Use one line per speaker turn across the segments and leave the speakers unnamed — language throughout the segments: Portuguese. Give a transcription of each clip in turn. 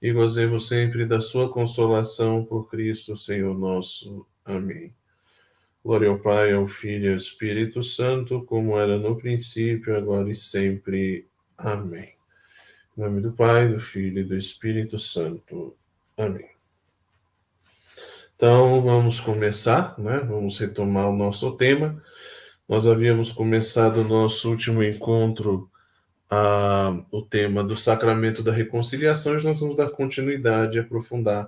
e gozemos sempre da sua consolação por Cristo, Senhor nosso. Amém. Glória ao Pai, ao Filho e ao Espírito Santo, como era no princípio, agora e sempre. Amém. Em nome do Pai, do Filho e do Espírito Santo. Amém. Então, vamos começar, né? Vamos retomar o nosso tema. Nós havíamos começado o nosso último encontro o tema do sacramento da reconciliação, nós vamos dar continuidade e aprofundar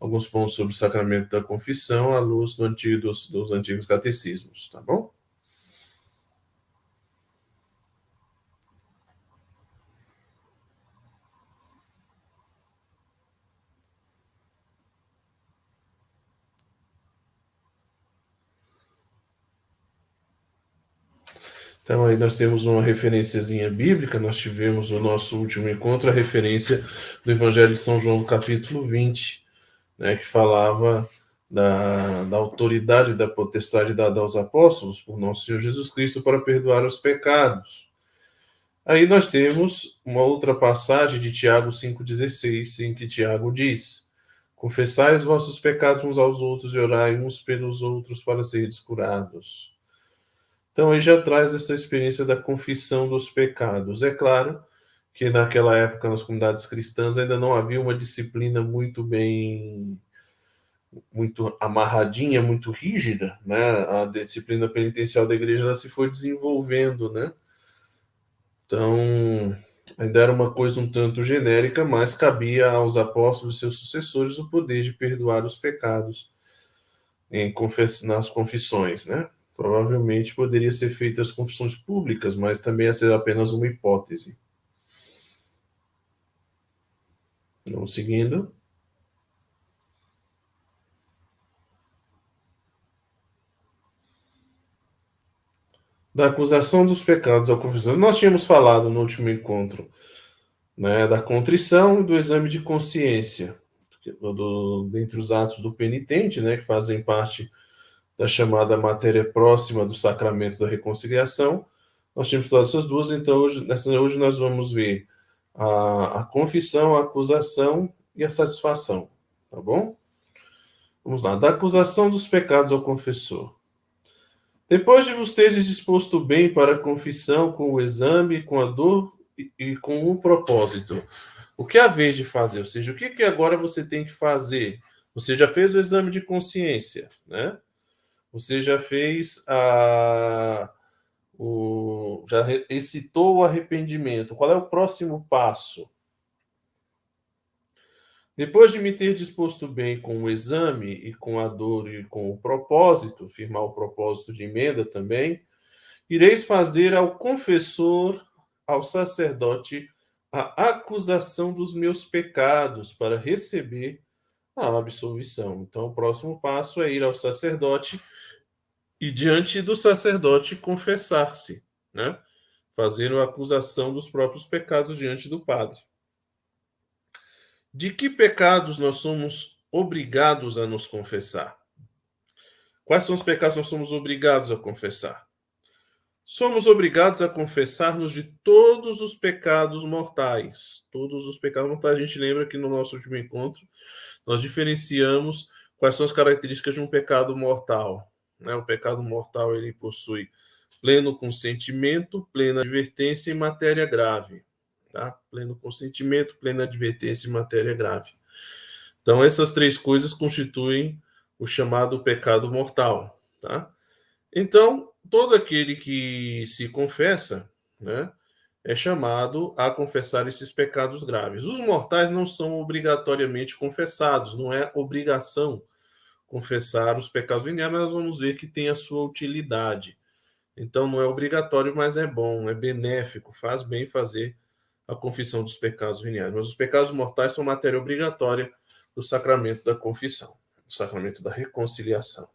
alguns pontos sobre o sacramento da confissão à luz do antigo, dos, dos antigos catecismos, tá bom? Então aí nós temos uma referenciazinha bíblica, nós tivemos o nosso último encontro, a referência do Evangelho de São João, do capítulo 20, né, que falava da, da autoridade da potestade dada aos apóstolos por nosso Senhor Jesus Cristo para perdoar os pecados. Aí nós temos uma outra passagem de Tiago 5,16, em que Tiago diz: Confessai os vossos pecados uns aos outros e orai uns pelos outros para seres curados. Então, ele já traz essa experiência da confissão dos pecados. É claro que naquela época, nas comunidades cristãs, ainda não havia uma disciplina muito bem muito amarradinha, muito rígida, né? A disciplina penitencial da igreja se foi desenvolvendo, né? Então, ainda era uma coisa um tanto genérica, mas cabia aos apóstolos e seus sucessores o poder de perdoar os pecados em nas confissões, né? Provavelmente poderia ser feitas confissões públicas, mas também ia ser apenas uma hipótese. Vamos seguindo. Da acusação dos pecados ao confissão. Nós tínhamos falado no último encontro né, da contrição e do exame de consciência, do, dentre os atos do penitente, né, que fazem parte da chamada matéria próxima do sacramento da reconciliação. Nós tínhamos todas essas duas, então hoje, nessa, hoje nós vamos ver a, a confissão, a acusação e a satisfação, tá bom? Vamos lá, da acusação dos pecados ao confessor. Depois de vos teres disposto bem para a confissão, com o exame, com a dor e, e com o propósito, o que há vez de fazer? Ou seja, o que, que agora você tem que fazer? Você já fez o exame de consciência, né? Você já fez a. O, já excitou o arrependimento. Qual é o próximo passo? Depois de me ter disposto bem com o exame e com a dor e com o propósito, firmar o propósito de emenda também, ireis fazer ao confessor, ao sacerdote, a acusação dos meus pecados para receber a absolvição. Então, o próximo passo é ir ao sacerdote e, diante do sacerdote, confessar-se, né? fazer a acusação dos próprios pecados diante do padre. De que pecados nós somos obrigados a nos confessar? Quais são os pecados que nós somos obrigados a confessar? Somos obrigados a confessar-nos de todos os pecados mortais. Todos os pecados mortais. A gente lembra que no nosso último encontro nós diferenciamos quais são as características de um pecado mortal. Né? O pecado mortal ele possui pleno consentimento, plena advertência e matéria grave. Tá? Pleno consentimento, plena advertência e matéria grave. Então, essas três coisas constituem o chamado pecado mortal. Tá? Então, todo aquele que se confessa, né, é chamado a confessar esses pecados graves. Os mortais não são obrigatoriamente confessados, não é obrigação confessar os pecados veniais, mas nós vamos ver que tem a sua utilidade. Então não é obrigatório, mas é bom, é benéfico, faz bem fazer a confissão dos pecados veniais. Mas os pecados mortais são matéria obrigatória do sacramento da confissão, do sacramento da reconciliação.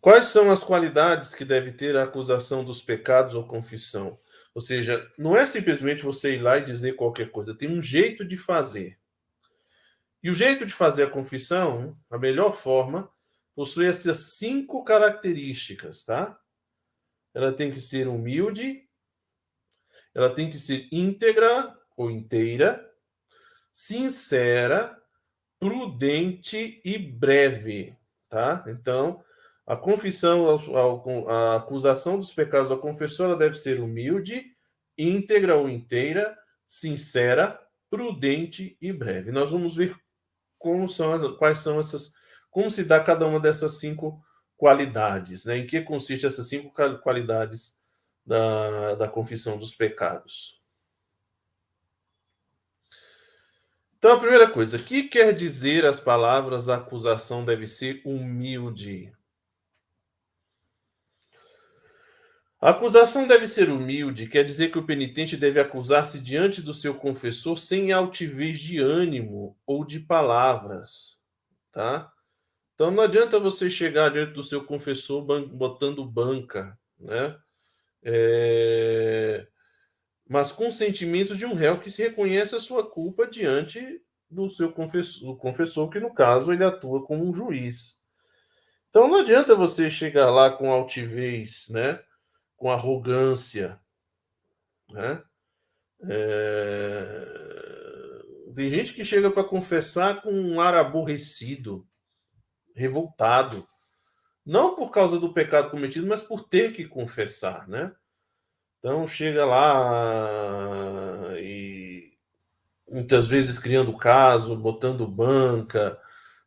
Quais são as qualidades que deve ter a acusação dos pecados ou confissão? Ou seja, não é simplesmente você ir lá e dizer qualquer coisa, tem um jeito de fazer. E o jeito de fazer a confissão, a melhor forma, possui essas cinco características, tá? Ela tem que ser humilde, ela tem que ser íntegra ou inteira, sincera, prudente e breve, tá? Então, a confissão, a acusação dos pecados da confessora deve ser humilde, íntegra ou inteira, sincera, prudente e breve. Nós vamos ver como são, quais são essas, como se dá cada uma dessas cinco qualidades, né? Em que consiste essas cinco qualidades da, da confissão dos pecados. Então, a primeira coisa, o que quer dizer as palavras a acusação deve ser humilde? A acusação deve ser humilde, quer dizer que o penitente deve acusar-se diante do seu confessor sem altivez de ânimo ou de palavras, tá? Então não adianta você chegar diante do seu confessor botando banca, né? É... Mas com sentimentos de um réu que se reconhece a sua culpa diante do seu confessor, do confessor, que no caso ele atua como um juiz. Então não adianta você chegar lá com altivez, né? Com arrogância. Né? É... Tem gente que chega para confessar com um ar aborrecido, revoltado. Não por causa do pecado cometido, mas por ter que confessar, né? Então chega lá e muitas vezes criando caso, botando banca,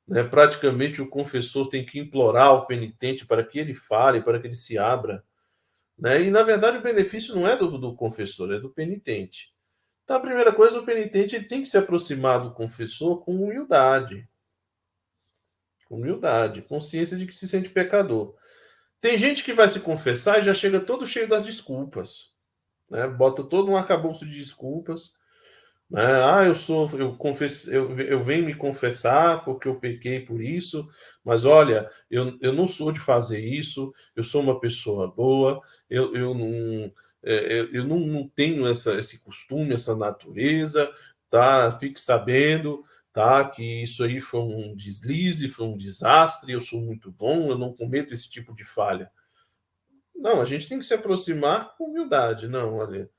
né? Praticamente o confessor tem que implorar ao penitente para que ele fale, para que ele se abra. Né? E, na verdade, o benefício não é do, do confessor, é do penitente. Então, a primeira coisa, o penitente tem que se aproximar do confessor com humildade. Com humildade, consciência de que se sente pecador. Tem gente que vai se confessar e já chega todo cheio das desculpas. Né? Bota todo um arcabouço de desculpas? Ah, eu sou, eu confesso, eu, eu venho me confessar porque eu pequei por isso, mas olha, eu, eu não sou de fazer isso, eu sou uma pessoa boa, eu, eu, não, é, eu, eu não, não tenho essa, esse costume, essa natureza, tá? Fique sabendo, tá? Que isso aí foi um deslize, foi um desastre, eu sou muito bom, eu não cometo esse tipo de falha. Não, a gente tem que se aproximar com humildade. Não, olha,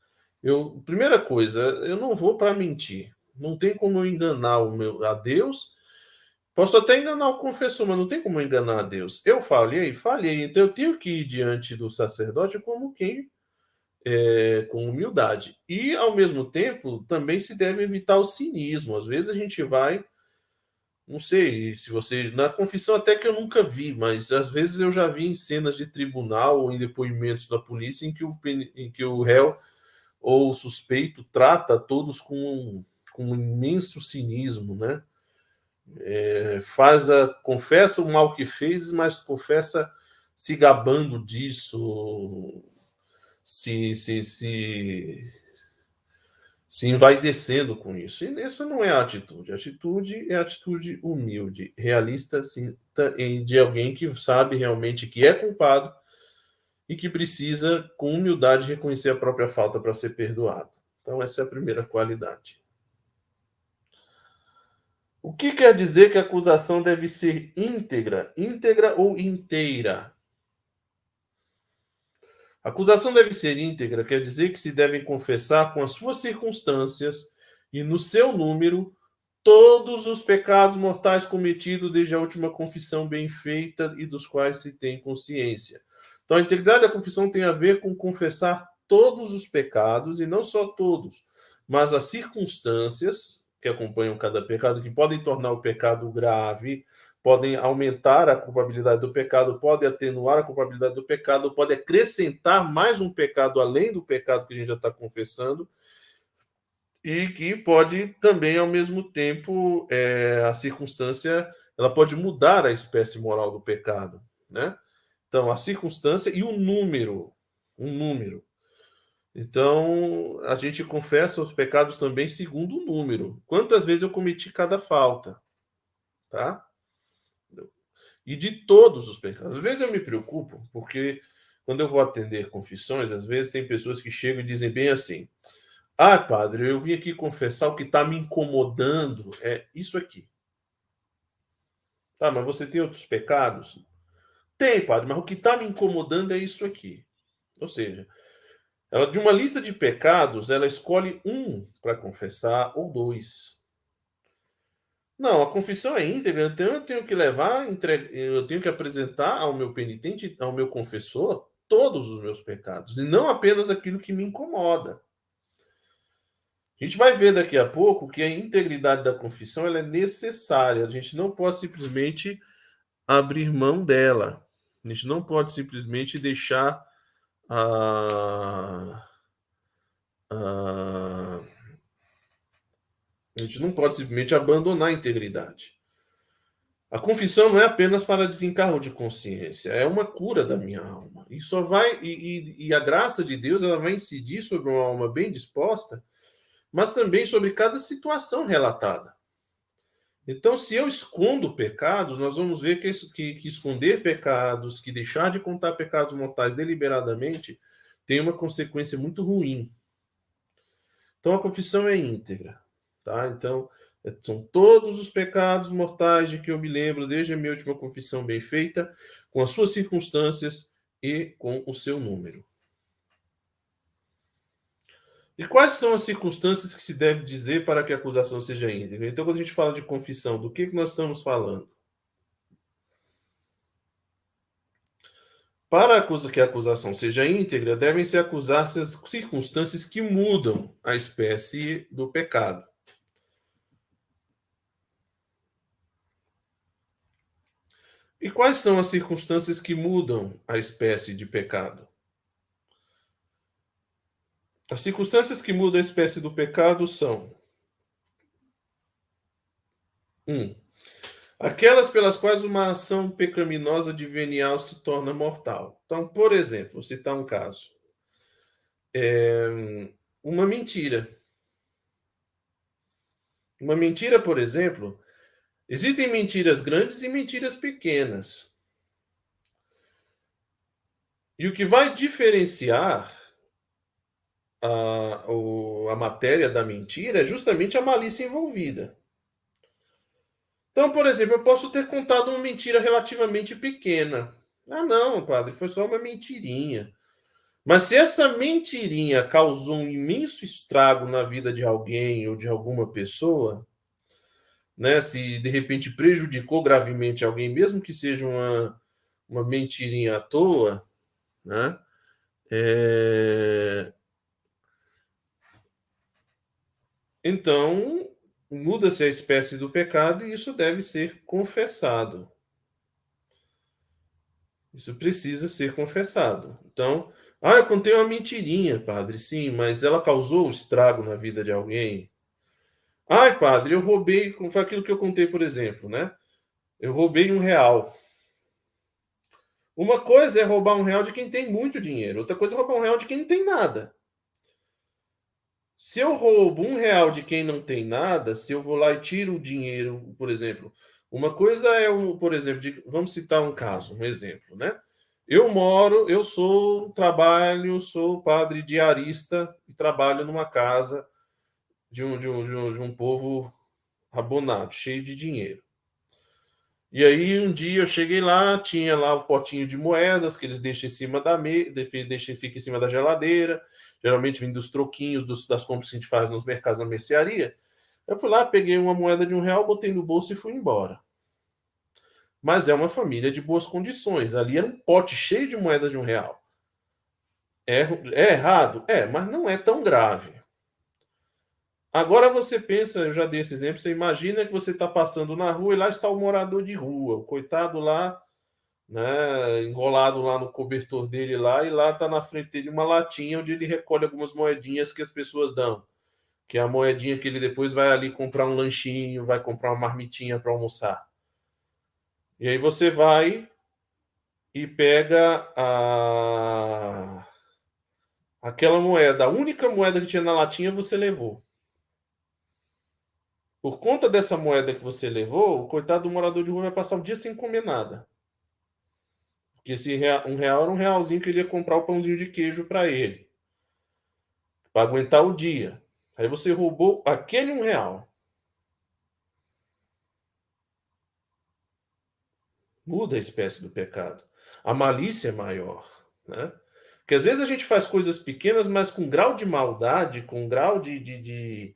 eu, primeira coisa, eu não vou para mentir. Não tem como eu enganar o meu, a Deus. Posso até enganar o confessor, mas não tem como enganar a Deus. Eu falhei, falhei. Então eu tenho que ir diante do sacerdote como quem é, com humildade. E, ao mesmo tempo, também se deve evitar o cinismo. Às vezes a gente vai. Não sei se você. Na confissão, até que eu nunca vi, mas às vezes eu já vi em cenas de tribunal ou em depoimentos da polícia em que o, em que o réu ou o suspeito trata todos com, com um imenso cinismo, né? É, faz a, confessa o mal que fez, mas confessa se gabando disso, se, se, se, se envaidecendo com isso. E essa não é a atitude. A atitude é a atitude humilde, realista, assim, de alguém que sabe realmente que é culpado e que precisa, com humildade, reconhecer a própria falta para ser perdoado. Então, essa é a primeira qualidade. O que quer dizer que a acusação deve ser íntegra? Íntegra ou inteira? A acusação deve ser íntegra, quer dizer que se devem confessar com as suas circunstâncias e no seu número todos os pecados mortais cometidos desde a última confissão bem feita e dos quais se tem consciência então, a integridade da confissão tem a ver com confessar todos os pecados, e não só todos, mas as circunstâncias que acompanham cada pecado, que podem tornar o pecado grave, podem aumentar a culpabilidade do pecado, podem atenuar a culpabilidade do pecado, podem acrescentar mais um pecado além do pecado que a gente já está confessando, e que pode também, ao mesmo tempo, é, a circunstância ela pode mudar a espécie moral do pecado, né? Então, a circunstância e o número. um número. Então, a gente confessa os pecados também segundo o número. Quantas vezes eu cometi cada falta? Tá? E de todos os pecados. Às vezes eu me preocupo, porque quando eu vou atender confissões, às vezes tem pessoas que chegam e dizem bem assim: Ah, padre, eu vim aqui confessar o que está me incomodando é isso aqui. Tá, mas você tem outros pecados? Tem, padre, mas o que está me incomodando é isso aqui. Ou seja, ela de uma lista de pecados, ela escolhe um para confessar ou dois. Não, a confissão é íntegra, então eu tenho que levar, eu tenho que apresentar ao meu penitente, ao meu confessor, todos os meus pecados, e não apenas aquilo que me incomoda. A gente vai ver daqui a pouco que a integridade da confissão ela é necessária. A gente não pode simplesmente abrir mão dela. A gente não pode simplesmente deixar a, a, a gente não pode simplesmente abandonar a integridade. A confissão não é apenas para desencargo de consciência, é uma cura da minha alma. E só vai e, e, e a graça de Deus ela vai incidir sobre uma alma bem disposta, mas também sobre cada situação relatada. Então, se eu escondo pecados, nós vamos ver que, que, que, esconder pecados, que deixar de contar pecados mortais deliberadamente, tem uma consequência muito ruim. Então, a confissão é íntegra. Tá? Então, é, são todos os pecados mortais de que eu me lembro desde a minha última confissão bem feita, com as suas circunstâncias e com o seu número. E quais são as circunstâncias que se deve dizer para que a acusação seja íntegra? Então, quando a gente fala de confissão, do que, que nós estamos falando? Para que a acusação seja íntegra, devem ser acusadas as circunstâncias que mudam a espécie do pecado. E quais são as circunstâncias que mudam a espécie de pecado? As circunstâncias que mudam a espécie do pecado são: 1. Um, aquelas pelas quais uma ação pecaminosa de venial se torna mortal. Então, por exemplo, vou citar um caso: é, uma mentira. Uma mentira, por exemplo, existem mentiras grandes e mentiras pequenas. E o que vai diferenciar a, o, a matéria da mentira é justamente a malícia envolvida. Então, por exemplo, eu posso ter contado uma mentira relativamente pequena. Ah, não, padre, foi só uma mentirinha. Mas se essa mentirinha causou um imenso estrago na vida de alguém ou de alguma pessoa, né, se de repente prejudicou gravemente alguém, mesmo que seja uma, uma mentirinha à toa, né, é, Então, muda-se a espécie do pecado e isso deve ser confessado. Isso precisa ser confessado. Então, ah, eu contei uma mentirinha, padre, sim, mas ela causou estrago na vida de alguém. Ai, padre, eu roubei, foi aquilo que eu contei, por exemplo, né? Eu roubei um real. Uma coisa é roubar um real de quem tem muito dinheiro, outra coisa é roubar um real de quem não tem nada. Se eu roubo um real de quem não tem nada, se eu vou lá e tiro o dinheiro, por exemplo, uma coisa é, um, por exemplo, de, vamos citar um caso, um exemplo, né? Eu moro, eu sou, trabalho, sou padre diarista e trabalho numa casa de um, de um, de um, de um povo abonado, cheio de dinheiro. E aí um dia eu cheguei lá, tinha lá o potinho de moedas que eles deixam em cima da mesa, deixam fica em cima da geladeira, geralmente vem dos troquinhos dos, das compras que a gente faz nos mercados na mercearia. Eu fui lá, peguei uma moeda de um real, botei no bolso e fui embora. Mas é uma família de boas condições. Ali era um pote cheio de moedas de um real. É, é errado? É, mas não é tão grave. Agora você pensa, eu já dei esse exemplo, você imagina que você está passando na rua e lá está o morador de rua, o coitado lá, né, enrolado lá no cobertor dele lá, e lá está na frente dele uma latinha onde ele recolhe algumas moedinhas que as pessoas dão. Que é a moedinha que ele depois vai ali comprar um lanchinho, vai comprar uma marmitinha para almoçar. E aí você vai e pega a aquela moeda, a única moeda que tinha na latinha, você levou. Por conta dessa moeda que você levou, o coitado do morador de rua vai passar o dia sem comer nada. Porque esse um real era um realzinho que ele ia comprar o pãozinho de queijo para ele. Para aguentar o dia. Aí você roubou aquele um real. Muda a espécie do pecado. A malícia é maior. Né? Porque às vezes a gente faz coisas pequenas, mas com grau de maldade, com grau de, de, de,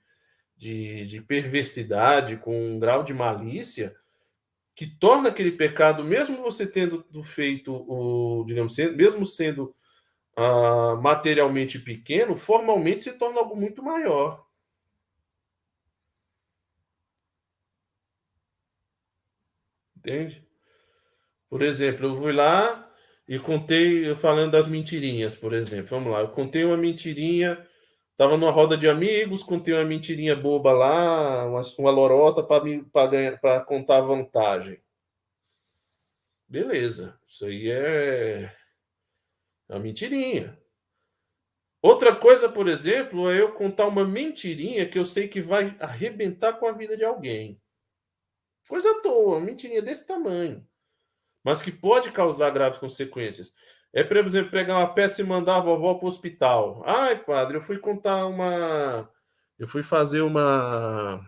de, de perversidade, com um grau de malícia, que torna aquele pecado, mesmo você tendo feito o, digamos, mesmo sendo uh, materialmente pequeno, formalmente se torna algo muito maior. Entende? Por exemplo, eu fui lá e contei, falando das mentirinhas, por exemplo. Vamos lá, eu contei uma mentirinha, estava numa roda de amigos, contei uma mentirinha boba lá, uma, uma lorota para contar vantagem. Beleza, isso aí é, é uma mentirinha. Outra coisa, por exemplo, é eu contar uma mentirinha que eu sei que vai arrebentar com a vida de alguém. Coisa à toa, uma mentirinha desse tamanho. Mas que pode causar graves consequências. É, por exemplo, pegar uma peça e mandar a vovó para o hospital. Ai, padre, eu fui contar uma. Eu fui fazer uma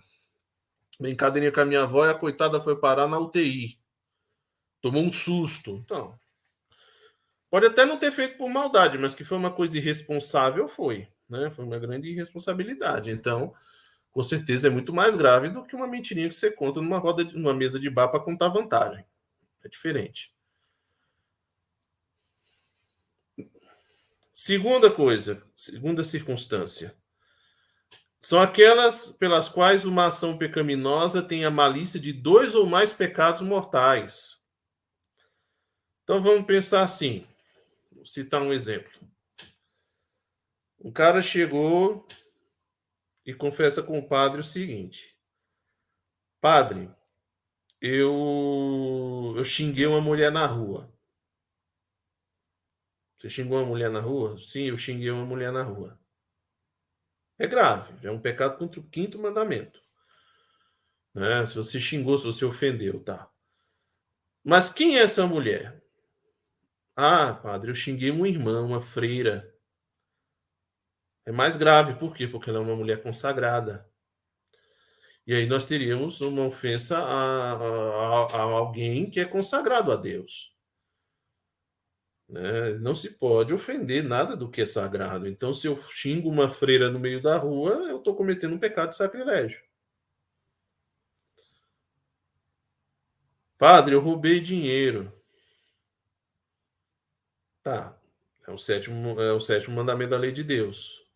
brincadeirinha com a minha avó e a coitada foi parar na UTI tomou um susto. Então, pode até não ter feito por maldade, mas que foi uma coisa irresponsável, foi. Né? Foi uma grande irresponsabilidade. Então, com certeza é muito mais grave do que uma mentirinha que você conta numa roda, numa mesa de bar para contar vantagem. É diferente. Segunda coisa, segunda circunstância. São aquelas pelas quais uma ação pecaminosa tem a malícia de dois ou mais pecados mortais. Então vamos pensar assim. Vou citar um exemplo. Um cara chegou e confessa com o padre o seguinte: Padre, eu, eu xinguei uma mulher na rua. Você xingou uma mulher na rua? Sim, eu xinguei uma mulher na rua. É grave, é um pecado contra o quinto mandamento. Né? Se você xingou, se você ofendeu, tá. Mas quem é essa mulher? Ah, padre, eu xinguei uma irmã, uma freira. É mais grave, por quê? Porque ela é uma mulher consagrada. E aí nós teríamos uma ofensa a, a, a alguém que é consagrado a Deus. Né? Não se pode ofender nada do que é sagrado. Então, se eu xingo uma freira no meio da rua, eu estou cometendo um pecado de sacrilégio. Padre, eu roubei dinheiro. Tá. É o sétimo, é o sétimo mandamento da lei de Deus.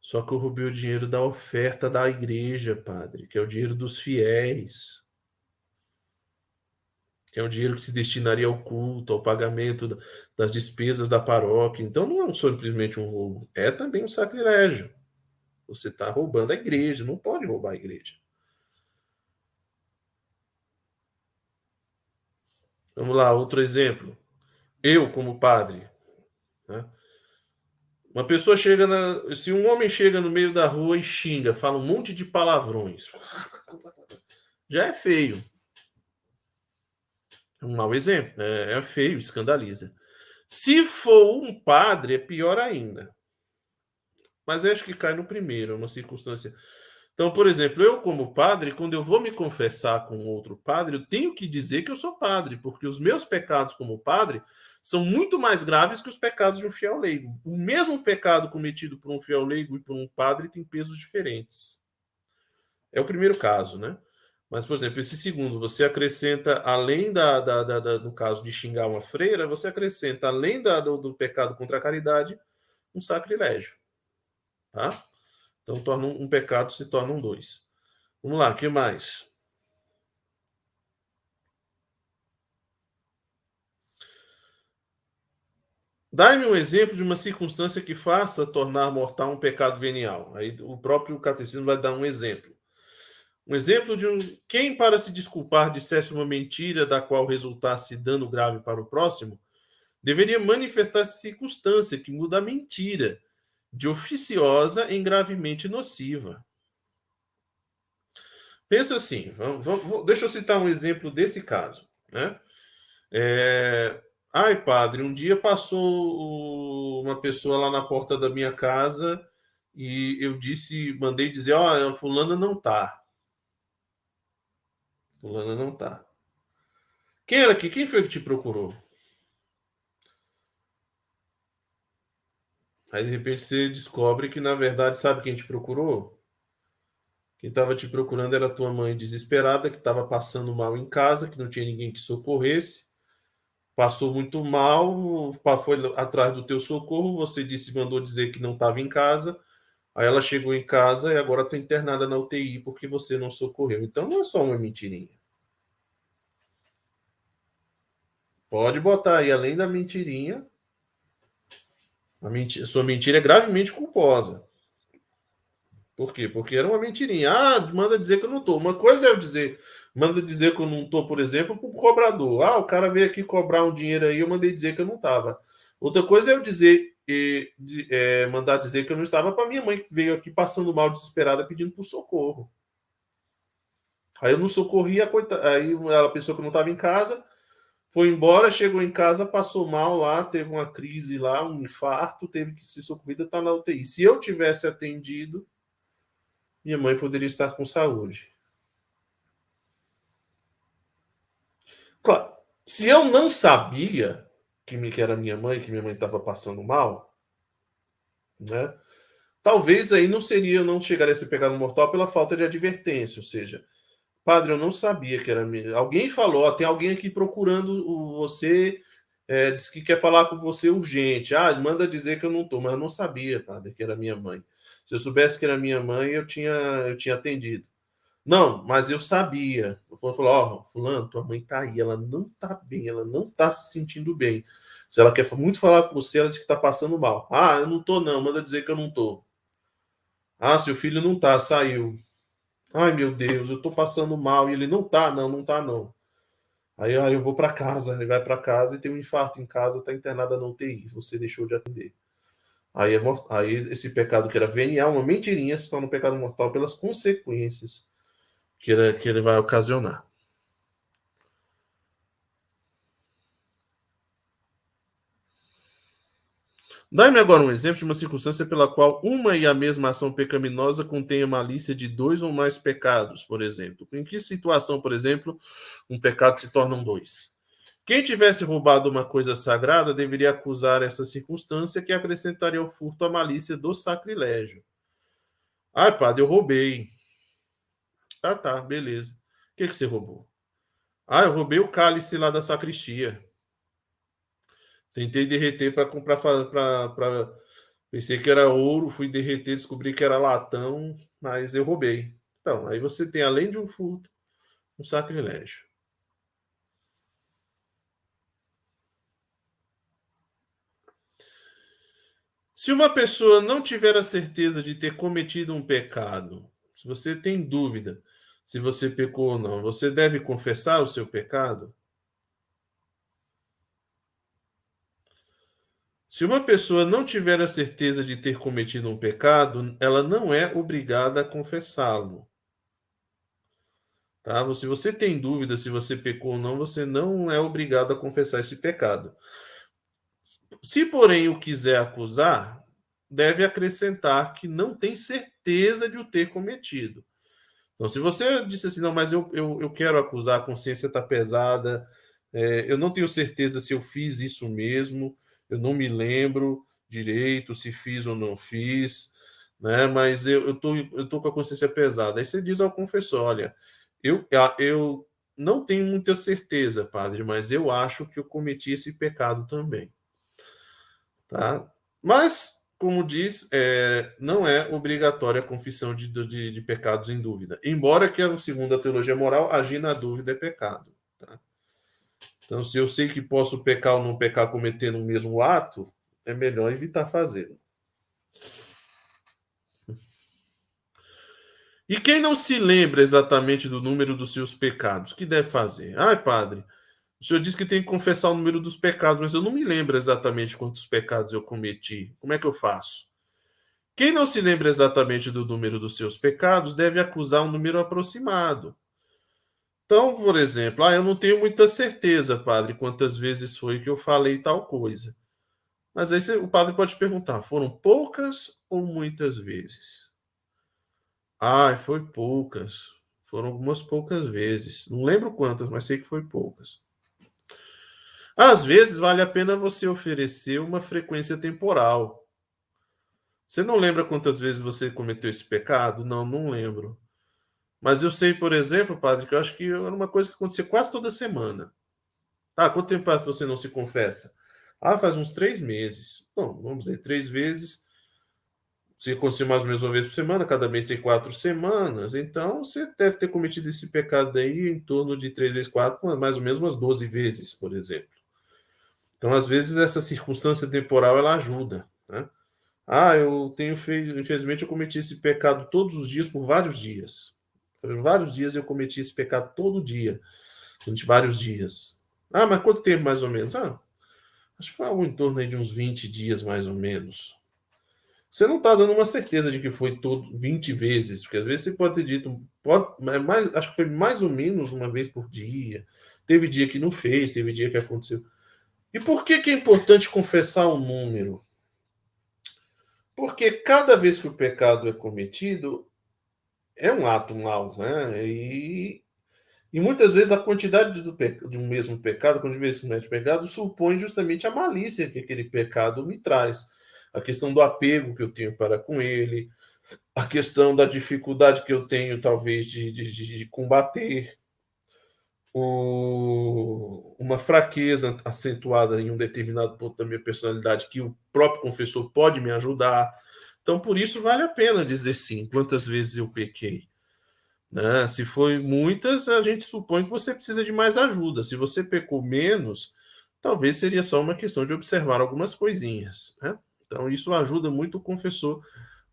Só que eu roubei o dinheiro da oferta da igreja, padre, que é o dinheiro dos fiéis. Que é um dinheiro que se destinaria ao culto, ao pagamento das despesas da paróquia. Então não é simplesmente um roubo, é também um sacrilégio. Você está roubando a igreja, não pode roubar a igreja. Vamos lá, outro exemplo eu como padre, né? Uma pessoa chega na. Se um homem chega no meio da rua e xinga, fala um monte de palavrões, já é feio. Um mau exemplo. É, é feio, escandaliza. Se for um padre, é pior ainda. Mas acho que cai no primeiro, é uma circunstância então, por exemplo, eu, como padre, quando eu vou me confessar com outro padre, eu tenho que dizer que eu sou padre, porque os meus pecados como padre são muito mais graves que os pecados de um fiel leigo. O mesmo pecado cometido por um fiel leigo e por um padre tem pesos diferentes. É o primeiro caso, né? Mas, por exemplo, esse segundo, você acrescenta, além da, da, da, da no caso de xingar uma freira, você acrescenta, além da, do, do pecado contra a caridade, um sacrilégio. Tá? Então, torna um, um pecado se tornam dois. Vamos lá, que mais? Dá-me um exemplo de uma circunstância que faça tornar mortal um pecado venial. Aí o próprio catecismo vai dar um exemplo. Um exemplo de um quem para se desculpar dissesse uma mentira da qual resultasse dano grave para o próximo, deveria manifestar circunstância que muda a mentira de oficiosa em gravemente nociva. Pensa assim, vamos, vamos, deixa eu citar um exemplo desse caso. Né? É, ai, padre, um dia passou uma pessoa lá na porta da minha casa e eu disse, mandei dizer, ó, oh, fulana não tá. Fulana não tá. Quem era aqui? Quem foi que te procurou? Aí de repente você descobre que na verdade sabe quem te procurou? Quem estava te procurando era tua mãe desesperada, que estava passando mal em casa, que não tinha ninguém que socorresse. Passou muito mal, foi atrás do teu socorro. Você disse, mandou dizer que não estava em casa. Aí ela chegou em casa e agora está internada na UTI porque você não socorreu. Então não é só uma mentirinha. Pode botar aí, além da mentirinha, a mentira, sua mentira é gravemente culposa. Por quê? Porque era uma mentirinha. Ah, manda dizer que eu não estou. Uma coisa é eu dizer, manda dizer que eu não estou, por exemplo, para o cobrador. Ah, o cara veio aqui cobrar um dinheiro aí, eu mandei dizer que eu não estava. Outra coisa é eu dizer, e, é, mandar dizer que eu não estava para minha mãe, que veio aqui passando mal, desesperada, pedindo por socorro. Aí eu não socorri, a coita... aí ela pensou que eu não estava em casa, foi embora, chegou em casa, passou mal lá, teve uma crise lá, um infarto, teve que ser socorrida, está na UTI. Se eu tivesse atendido, minha mãe poderia estar com saúde. Claro, se eu não sabia que, me, que era minha mãe, que minha mãe estava passando mal, né? Talvez aí não seria, não chegaria a ser pecado mortal pela falta de advertência, ou seja, padre, eu não sabia que era minha. Alguém falou, ó, tem alguém aqui procurando você, é, disse que quer falar com você urgente. Ah, manda dizer que eu não estou, mas eu não sabia, padre, que era minha mãe. Se eu soubesse que era minha mãe, eu tinha, eu tinha atendido. Não, mas eu sabia. Fulano falou: Ó, oh, Fulano, tua mãe tá aí, ela não tá bem, ela não tá se sentindo bem. Se ela quer muito falar com você, ela diz que tá passando mal. Ah, eu não tô, não, manda dizer que eu não tô. Ah, seu filho não tá, saiu. Ai, meu Deus, eu tô passando mal. E ele não tá, não, não tá, não. Aí, aí eu vou para casa, ele vai para casa e tem um infarto em casa, tá internada na UTI. Você deixou de atender. Aí, é, aí esse pecado que era venial, uma mentirinha, se torna um pecado mortal pelas consequências que ele, que ele vai ocasionar. Dá-me agora um exemplo de uma circunstância pela qual uma e a mesma ação pecaminosa contém malícia de dois ou mais pecados, por exemplo. Em que situação, por exemplo, um pecado se torna um dois? Quem tivesse roubado uma coisa sagrada deveria acusar essa circunstância que acrescentaria ao furto a malícia do sacrilégio. Ah, padre, eu roubei. Ah, tá, beleza. O que, que você roubou? Ah, eu roubei o cálice lá da sacristia. Tentei derreter para comprar. Pra... Pensei que era ouro, fui derreter, descobri que era latão, mas eu roubei. Então, aí você tem, além de um furto, um sacrilégio. Se uma pessoa não tiver a certeza de ter cometido um pecado, se você tem dúvida se você pecou ou não, você deve confessar o seu pecado? Se uma pessoa não tiver a certeza de ter cometido um pecado, ela não é obrigada a confessá-lo. Tá? Se você tem dúvida se você pecou ou não, você não é obrigado a confessar esse pecado. Se, porém, o quiser acusar, deve acrescentar que não tem certeza de o ter cometido. Então, se você disse assim, não, mas eu, eu, eu quero acusar, a consciência está pesada, é, eu não tenho certeza se eu fiz isso mesmo, eu não me lembro direito se fiz ou não fiz, né? Mas eu, eu, tô, eu tô com a consciência pesada. Aí você diz ao confessor: olha, eu, eu não tenho muita certeza, padre, mas eu acho que eu cometi esse pecado também. Tá? Mas, como diz, é, não é obrigatória a confissão de, de, de, pecados em dúvida. Embora que, segundo a teologia moral, agir na dúvida é pecado. Tá? Então, se eu sei que posso pecar ou não pecar cometendo o mesmo ato, é melhor evitar fazê-lo. E quem não se lembra exatamente do número dos seus pecados, que deve fazer? Ai, padre, O senhor disse que tem que confessar o número dos pecados, mas eu não me lembro exatamente quantos pecados eu cometi. Como é que eu faço? Quem não se lembra exatamente do número dos seus pecados deve acusar um número aproximado. Então, por exemplo, ah, eu não tenho muita certeza, padre, quantas vezes foi que eu falei tal coisa. Mas aí o padre pode perguntar: foram poucas ou muitas vezes? Ah, foi poucas. Foram algumas poucas vezes. Não lembro quantas, mas sei que foi poucas. Às vezes vale a pena você oferecer uma frequência temporal. Você não lembra quantas vezes você cometeu esse pecado? Não, não lembro. Mas eu sei, por exemplo, padre, que eu acho que era uma coisa que acontecia quase toda semana. Tá, quanto tempo passa você não se confessa? Ah, faz uns três meses. Bom, vamos ver, três vezes. Se acontecer mais ou menos uma vez por semana, cada mês tem quatro semanas. Então, você deve ter cometido esse pecado aí em torno de três vezes quatro, mais ou menos umas 12 vezes, por exemplo. Então, às vezes, essa circunstância temporal ela ajuda. Né? Ah, eu tenho feito, infelizmente, eu cometi esse pecado todos os dias por vários dias. Por vários dias eu cometi esse pecado todo dia, durante vários dias. Ah, mas quanto tempo mais ou menos? Ah, acho que foi algo em torno de uns 20 dias mais ou menos. Você não está dando uma certeza de que foi todo 20 vezes, porque às vezes você pode ter dito, pode, mais, acho que foi mais ou menos uma vez por dia. Teve dia que não fez, teve dia que aconteceu. E por que, que é importante confessar um número? Porque cada vez que o pecado é cometido, é um ato mal, né? E, e muitas vezes a quantidade do, um mesmo pecado, quando vezes comete pecado, supõe justamente a malícia que aquele pecado me traz. A questão do apego que eu tenho para com ele, a questão da dificuldade que eu tenho, talvez, de, de, de combater uma fraqueza acentuada em um determinado ponto da minha personalidade que o próprio confessor pode me ajudar. Então, por isso, vale a pena dizer sim, quantas vezes eu pequei. Né? Se foi muitas, a gente supõe que você precisa de mais ajuda. Se você pecou menos, talvez seria só uma questão de observar algumas coisinhas. Né? Então, isso ajuda muito o confessor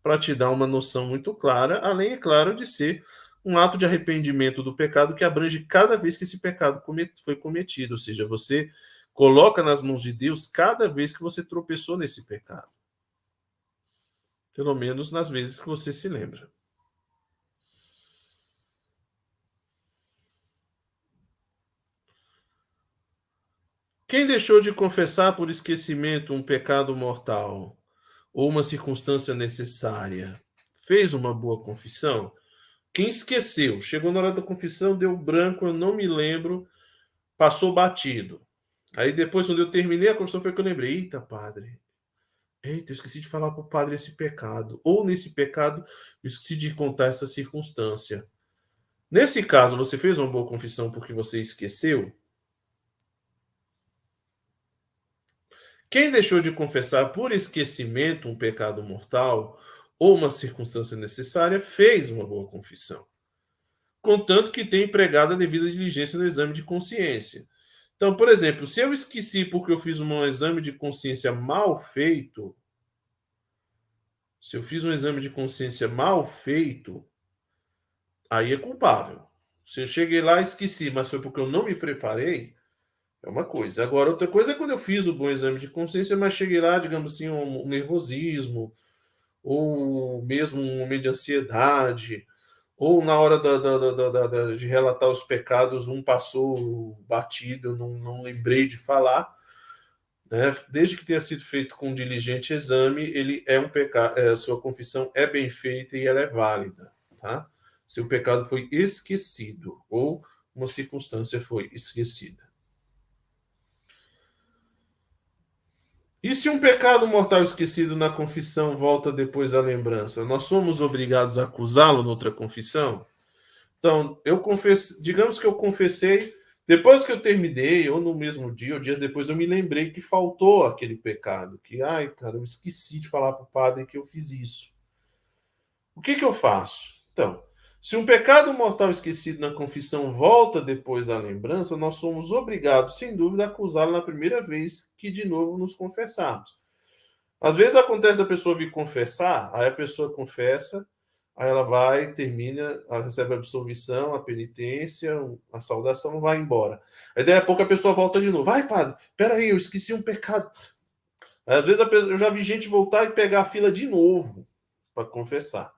para te dar uma noção muito clara, além, é claro, de ser um ato de arrependimento do pecado que abrange cada vez que esse pecado foi cometido, ou seja, você coloca nas mãos de Deus cada vez que você tropeçou nesse pecado. Pelo menos nas vezes que você se lembra. Quem deixou de confessar por esquecimento um pecado mortal ou uma circunstância necessária, fez uma boa confissão? Quem esqueceu, chegou na hora da confissão, deu branco, eu não me lembro, passou batido. Aí depois, quando eu terminei a confissão, foi que eu lembrei: eita, padre, eita, eu esqueci de falar para o padre esse pecado. Ou nesse pecado, eu esqueci de contar essa circunstância. Nesse caso, você fez uma boa confissão porque você esqueceu? Quem deixou de confessar por esquecimento um pecado mortal ou uma circunstância necessária, fez uma boa confissão. Contanto que tenha empregado a devida diligência no exame de consciência. Então, por exemplo, se eu esqueci porque eu fiz um exame de consciência mal feito, se eu fiz um exame de consciência mal feito, aí é culpável. Se eu cheguei lá e esqueci, mas foi porque eu não me preparei, é uma coisa. Agora, outra coisa é quando eu fiz o bom exame de consciência, mas cheguei lá, digamos assim, um nervosismo, ou mesmo um momento de ansiedade, ou na hora da, da, da, de relatar os pecados, um passou batido, não, não lembrei de falar. Né? Desde que tenha sido feito com um diligente exame, ele é um pecado, é, sua confissão é bem feita e ela é válida. Tá? Se o pecado foi esquecido ou uma circunstância foi esquecida. E se um pecado mortal esquecido na confissão volta depois da lembrança, nós somos obrigados a acusá-lo noutra confissão? Então, eu confesso, digamos que eu confessei, depois que eu terminei, ou no mesmo dia, ou dias depois, eu me lembrei que faltou aquele pecado, que, ai, cara, eu esqueci de falar para o padre que eu fiz isso. O que, que eu faço? Então, se um pecado mortal esquecido na confissão volta depois à lembrança, nós somos obrigados, sem dúvida, a acusá-lo na primeira vez que de novo nos confessarmos. Às vezes acontece a pessoa vir confessar, aí a pessoa confessa, Aí ela vai, termina, ela recebe a absolvição, a penitência, a saudação, vai embora. Aí daí a pouco a pessoa volta de novo. Vai, padre, peraí, eu esqueci um pecado. Às vezes eu já vi gente voltar e pegar a fila de novo para confessar.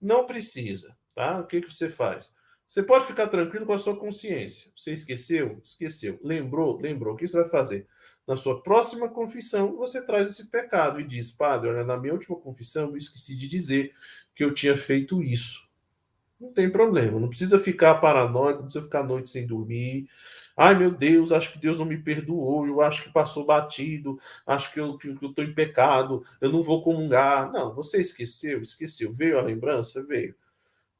Não precisa, tá? O que, que você faz? Você pode ficar tranquilo com a sua consciência. Você esqueceu? Esqueceu. Lembrou? Lembrou. O que você vai fazer? Na sua próxima confissão, você traz esse pecado e diz: Padre, olha, na minha última confissão, eu esqueci de dizer que eu tinha feito isso. Não tem problema, não precisa ficar paranoico, não precisa ficar a noite sem dormir. Ai meu Deus, acho que Deus não me perdoou, eu acho que passou batido, acho que eu estou em pecado, eu não vou comungar. Não, você esqueceu, esqueceu. Veio a lembrança? Veio.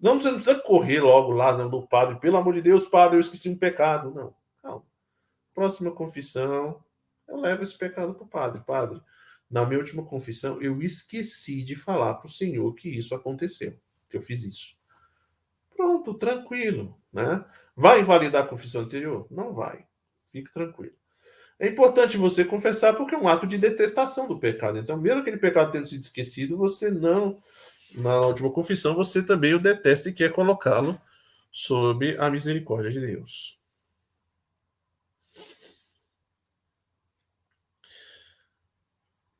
Não, você não precisa correr logo lá no padre, pelo amor de Deus, padre, eu esqueci um pecado. Não, calma. Próxima confissão, eu levo esse pecado para o padre. Padre, na minha última confissão, eu esqueci de falar para o Senhor que isso aconteceu, que eu fiz isso. Pronto, tranquilo, né? Vai invalidar a confissão anterior? Não vai. Fique tranquilo. É importante você confessar porque é um ato de detestação do pecado. Então, mesmo aquele pecado tendo sido esquecido, você não, na última confissão, você também o detesta e quer colocá-lo sob a misericórdia de Deus.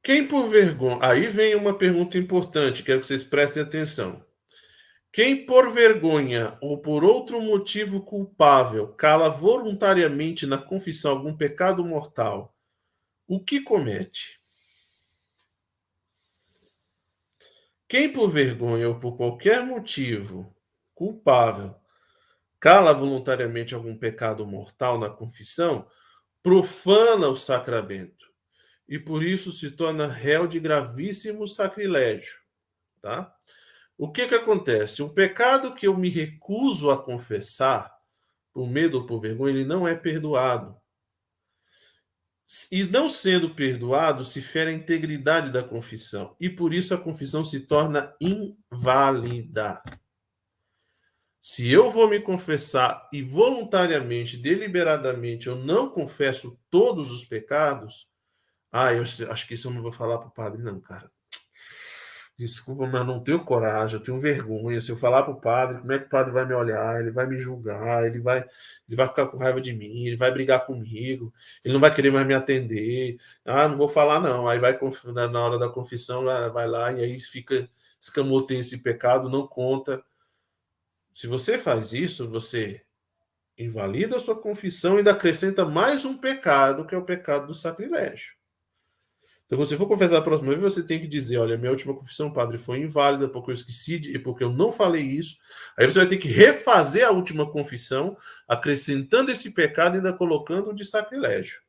Quem por vergonha. Aí vem uma pergunta importante, quero que vocês prestem atenção. Quem por vergonha ou por outro motivo culpável cala voluntariamente na confissão algum pecado mortal, o que comete? Quem por vergonha ou por qualquer motivo culpável cala voluntariamente algum pecado mortal na confissão, profana o sacramento e por isso se torna réu de gravíssimo sacrilégio, tá? O que que acontece? O pecado que eu me recuso a confessar, por medo ou por vergonha, ele não é perdoado. E não sendo perdoado, se fere a integridade da confissão, e por isso a confissão se torna inválida. Se eu vou me confessar e voluntariamente, deliberadamente, eu não confesso todos os pecados, ah, eu acho que isso eu não vou falar para o padre, não, cara. Desculpa, mas não tenho coragem, eu tenho vergonha. Se eu falar para o padre, como é que o padre vai me olhar? Ele vai me julgar, ele vai, ele vai ficar com raiva de mim, ele vai brigar comigo, ele não vai querer mais me atender. Ah, não vou falar, não. Aí vai na hora da confissão, vai lá e aí fica escamoteia esse pecado, não conta. Se você faz isso, você invalida a sua confissão e ainda acrescenta mais um pecado, que é o pecado do sacrilégio. Então, se for confessar a próxima vez, você tem que dizer: olha, minha última confissão, padre, foi inválida porque eu esqueci de, porque eu não falei isso. Aí você vai ter que refazer a última confissão, acrescentando esse pecado e ainda colocando o de sacrilégio.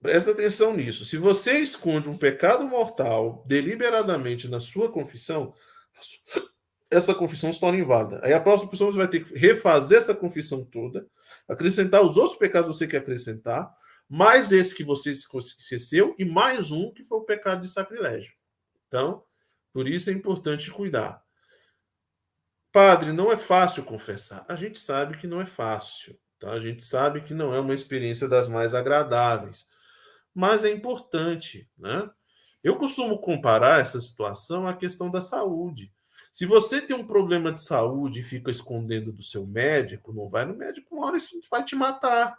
Presta atenção nisso. Se você esconde um pecado mortal deliberadamente na sua confissão, essa confissão se torna inválida. Aí a próxima confissão você vai ter que refazer essa confissão toda, acrescentar os outros pecados que você quer acrescentar mais esse que você esqueceu e mais um que foi o pecado de sacrilégio. Então, por isso é importante cuidar. Padre, não é fácil confessar. A gente sabe que não é fácil. Tá? A gente sabe que não é uma experiência das mais agradáveis. Mas é importante. Né? Eu costumo comparar essa situação à questão da saúde. Se você tem um problema de saúde e fica escondendo do seu médico, não vai no médico, uma hora isso vai te matar.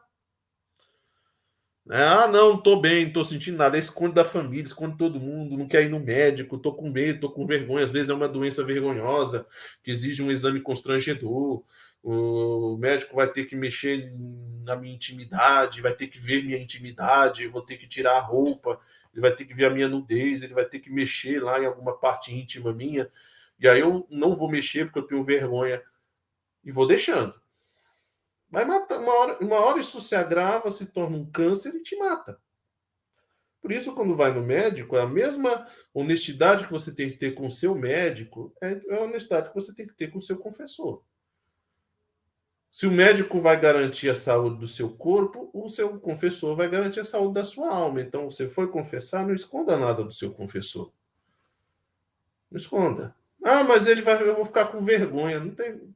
Né? Ah, não, tô bem, tô sentindo nada. Esconde da família, esconde todo mundo, não quer ir no médico, tô com medo, tô com vergonha. Às vezes é uma doença vergonhosa que exige um exame constrangedor. O médico vai ter que mexer na minha intimidade, vai ter que ver minha intimidade, vou ter que tirar a roupa, ele vai ter que ver a minha nudez, ele vai ter que mexer lá em alguma parte íntima minha. E aí eu não vou mexer porque eu tenho vergonha e vou deixando. Vai matar. Uma hora, uma hora isso se agrava, se torna um câncer e te mata. Por isso, quando vai no médico, é a mesma honestidade que você tem que ter com o seu médico, é a honestidade que você tem que ter com o seu confessor. Se o médico vai garantir a saúde do seu corpo, o seu confessor vai garantir a saúde da sua alma. Então, você foi confessar, não esconda nada do seu confessor. Não esconda. Ah, mas ele vai, eu vou ficar com vergonha. Não tem,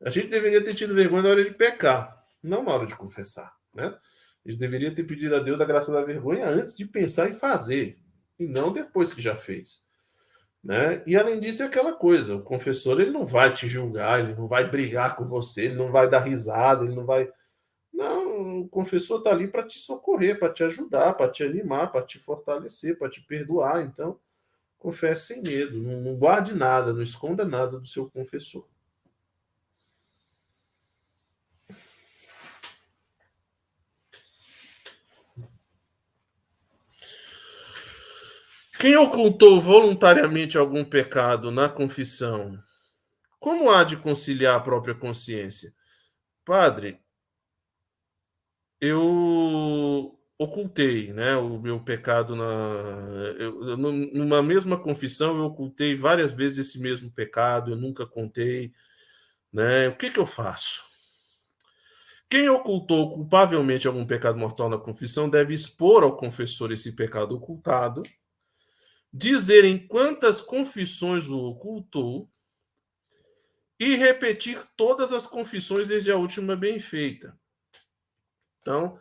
a gente deveria ter tido vergonha na hora de pecar, não na hora de confessar. Né? A gente deveria ter pedido a Deus a graça da vergonha antes de pensar em fazer, e não depois que já fez. Né? E além disso, é aquela coisa: o confessor ele não vai te julgar, ele não vai brigar com você, ele não vai dar risada, ele não vai. Não, o confessor está ali para te socorrer, para te ajudar, para te animar, para te fortalecer, para te perdoar. Então, confesse sem medo, não, não guarde nada, não esconda nada do seu confessor. Quem ocultou voluntariamente algum pecado na confissão, como há de conciliar a própria consciência? Padre, eu ocultei, né, o meu pecado na eu, numa mesma confissão eu ocultei várias vezes esse mesmo pecado, eu nunca contei, né? O que que eu faço? Quem ocultou culpavelmente algum pecado mortal na confissão deve expor ao confessor esse pecado ocultado dizer em quantas confissões o ocultou e repetir todas as confissões desde a última bem feita. Então,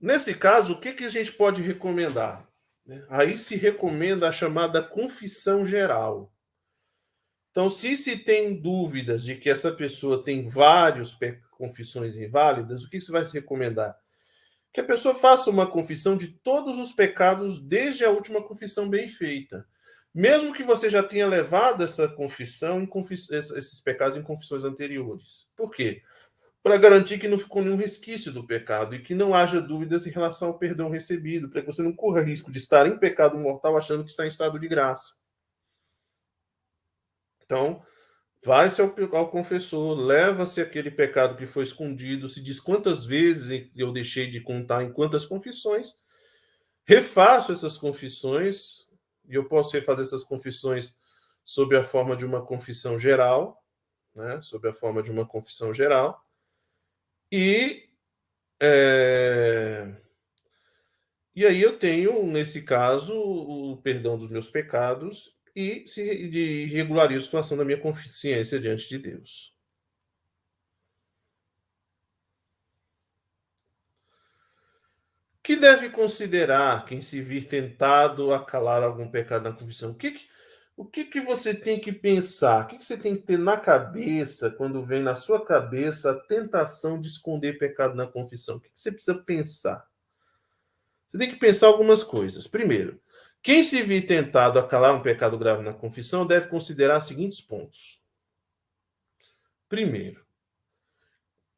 nesse caso, o que, que a gente pode recomendar? Aí se recomenda a chamada confissão geral. Então, se se tem dúvidas de que essa pessoa tem várias confissões inválidas, o que se vai se recomendar? Que a pessoa faça uma confissão de todos os pecados desde a última confissão bem feita. Mesmo que você já tenha levado essa confissão confiss... esses pecados em confissões anteriores. Por quê? Para garantir que não ficou nenhum resquício do pecado e que não haja dúvidas em relação ao perdão recebido, para que você não corra risco de estar em pecado mortal achando que está em estado de graça. Então, Vai-se ao, ao, confessor, leva-se aquele pecado que foi escondido, se diz quantas vezes eu deixei de contar em quantas confissões, refaço essas confissões, e eu posso refazer essas confissões sob a forma de uma confissão geral, né, sob a forma de uma confissão geral, e é, e aí eu tenho, nesse caso, o perdão dos meus pecados e se e regularizo a situação da minha consciência diante de Deus. que deve considerar quem se vir tentado a calar algum pecado na confissão? O que, que o que, que você tem que pensar? O que, que você tem que ter na cabeça quando vem na sua cabeça a tentação de esconder pecado na confissão? O que, que você precisa pensar? Você tem que pensar algumas coisas. Primeiro, quem se vir tentado a calar um pecado grave na confissão deve considerar os seguintes pontos. Primeiro,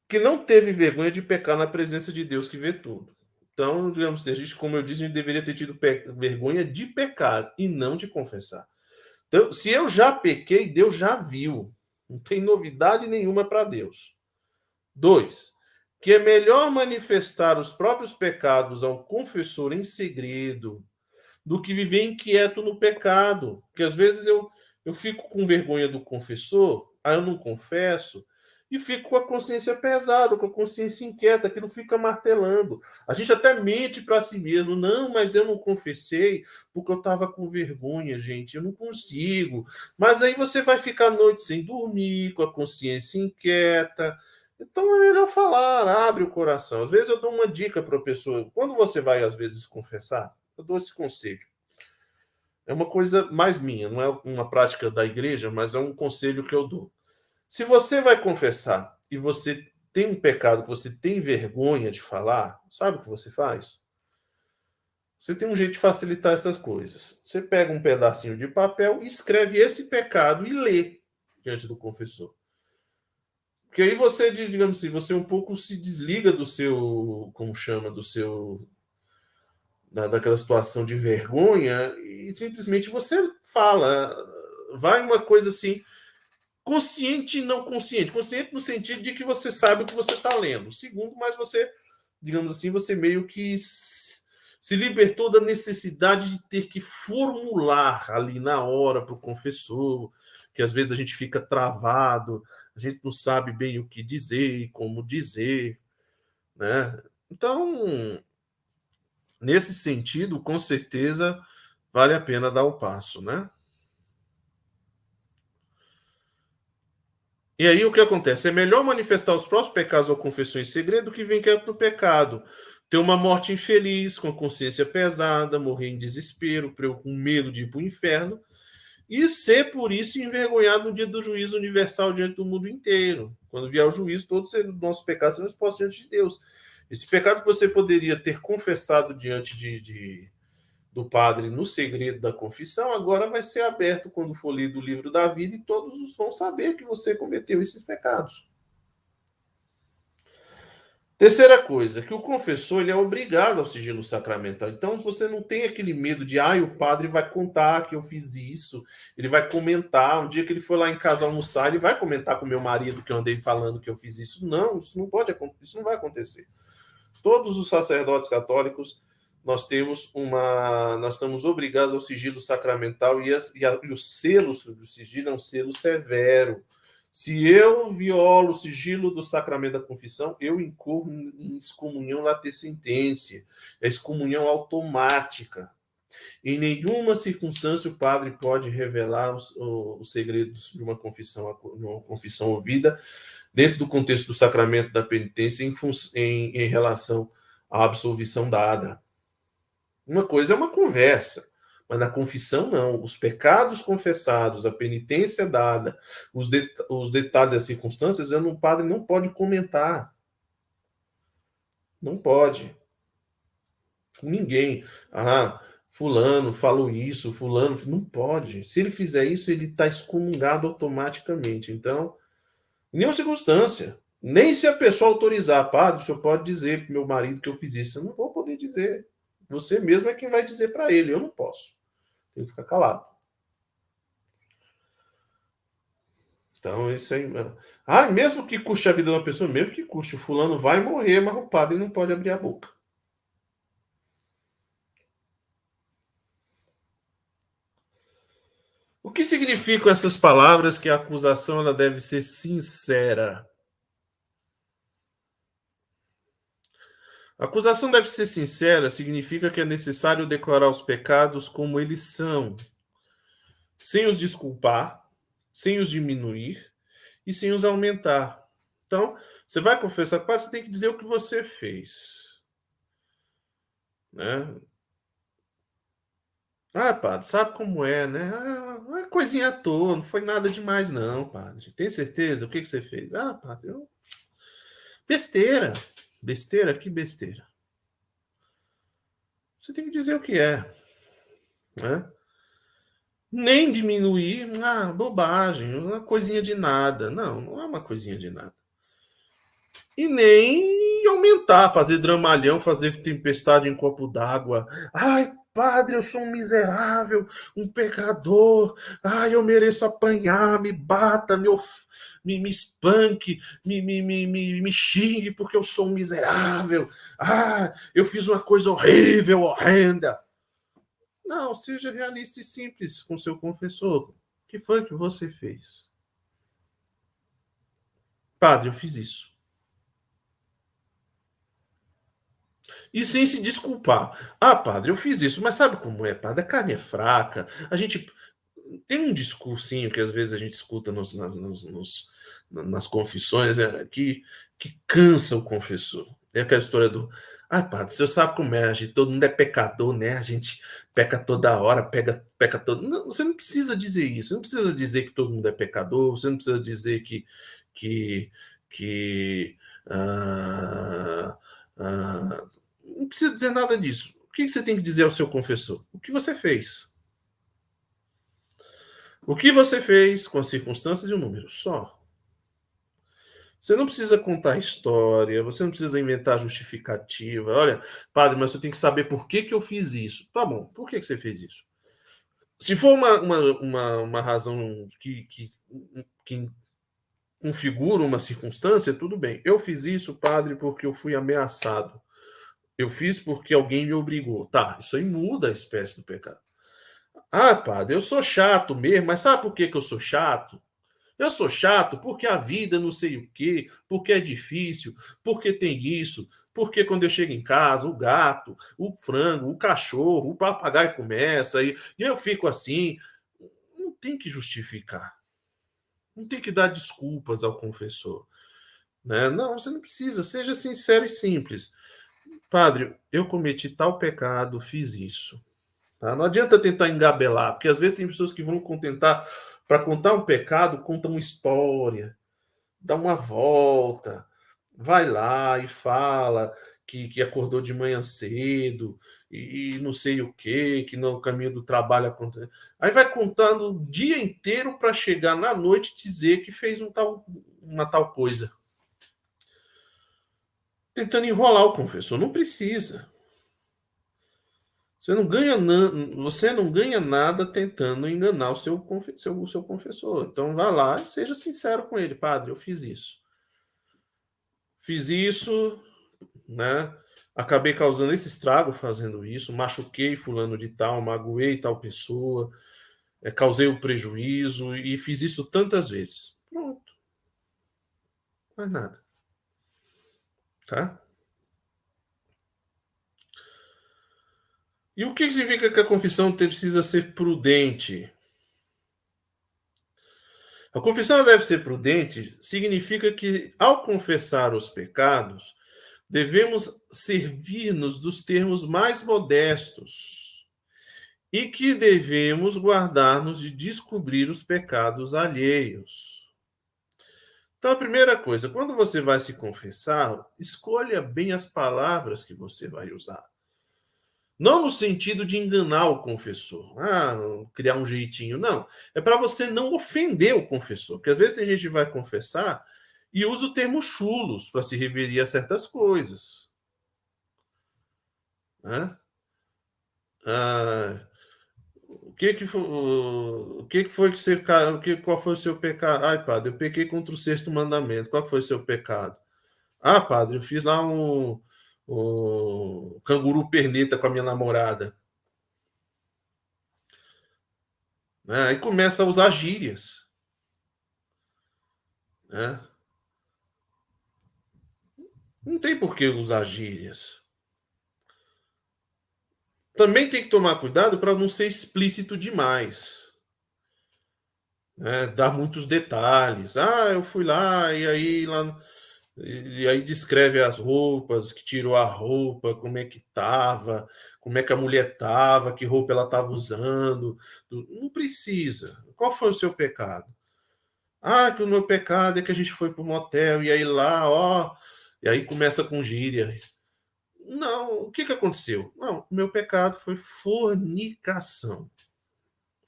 que não teve vergonha de pecar na presença de Deus que vê tudo. Então, digamos assim, a gente, como eu disse, a gente deveria ter tido vergonha de pecar e não de confessar. Então, se eu já pequei, Deus já viu. Não tem novidade nenhuma para Deus. Dois, que é melhor manifestar os próprios pecados ao confessor em segredo do que viver inquieto no pecado. Porque às vezes eu, eu fico com vergonha do confessor, aí eu não confesso, e fico com a consciência pesada, com a consciência inquieta, não fica martelando. A gente até mente para si mesmo, não, mas eu não confessei porque eu estava com vergonha, gente, eu não consigo. Mas aí você vai ficar a noite sem dormir, com a consciência inquieta. Então é melhor falar, abre o coração. Às vezes eu dou uma dica para a pessoa, quando você vai às vezes confessar, eu dou esse conselho. É uma coisa mais minha, não é uma prática da igreja, mas é um conselho que eu dou. Se você vai confessar e você tem um pecado que você tem vergonha de falar, sabe o que você faz? Você tem um jeito de facilitar essas coisas. Você pega um pedacinho de papel escreve esse pecado e lê diante do confessor. Porque aí você, digamos assim, você um pouco se desliga do seu, como chama, do seu da, daquela situação de vergonha e simplesmente você fala. Vai uma coisa assim, consciente e não consciente. Consciente no sentido de que você sabe o que você está lendo. Segundo, mas você, digamos assim, você meio que se libertou da necessidade de ter que formular ali na hora para o confessor, que às vezes a gente fica travado, a gente não sabe bem o que dizer, como dizer, né? Então, nesse sentido, com certeza vale a pena dar o passo, né? E aí o que acontece? É melhor manifestar os próprios pecados ou confissão em segredo que vem quieto no pecado. Ter uma morte infeliz, com a consciência pesada, morrer em desespero, com medo de ir para o inferno, e ser por isso envergonhado no dia do juízo universal diante do mundo inteiro. Quando vier o juízo, todos os nossos pecados serão expostos diante de Deus. Esse pecado que você poderia ter confessado diante de, de, do padre no segredo da confissão, agora vai ser aberto quando for lido o livro da vida e todos vão saber que você cometeu esses pecados. Terceira coisa, que o confessor ele é obrigado ao sigilo sacramental. Então, você não tem aquele medo de, ah, o padre vai contar que eu fiz isso, ele vai comentar. Um dia que ele for lá em casa almoçar, ele vai comentar com meu marido que eu andei falando que eu fiz isso. Não, isso não pode isso não vai acontecer. Todos os sacerdotes católicos nós temos uma, nós estamos obrigados ao sigilo sacramental e, as, e, a, e o selo sobre o sigilo é um selo severo se eu violo o sigilo do sacramento da confissão, eu incorro em excomunhão latecentência, é excomunhão automática. Em nenhuma circunstância o padre pode revelar os, os segredos de uma confissão, uma confissão ouvida dentro do contexto do sacramento da penitência em, em, em relação à absolvição dada. Uma coisa é uma conversa, mas na confissão, não. Os pecados confessados, a penitência dada, os, de, os detalhes das circunstâncias, o padre não pode comentar. Não pode. Ninguém. Ah, fulano falou isso, fulano. Não pode. Se ele fizer isso, ele está excomungado automaticamente. Então, nenhuma circunstância. Nem se a pessoa autorizar, padre, o senhor pode dizer para meu marido que eu fiz isso. Eu não vou poder dizer. Você mesmo é quem vai dizer para ele. Eu não posso. Tem que ficar calado. Então, isso aí. Ah, mesmo que custe a vida de uma pessoa, mesmo que custe, o fulano vai morrer, mas o padre não pode abrir a boca. Que significam essas palavras que a acusação ela deve ser sincera? A acusação deve ser sincera, significa que é necessário declarar os pecados como eles são, sem os desculpar, sem os diminuir e sem os aumentar. Então, você vai confessar, você tem que dizer o que você fez. Né? Ah, padre, sabe como é, né? Ah, uma coisinha à toa, não foi nada demais, não, padre. Tem certeza? O que, que você fez? Ah, padre, eu... besteira. Besteira? Que besteira. Você tem que dizer o que é. Né? Nem diminuir, ah, bobagem, uma coisinha de nada. Não, não é uma coisinha de nada. E nem aumentar, fazer dramalhão, fazer tempestade em copo d'água. Ai, Padre, eu sou um miserável, um pecador. Ai, eu mereço apanhar, me bata, me, of... me, me espanque, me, me, me, me, me xingue porque eu sou um miserável. Ah, eu fiz uma coisa horrível, horrenda. Não, seja realista e simples com seu confessor. O que foi que você fez? Padre, eu fiz isso. E sem se desculpar. Ah, padre, eu fiz isso, mas sabe como é, padre? A carne é fraca. A gente tem um discursinho que às vezes a gente escuta nos, nas, nos, nas confissões é, que, que cansa o confessor. É aquela história do. Ah, padre, você sabe como é, a gente, todo mundo é pecador, né? A gente peca toda hora, pega, peca todo. Não, você não precisa dizer isso. Você não precisa dizer que todo mundo é pecador. Você não precisa dizer que que que ah, ah, não precisa dizer nada disso. O que você tem que dizer ao seu confessor? O que você fez? O que você fez com as circunstâncias e o número? Só. Você não precisa contar história, você não precisa inventar justificativa. Olha, padre, mas você tem que saber por que, que eu fiz isso. Tá bom, por que, que você fez isso? Se for uma, uma, uma, uma razão que, que, que configura uma circunstância, tudo bem. Eu fiz isso, padre, porque eu fui ameaçado. Eu fiz porque alguém me obrigou. Tá, isso aí muda a espécie do pecado. Ah, padre, eu sou chato mesmo, mas sabe por que, que eu sou chato? Eu sou chato porque a vida não sei o quê, porque é difícil, porque tem isso, porque quando eu chego em casa, o gato, o frango, o cachorro, o papagaio começa, e, e eu fico assim. Não tem que justificar. Não tem que dar desculpas ao confessor. Né? Não, você não precisa. Seja sincero e simples. Padre, eu cometi tal pecado, fiz isso. Tá? Não adianta tentar engabelar, porque às vezes tem pessoas que vão contentar para contar um pecado, contam uma história, dá uma volta, vai lá e fala que, que acordou de manhã cedo e, e não sei o que, que no caminho do trabalho aconteceu. Aí vai contando o dia inteiro para chegar na noite dizer que fez um tal, uma tal coisa. Tentando enrolar o confessor. Não precisa. Você não ganha, você não ganha nada tentando enganar o seu, seu, o seu confessor. Então vá lá e seja sincero com ele, padre, eu fiz isso. Fiz isso, né? Acabei causando esse estrago fazendo isso, machuquei fulano de tal, magoei tal pessoa, é, causei o um prejuízo e fiz isso tantas vezes. Pronto. Mais nada. Tá? E o que significa que a confissão precisa ser prudente? A confissão deve ser prudente significa que, ao confessar os pecados, devemos servir-nos dos termos mais modestos e que devemos guardar-nos de descobrir os pecados alheios. Então, a primeira coisa, quando você vai se confessar, escolha bem as palavras que você vai usar. Não no sentido de enganar o confessor, ah, criar um jeitinho, não. É para você não ofender o confessor, porque às vezes a gente vai confessar e usa o termo chulos para se referir a certas coisas. Né? Ah, que que foi, o que que foi que você, o que, qual foi o seu pecado? Ai, padre, eu pequei contra o sexto mandamento. Qual foi o seu pecado? Ah, padre, eu fiz lá um o canguru perneta com a minha namorada. Né? Aí começa a usar gírias. Né? Não tem por que usar gírias. Também tem que tomar cuidado para não ser explícito demais. Né? Dar muitos detalhes. Ah, eu fui lá e aí lá e aí descreve as roupas, que tirou a roupa, como é que tava, como é que a mulher tava, que roupa ela tava usando. Não precisa. Qual foi o seu pecado? Ah, que o meu pecado é que a gente foi para o motel e aí lá, ó, e aí começa com gíria. Não, o que, que aconteceu? Não, meu pecado foi fornicação.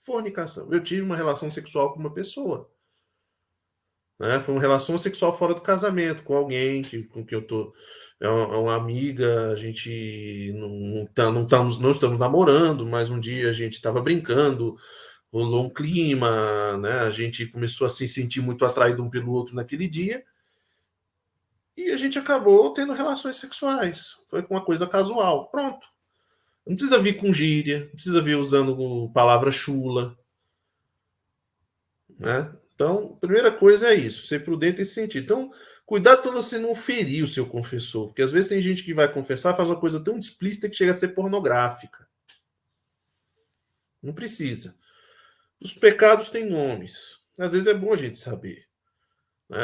Fornicação. Eu tive uma relação sexual com uma pessoa. Né? Foi uma relação sexual fora do casamento, com alguém que, com que eu tô. É uma, é uma amiga, a gente não, não, tá, não, estamos, não estamos namorando, mas um dia a gente estava brincando, rolou um clima, né? A gente começou a se sentir muito atraído um pelo outro naquele dia. E a gente acabou tendo relações sexuais. Foi uma coisa casual. Pronto. Não precisa vir com gíria, não precisa vir usando palavra chula. Né? Então, a primeira coisa é isso, ser prudente nesse sentido. Então, cuidado para você não ferir o seu confessor, porque às vezes tem gente que vai confessar faz uma coisa tão explícita que chega a ser pornográfica. Não precisa. Os pecados têm nomes. Às vezes é bom a gente saber. Né?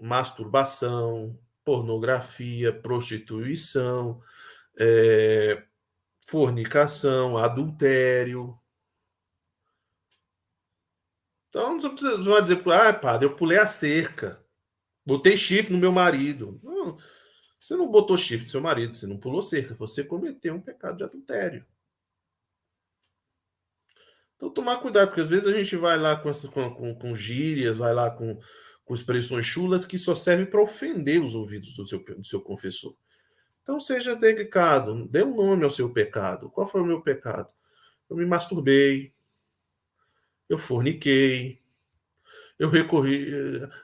Masturbação, pornografia, prostituição, é, fornicação, adultério, então não vai dizer, ah, padre, eu pulei a cerca, botei chifre no meu marido. Não, você não botou chifre no seu marido, você não pulou cerca, você cometeu um pecado de adultério. Então tomar cuidado, porque às vezes a gente vai lá com, com, com, com gírias, vai lá com, com expressões chulas que só servem para ofender os ouvidos do seu, do seu confessor. Então seja delicado, dê um nome ao seu pecado. Qual foi o meu pecado? Eu me masturbei, eu forniquei, eu recorri.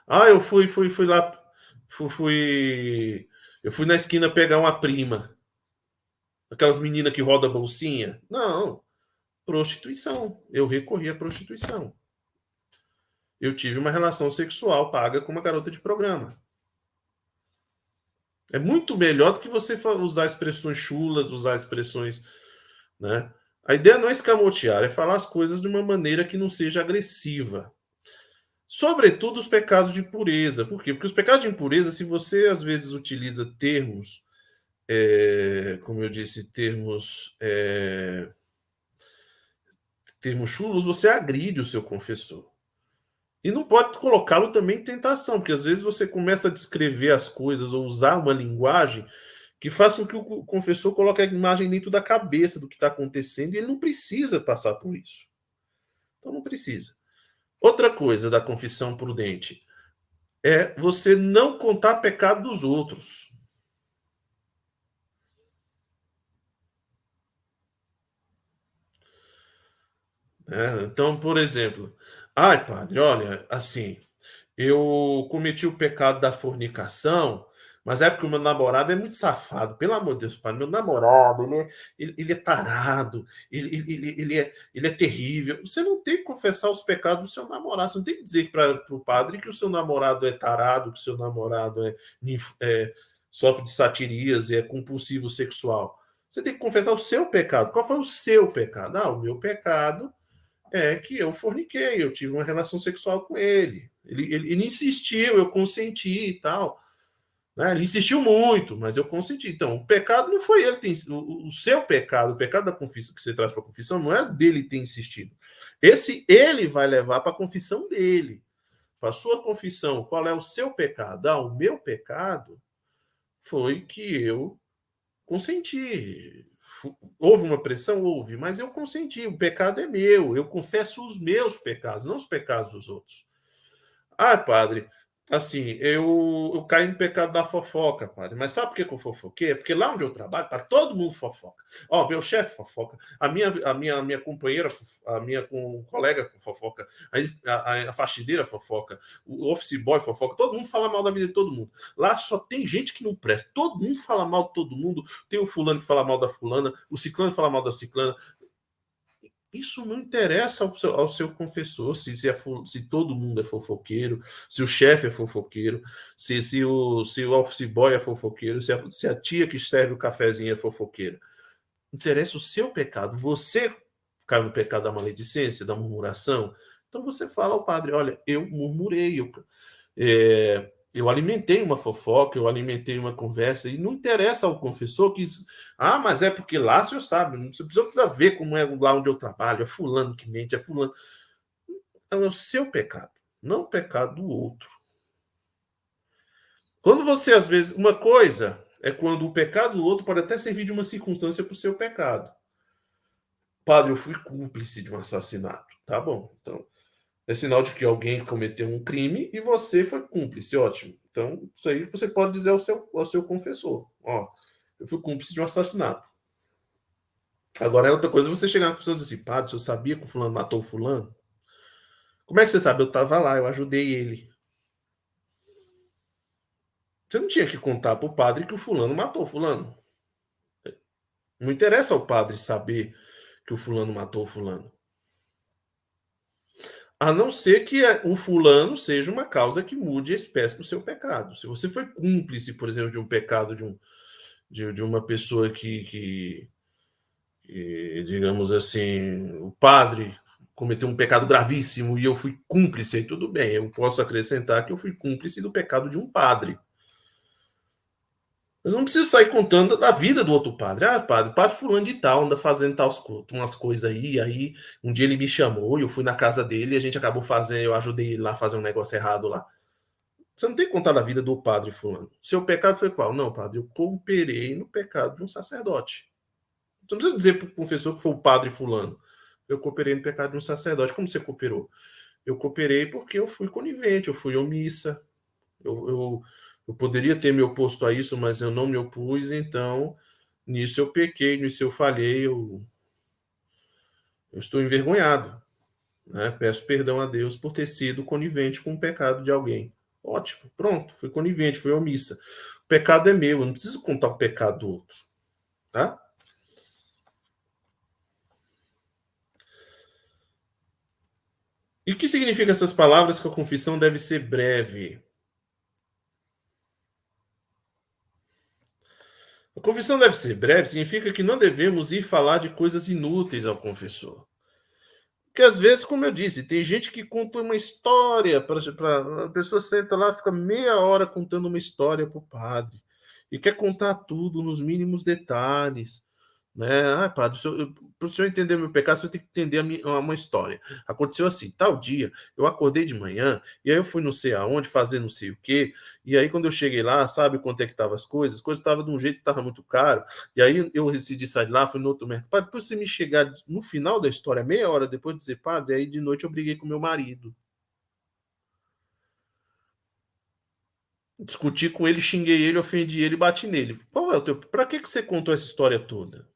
Ah, eu fui, fui, fui lá, fui, fui, eu fui na esquina pegar uma prima, aquelas meninas que roda bolsinha. Não, prostituição. Eu recorri à prostituição. Eu tive uma relação sexual paga com uma garota de programa. É muito melhor do que você usar expressões chulas, usar expressões, né? A ideia não é escamotear, é falar as coisas de uma maneira que não seja agressiva. Sobretudo os pecados de impureza. Por quê? Porque os pecados de impureza, se você às vezes utiliza termos, é, como eu disse, termos é, termos chulos, você agride o seu confessor. E não pode colocá-lo também em tentação, porque às vezes você começa a descrever as coisas ou usar uma linguagem que faz com que o confessor coloque a imagem dentro da cabeça do que está acontecendo e ele não precisa passar por isso. Então não precisa. Outra coisa da confissão prudente é você não contar pecado dos outros. É, então, por exemplo, ai, padre, olha, assim, eu cometi o pecado da fornicação, mas é porque o meu namorado é muito safado. Pelo amor de Deus, pai. Meu namorado, ele é, ele, ele é tarado, ele, ele, ele, é, ele é terrível. Você não tem que confessar os pecados do seu namorado. Você não tem que dizer para o padre que o seu namorado é tarado, que o seu namorado é, é, sofre de satirias e é compulsivo sexual. Você tem que confessar o seu pecado. Qual foi o seu pecado? Ah, o meu pecado é que eu forniquei, eu tive uma relação sexual com ele. Ele, ele, ele insistiu, eu consenti e tal. Né? Ele insistiu muito, mas eu consenti. Então, o pecado não foi ele o, o seu pecado, o pecado da confissão que você traz para a confissão, não é dele ter insistido. Esse ele vai levar para a confissão dele. Para a sua confissão, qual é o seu pecado? Ah, o meu pecado foi que eu consenti. Houve uma pressão? Houve, mas eu consenti. O pecado é meu. Eu confesso os meus pecados, não os pecados dos outros. Ah, padre, Assim, eu, eu caí no pecado da fofoca, padre. Mas sabe por que, eu fofoquei? É porque lá onde eu trabalho, para todo mundo fofoca. Ó, meu chefe fofoca, a minha, a minha, a minha companheira, a minha com, colega fofoca, a, a, a faxineira fofoca, o office boy fofoca, todo mundo fala mal da vida de todo mundo. Lá só tem gente que não presta. Todo mundo fala mal de todo mundo. Tem o fulano que fala mal da fulana, o ciclano que fala mal da ciclana, isso não interessa ao seu, ao seu confessor, se, se, é, se, todo mundo é fofoqueiro, se o chefe é fofoqueiro, se, se, o, se o office boy é fofoqueiro, se a, se a tia que serve o cafezinho é fofoqueira. Interessa o seu pecado. Você cai no pecado da maledicência, da murmuração. Então você fala ao padre: olha, eu murmurei, eu, é, eu alimentei uma fofoca, eu alimentei uma conversa, e não interessa ao confessor que. Ah, mas é porque lá o senhor sabe, você precisa, precisa ver como é lá onde eu trabalho, é fulano que mente, é fulano. É o seu pecado, não o pecado do outro. Quando você, às vezes, uma coisa é quando o pecado do outro pode até servir de uma circunstância para o seu pecado. Padre, eu fui cúmplice de um assassinato. Tá bom, então é sinal de que alguém cometeu um crime e você foi cúmplice, ótimo. Então, isso aí você pode dizer ao seu, ao seu confessor: Ó, eu fui cúmplice de um assassinato. Agora é outra coisa você chegar na confissão e dizer assim: Padre, eu sabia que o fulano matou o fulano? Como é que você sabe? Eu estava lá, eu ajudei ele. Você não tinha que contar para o padre que o fulano matou o fulano. Não interessa ao padre saber que o fulano matou o fulano. A não ser que o fulano seja uma causa que mude a espécie do seu pecado. Se você foi cúmplice, por exemplo, de um pecado de, um, de, de uma pessoa que, que, que, digamos assim, o padre cometeu um pecado gravíssimo e eu fui cúmplice, aí tudo bem, eu posso acrescentar que eu fui cúmplice do pecado de um padre. Mas não precisa sair contando da vida do outro padre. Ah, padre, padre fulano de tal anda fazendo tal, umas coisas aí. Aí um dia ele me chamou eu fui na casa dele e a gente acabou fazendo, eu ajudei ele lá a fazer um negócio errado lá. Você não tem que contar da vida do padre fulano. Seu pecado foi qual? Não, padre, eu cooperei no pecado de um sacerdote. Você não precisa dizer para o confessor que foi o padre fulano. Eu cooperei no pecado de um sacerdote. Como você cooperou? Eu cooperei porque eu fui conivente, eu fui omissa. eu, eu eu poderia ter me oposto a isso, mas eu não me opus, então nisso eu pequei, nisso eu falhei, eu, eu estou envergonhado. Né? Peço perdão a Deus por ter sido conivente com o pecado de alguém. Ótimo, pronto, fui conivente, fui omissa. O pecado é meu, eu não preciso contar o pecado do outro. Tá? E o que significa essas palavras que a confissão deve ser breve? A confissão deve ser breve, significa que não devemos ir falar de coisas inúteis ao confessor. Porque às vezes, como eu disse, tem gente que conta uma história para a pessoa senta lá, fica meia hora contando uma história para o padre e quer contar tudo nos mínimos detalhes. Né? Ah, padre, para o senhor entender meu pecado, você tem que entender minha, uma história. Aconteceu assim, tal dia, eu acordei de manhã, e aí eu fui não sei aonde, fazer não sei o quê, e aí quando eu cheguei lá, sabe quanto é que estavam as coisas? As coisas estavam de um jeito que estava muito caro, e aí eu decidi sair de lá, fui no outro mercado. Padre, depois você me chegar no final da história, meia hora depois de dizer, padre, aí de noite eu briguei com meu marido. Discuti com ele, xinguei ele, ofendi ele, bati nele. Qual é o teu. Pra que, que você contou essa história toda?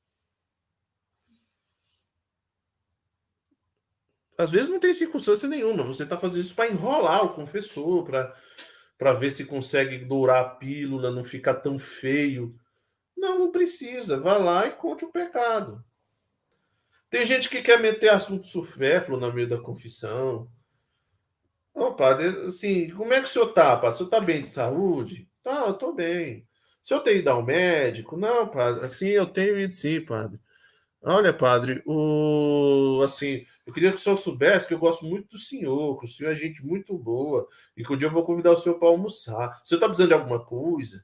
Às vezes não tem circunstância nenhuma, você está fazendo isso para enrolar o confessor, para ver se consegue dourar a pílula, não ficar tão feio. Não, não precisa. Vá lá e conte o pecado. Tem gente que quer meter assunto supérfluo no meio da confissão. Ô, padre, assim, como é que o senhor tá, padre? O senhor tá bem de saúde? Tá, eu tô bem. O senhor tem ido ao médico? Não, padre. Assim, eu tenho ido sim, padre. Olha, padre, o assim, eu queria que o senhor soubesse que eu gosto muito do senhor, que o senhor é gente muito boa, e que um dia eu vou convidar o senhor para almoçar. O senhor está precisando de alguma coisa?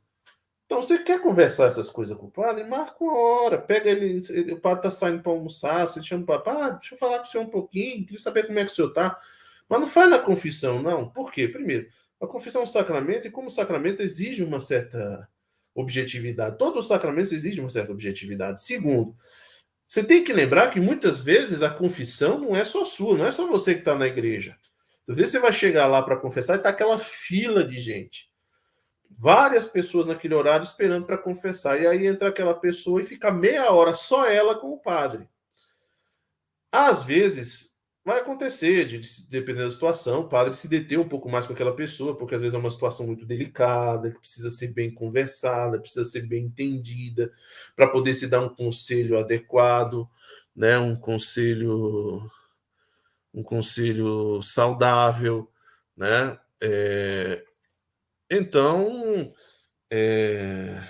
Então, você quer conversar essas coisas com o padre? Marca uma hora, pega ele, ele o padre está saindo para almoçar, você chama o padre, ah, deixa eu falar com o senhor um pouquinho, queria saber como é que o senhor está. Mas não faz na confissão, não. Por quê? Primeiro, a confissão é um sacramento, e como sacramento exige uma certa objetividade. Todos os sacramentos exigem uma certa objetividade. Segundo, você tem que lembrar que muitas vezes a confissão não é só sua, não é só você que está na igreja. Às vezes você vai chegar lá para confessar e está aquela fila de gente. Várias pessoas naquele horário esperando para confessar. E aí entra aquela pessoa e fica meia hora só ela com o padre. Às vezes, Vai acontecer, de, de, dependendo da situação, o padre se deter um pouco mais com aquela pessoa, porque às vezes é uma situação muito delicada, que precisa ser bem conversada, precisa ser bem entendida, para poder se dar um conselho adequado, né? um conselho um conselho saudável, né? É, então, é,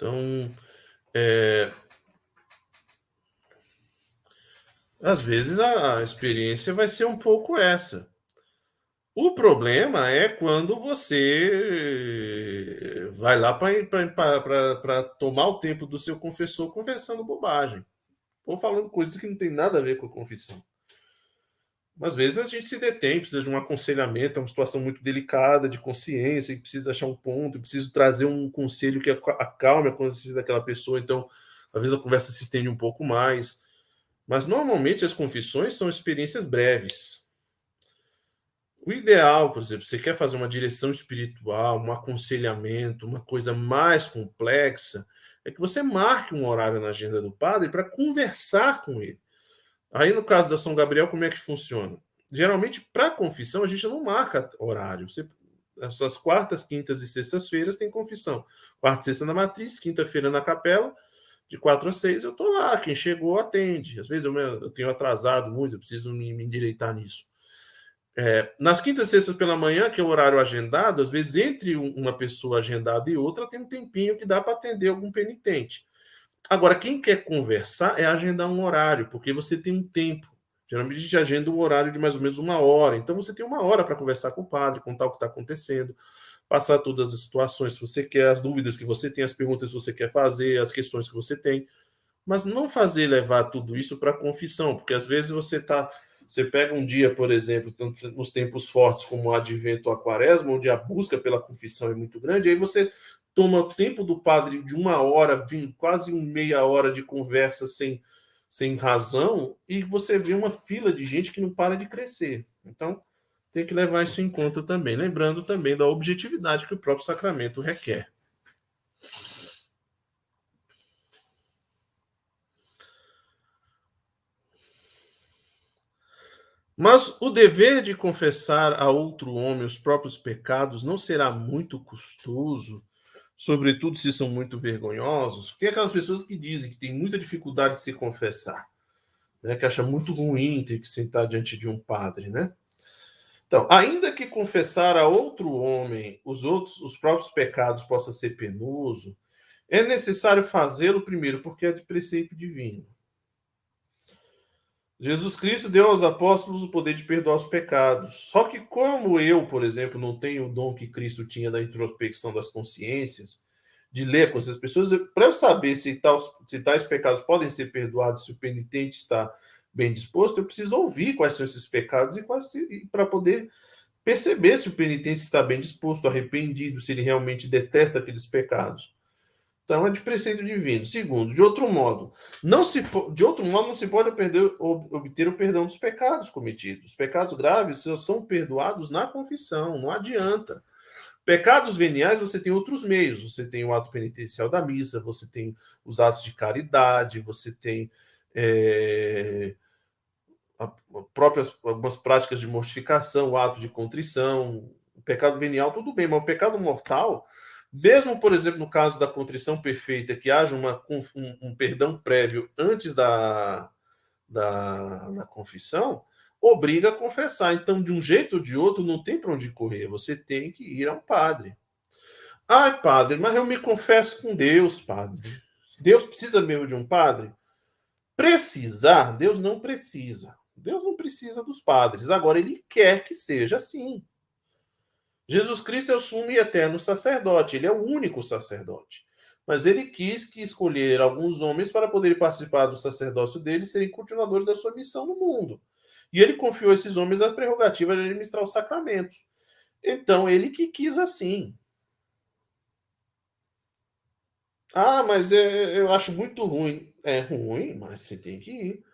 Então, é, às vezes a experiência vai ser um pouco essa. O problema é quando você vai lá para tomar o tempo do seu confessor conversando bobagem, ou falando coisas que não tem nada a ver com a confissão. Às vezes a gente se detém, precisa de um aconselhamento, é uma situação muito delicada de consciência, que precisa achar um ponto, precisa trazer um conselho que acalme a consciência daquela pessoa. Então, às vezes a conversa se estende um pouco mais. Mas normalmente as confissões são experiências breves. O ideal, por exemplo, você quer fazer uma direção espiritual, um aconselhamento, uma coisa mais complexa, é que você marque um horário na agenda do padre para conversar com ele. Aí, no caso da São Gabriel, como é que funciona? Geralmente, para confissão, a gente não marca horário. Você, essas quartas, quintas e sextas-feiras tem confissão. Quarta e sexta na matriz, quinta-feira na capela, de quatro a seis eu estou lá. Quem chegou, atende. Às vezes eu, eu tenho atrasado muito, eu preciso me, me endireitar nisso. É, nas quintas e sextas pela manhã, que é o horário agendado, às vezes entre uma pessoa agendada e outra tem um tempinho que dá para atender algum penitente. Agora, quem quer conversar é agendar um horário, porque você tem um tempo. Geralmente a gente agenda um horário de mais ou menos uma hora. Então você tem uma hora para conversar com o padre, contar o que está acontecendo, passar todas as situações que você quer, as dúvidas que você tem, as perguntas que você quer fazer, as questões que você tem. Mas não fazer levar tudo isso para confissão, porque às vezes você está. Você pega um dia, por exemplo, nos tempos fortes como o advento ou a quaresma, onde a busca pela confissão é muito grande, aí você toma tempo do padre de uma hora, quase uma meia hora de conversa sem, sem razão, e você vê uma fila de gente que não para de crescer. Então, tem que levar isso em conta também. Lembrando também da objetividade que o próprio sacramento requer. Mas o dever de confessar a outro homem os próprios pecados não será muito custoso sobretudo se são muito vergonhosos, tem aquelas pessoas que dizem que tem muita dificuldade de se confessar, né, que acha muito ruim ter que sentar diante de um padre, né? Então, ainda que confessar a outro homem os outros, os próprios pecados possa ser penoso, é necessário fazê-lo primeiro porque é de preceito divino. Jesus Cristo deu aos apóstolos o poder de perdoar os pecados. Só que, como eu, por exemplo, não tenho o dom que Cristo tinha da introspecção das consciências, de ler com essas pessoas, para eu saber se, se tais pecados podem ser perdoados, se o penitente está bem disposto, eu preciso ouvir quais são esses pecados e para poder perceber se o penitente está bem disposto, arrependido, se ele realmente detesta aqueles pecados. Então é de preceito divino. Segundo, de outro modo, não se de outro modo não se pode perder, obter o perdão dos pecados cometidos. Os pecados graves são perdoados na confissão, não adianta. Pecados veniais, você tem outros meios. Você tem o ato penitencial da missa, você tem os atos de caridade, você tem é, próprias algumas práticas de mortificação, o ato de contrição. O pecado venial, tudo bem, mas o pecado mortal mesmo, por exemplo, no caso da contrição perfeita, que haja uma, um, um perdão prévio antes da, da, da, confissão, obriga a confessar. Então, de um jeito ou de outro, não tem para onde correr. Você tem que ir ao padre. Ai, padre, mas eu me confesso com Deus, padre. Deus precisa mesmo de um padre? Precisar, Deus não precisa. Deus não precisa dos padres. Agora, ele quer que seja assim. Jesus Cristo é o sumo e eterno sacerdote, ele é o único sacerdote. Mas ele quis que escolher alguns homens para poderem participar do sacerdócio dele e serem continuadores da sua missão no mundo. E ele confiou a esses homens a prerrogativa de administrar os sacramentos. Então, ele que quis assim. Ah, mas é, eu acho muito ruim. É ruim, mas você tem que ir.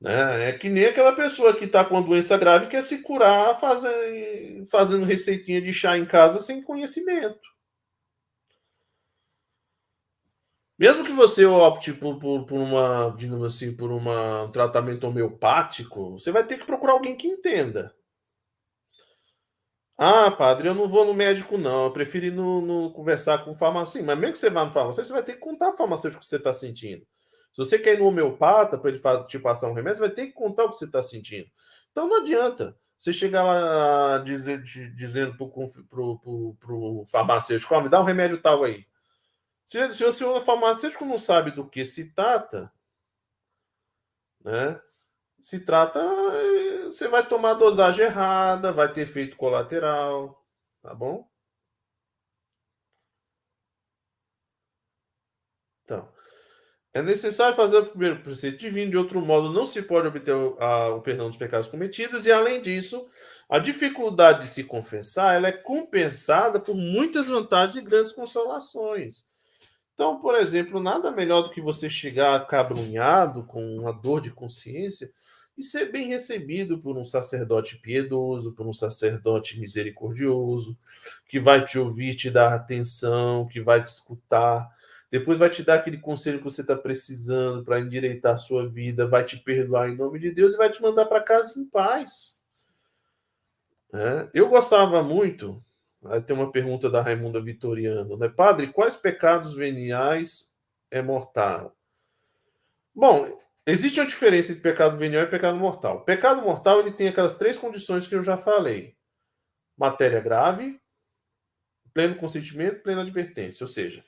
Né? É que nem aquela pessoa que está com uma doença grave quer se curar fazendo, fazendo receitinha de chá em casa sem conhecimento. Mesmo que você opte por, por, por uma, digamos assim, por uma, um tratamento homeopático, você vai ter que procurar alguém que entenda. Ah, padre, eu não vou no médico, não. Eu prefiro ir no, no conversar com o farmacêutico. Mas mesmo que você vá no farmacêutico, você vai ter que contar o farmacêutico que você está sentindo. Se você quer ir no homeopata para ele te passar um remédio, vai ter que contar o que você está sentindo. Então não adianta você chegar lá dizer, dizendo para o farmacêutico, oh, me dá um remédio tal aí. Se, se o senhor farmacêutico não sabe do que se trata, né? Se trata, você vai tomar dosagem errada, vai ter efeito colateral, tá bom? Então, é necessário fazer o primeiro preceito divino, de outro modo não se pode obter o, a, o perdão dos pecados cometidos, e além disso, a dificuldade de se confessar ela é compensada por muitas vantagens e grandes consolações. Então, por exemplo, nada melhor do que você chegar acabrunhado, com uma dor de consciência, e ser bem recebido por um sacerdote piedoso, por um sacerdote misericordioso, que vai te ouvir, te dar atenção, que vai te escutar, depois vai te dar aquele conselho que você está precisando para endireitar a sua vida, vai te perdoar em nome de Deus e vai te mandar para casa em paz. É. Eu gostava muito, aí tem uma pergunta da Raimunda Vitoriano, né? Padre, quais pecados veniais é mortal? Bom, existe uma diferença entre pecado venial e pecado mortal. Pecado mortal ele tem aquelas três condições que eu já falei: matéria grave, pleno consentimento, plena advertência. Ou seja,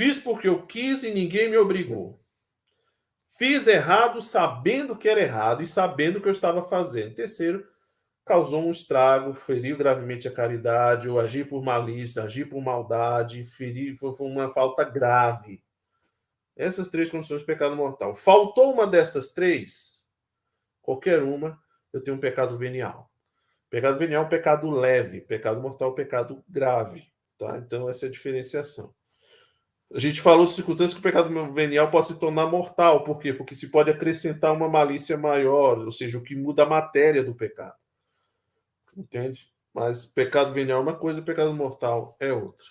Fiz porque eu quis e ninguém me obrigou. Fiz errado sabendo que era errado e sabendo o que eu estava fazendo. Terceiro, causou um estrago, feriu gravemente a caridade, ou agir por malícia, agir por maldade, ferir, foi, foi uma falta grave. Essas três condições de pecado mortal. Faltou uma dessas três, qualquer uma, eu tenho um pecado venial. Pecado venial é um pecado leve, pecado mortal é um pecado grave. Tá? Então, essa é a diferenciação. A gente falou circunstâncias que o pecado venial pode se tornar mortal. Por quê? Porque se pode acrescentar uma malícia maior, ou seja, o que muda a matéria do pecado. Entende? Mas pecado venial é uma coisa, pecado mortal é outra.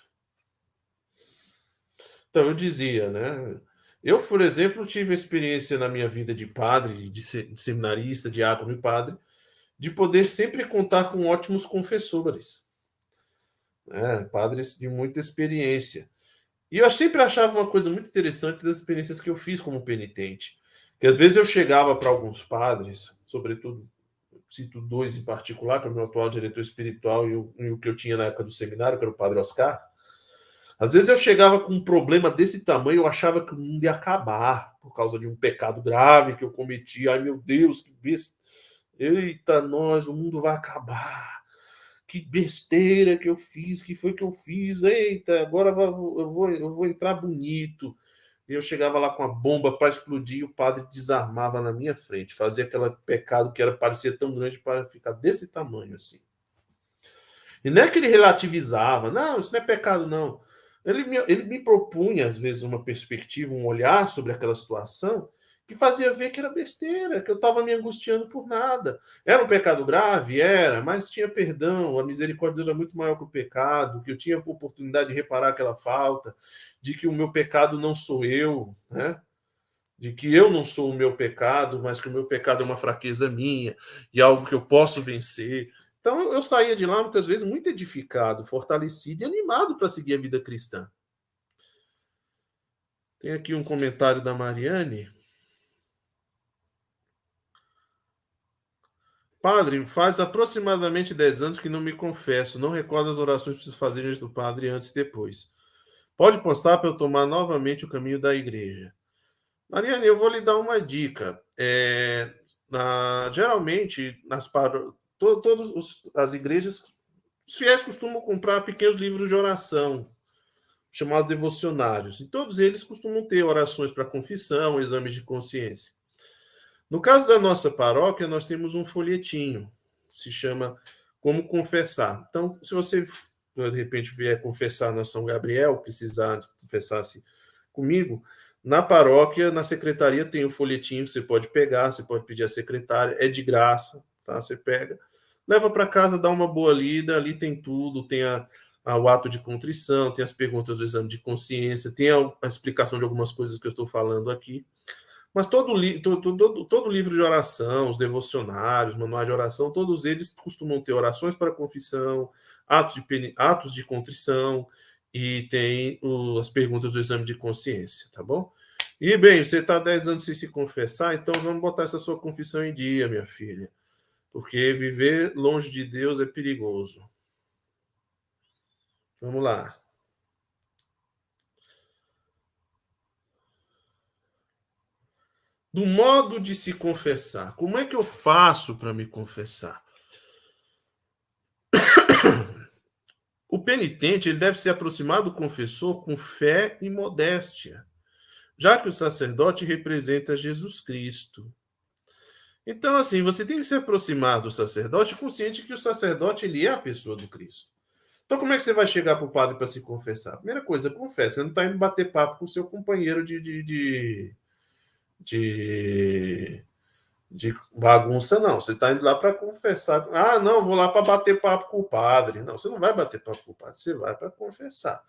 Então eu dizia, né? Eu, por exemplo, tive experiência na minha vida de padre, de seminarista, diácono e padre, de poder sempre contar com ótimos confessores, né? padres de muita experiência. E eu sempre achava uma coisa muito interessante das experiências que eu fiz como penitente. Que às vezes eu chegava para alguns padres, sobretudo, cito dois em particular, que é o meu atual diretor espiritual e o, e o, que eu tinha na época do seminário, que era o padre Oscar. Às vezes eu chegava com um problema desse tamanho, eu achava que o mundo ia acabar por causa de um pecado grave que eu cometi. Ai meu Deus, que besta. Eita, nós, o mundo vai acabar. Que besteira que eu fiz, que foi que eu fiz. Eita, agora eu vou, eu vou entrar bonito. E eu chegava lá com a bomba para explodir e o padre desarmava na minha frente, fazia aquele pecado que era parecia tão grande para ficar desse tamanho assim. E não é que ele relativizava, não, isso não é pecado, não. Ele me, ele me propunha, às vezes, uma perspectiva, um olhar sobre aquela situação que fazia ver que era besteira, que eu estava me angustiando por nada. Era um pecado grave? Era, mas tinha perdão, a misericórdia era muito maior que o pecado, que eu tinha a oportunidade de reparar aquela falta, de que o meu pecado não sou eu, né? de que eu não sou o meu pecado, mas que o meu pecado é uma fraqueza minha e algo que eu posso vencer. Então eu saía de lá muitas vezes muito edificado, fortalecido e animado para seguir a vida cristã. Tem aqui um comentário da Mariane. Padre, faz aproximadamente 10 anos que não me confesso. Não recordo as orações que preciso fazer diante do padre antes e depois. Pode postar para eu tomar novamente o caminho da igreja. Mariane, eu vou lhe dar uma dica. É, na, geralmente, nas, to, todas as igrejas, os fiéis costumam comprar pequenos livros de oração, chamados devocionários. E todos eles costumam ter orações para confissão, exames de consciência. No caso da nossa paróquia, nós temos um folhetinho, se chama Como Confessar. Então, se você de repente vier confessar na São Gabriel, precisar confessar-se comigo, na paróquia, na secretaria, tem o folhetinho que você pode pegar, você pode pedir à secretária, é de graça, tá? Você pega leva para casa, dá uma boa lida, ali tem tudo, tem a, a, o ato de contrição, tem as perguntas do exame de consciência, tem a, a explicação de algumas coisas que eu estou falando aqui. Mas todo, todo, todo, todo livro de oração, os devocionários, manuais de oração, todos eles costumam ter orações para confissão, atos de, atos de contrição e tem o, as perguntas do exame de consciência, tá bom? E bem, você está 10 anos sem se confessar, então vamos botar essa sua confissão em dia, minha filha porque viver longe de Deus é perigoso. Vamos lá. Do modo de se confessar. Como é que eu faço para me confessar? O penitente ele deve se aproximar do confessor com fé e modéstia, já que o sacerdote representa Jesus Cristo. Então, assim, você tem que se aproximar do sacerdote consciente que o sacerdote ele é a pessoa do Cristo. Então, como é que você vai chegar para o padre para se confessar? Primeira coisa, confessa. Você não está indo bater papo com o seu companheiro de, de, de, de, de bagunça, não. Você está indo lá para confessar. Ah, não, vou lá para bater papo com o padre. Não, você não vai bater papo com o padre, você vai para confessar.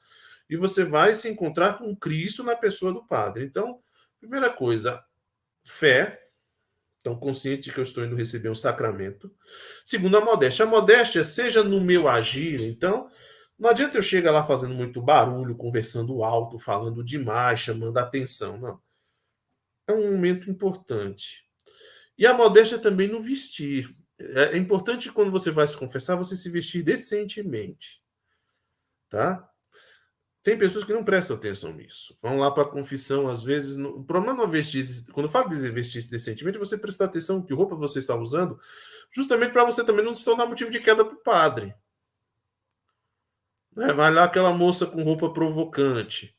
E você vai se encontrar com Cristo na pessoa do padre. Então, primeira coisa, fé, então, consciente que eu estou indo receber um sacramento. Segundo, a modéstia. A modéstia, seja no meu agir, então, não adianta eu chegar lá fazendo muito barulho, conversando alto, falando demais, chamando atenção. Não. É um momento importante. E a modéstia também no vestir. É, é importante quando você vai se confessar, você se vestir decentemente. Tá? Tem pessoas que não prestam atenção nisso. Vão lá para a confissão, às vezes. No... O problema não é vestir. Quando eu falo de vestir decentemente, você prestar atenção que roupa você está usando, justamente para você também não se tornar motivo de queda para o padre. Né? Vai lá aquela moça com roupa provocante.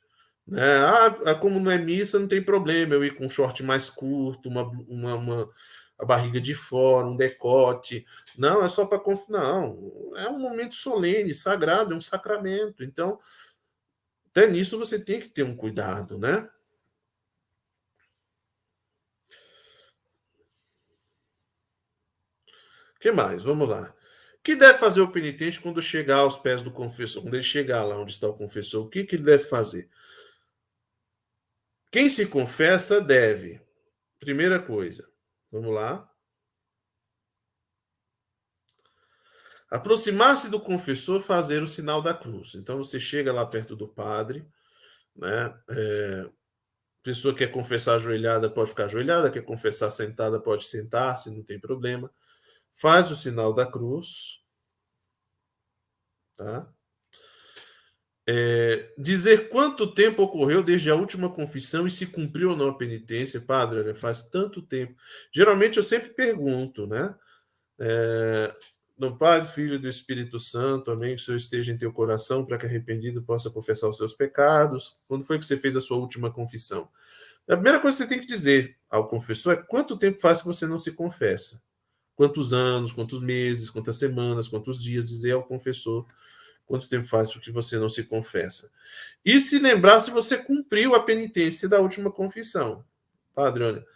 Né? Ah, como não é missa, não tem problema eu ir com um short mais curto, uma, uma, uma a barriga de fora, um decote. Não, é só para conf... Não, é um momento solene, sagrado, é um sacramento. Então, até nisso você tem que ter um cuidado, né? Que mais? Vamos lá. O que deve fazer o penitente quando chegar aos pés do confessor? Quando ele chegar lá onde está o confessor, o que, que ele deve fazer? Quem se confessa deve. Primeira coisa. Vamos lá. Aproximar-se do confessor, fazer o sinal da cruz. Então você chega lá perto do padre, né? É, pessoa que quer confessar ajoelhada pode ficar ajoelhada, quer confessar sentada pode sentar-se, não tem problema. Faz o sinal da cruz, tá? É, dizer quanto tempo ocorreu desde a última confissão e se cumpriu ou não a penitência, padre, olha, faz tanto tempo. Geralmente eu sempre pergunto, né? É, do Pai, Filho e do Espírito Santo, amém. Que o Senhor esteja em teu coração para que arrependido possa confessar os teus pecados. Quando foi que você fez a sua última confissão? A primeira coisa que você tem que dizer ao confessor é quanto tempo faz que você não se confessa. Quantos anos, quantos meses, quantas semanas, quantos dias, dizer ao confessor quanto tempo faz que você não se confessa. E se lembrar se você cumpriu a penitência da última confissão. Padre, olha,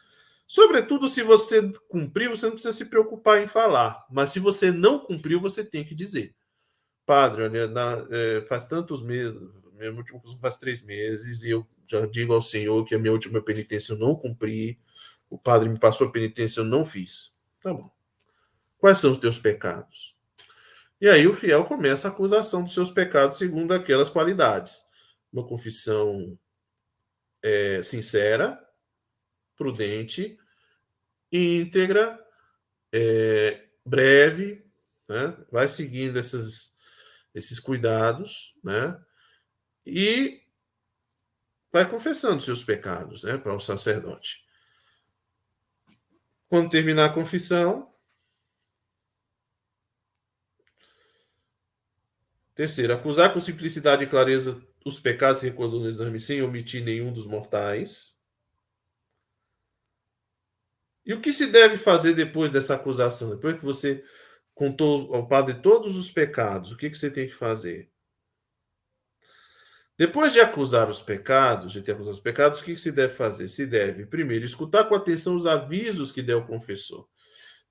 Sobretudo, se você cumpriu, você não precisa se preocupar em falar. Mas se você não cumpriu, você tem que dizer. Padre, olha, na, é, faz tantos meses, meu último faz três meses, e eu já digo ao Senhor que a minha última penitência eu não cumpri. O padre me passou a penitência, eu não fiz. Tá bom. Quais são os teus pecados? E aí o fiel começa a acusação dos seus pecados segundo aquelas qualidades. Uma confissão é, sincera, prudente, íntegra, é, breve, né? vai seguindo esses, esses cuidados, né? E vai confessando seus pecados né, para o sacerdote. Quando terminar a confissão, Terceiro, acusar com simplicidade e clareza os pecados e recolher no exame sem omitir nenhum dos mortais. E o que se deve fazer depois dessa acusação? Depois que você contou ao padre todos os pecados, o que, que você tem que fazer? Depois de acusar os pecados, de ter acusado os pecados, o que, que se deve fazer? Se deve, primeiro, escutar com atenção os avisos que deu o confessor.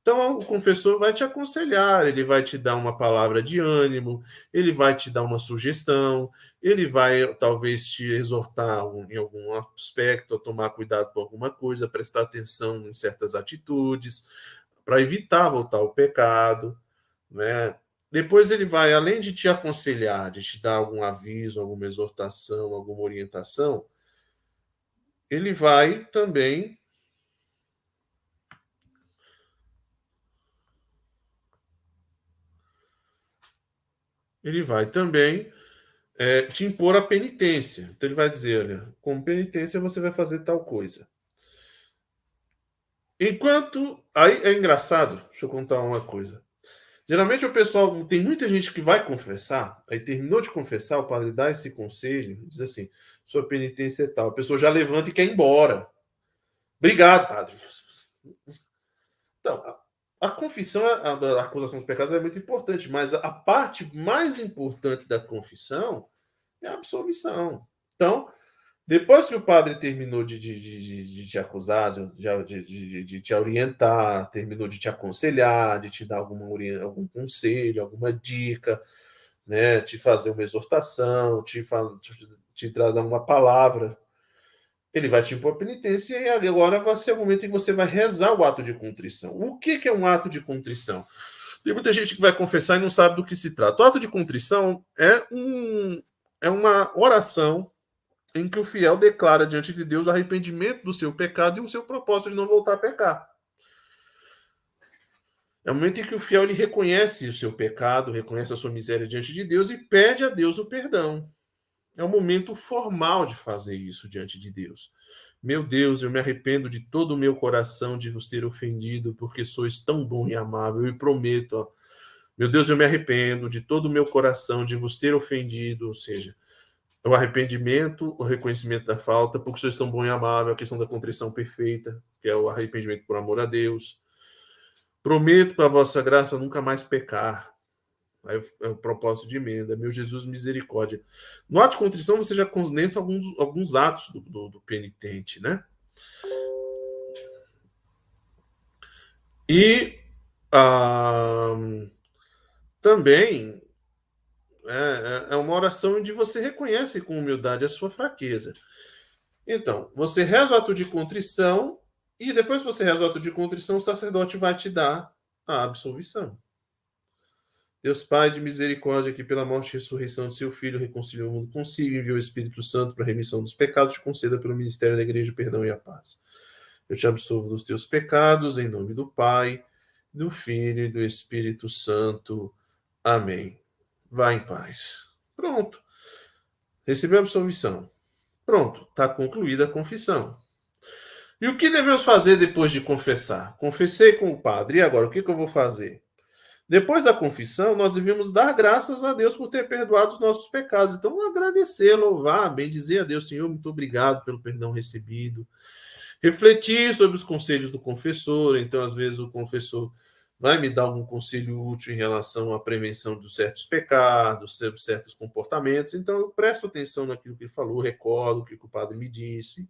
Então, o confessor vai te aconselhar, ele vai te dar uma palavra de ânimo, ele vai te dar uma sugestão, ele vai talvez te exortar em algum aspecto, a tomar cuidado com alguma coisa, prestar atenção em certas atitudes, para evitar voltar ao pecado, né? Depois ele vai, além de te aconselhar, de te dar algum aviso, alguma exortação, alguma orientação, ele vai também ele vai também é, te impor a penitência. Então ele vai dizer, olha, como penitência você vai fazer tal coisa. Enquanto. Aí é engraçado, deixa eu contar uma coisa. Geralmente o pessoal. Tem muita gente que vai confessar, aí terminou de confessar, o padre dá esse conselho, diz assim: sua penitência é tal. A pessoa já levanta e quer ir embora. Obrigado, padre. Então, a confissão, a, a, acusação dos pecados é muito importante, mas a, a parte mais importante da confissão é a absolvição. Então, depois que o padre terminou de, de, de, de te acusar, de, te orientar, terminou de te aconselhar, de te dar alguma, algum conselho, alguma dica, né, te fazer uma exortação, te, te, te trazer uma palavra ele vai te impor penitência e agora vai ser o momento em que você vai rezar o ato de contrição. O que, que é um ato de contrição? Tem muita gente que vai confessar e não sabe do que se trata. O ato de contrição é, um, é uma oração em que o fiel declara diante de Deus o arrependimento do seu pecado e o seu propósito de não voltar a pecar. É o momento em que o fiel ele reconhece o seu pecado, reconhece a sua miséria diante de Deus e pede a Deus o perdão. É o momento formal de fazer isso diante de Deus. Meu Deus, eu me arrependo de todo o meu coração de vos ter ofendido, porque sois tão bom e amável, e prometo, ó, meu Deus, eu me arrependo de todo o meu coração de vos ter ofendido, ou seja, o arrependimento, o reconhecimento da falta, porque sois tão bom e amável, a questão da contrição perfeita, que é o arrependimento por amor a Deus. Prometo com a vossa graça nunca mais pecar, Aí é o propósito de emenda, meu Jesus misericórdia. No ato de contrição você já condensa alguns, alguns atos do, do, do penitente, né? E ah, também é, é, é uma oração onde você reconhece com humildade a sua fraqueza. Então, você reza o ato de contrição e depois que você reza o ato de contrição, o sacerdote vai te dar a absolvição. Deus Pai de misericórdia, que pela morte e ressurreição de seu Filho reconciliou o mundo consigo, enviou o Espírito Santo para a remissão dos pecados, te conceda pelo ministério da Igreja o perdão e a paz. Eu te absolvo dos teus pecados, em nome do Pai, do Filho e do Espírito Santo. Amém. Vá em paz. Pronto. Recebeu a absolvição. Pronto, está concluída a confissão. E o que devemos fazer depois de confessar? Confessei com o padre, e agora o que, que eu vou fazer? Depois da confissão, nós devemos dar graças a Deus por ter perdoado os nossos pecados. Então, agradecer, louvar, bem dizer a Deus, Senhor, muito obrigado pelo perdão recebido. Refletir sobre os conselhos do confessor. Então, às vezes, o confessor vai me dar algum conselho útil em relação à prevenção de certos pecados, sobre certos comportamentos. Então, eu presto atenção naquilo que ele falou, recordo o que o padre me disse.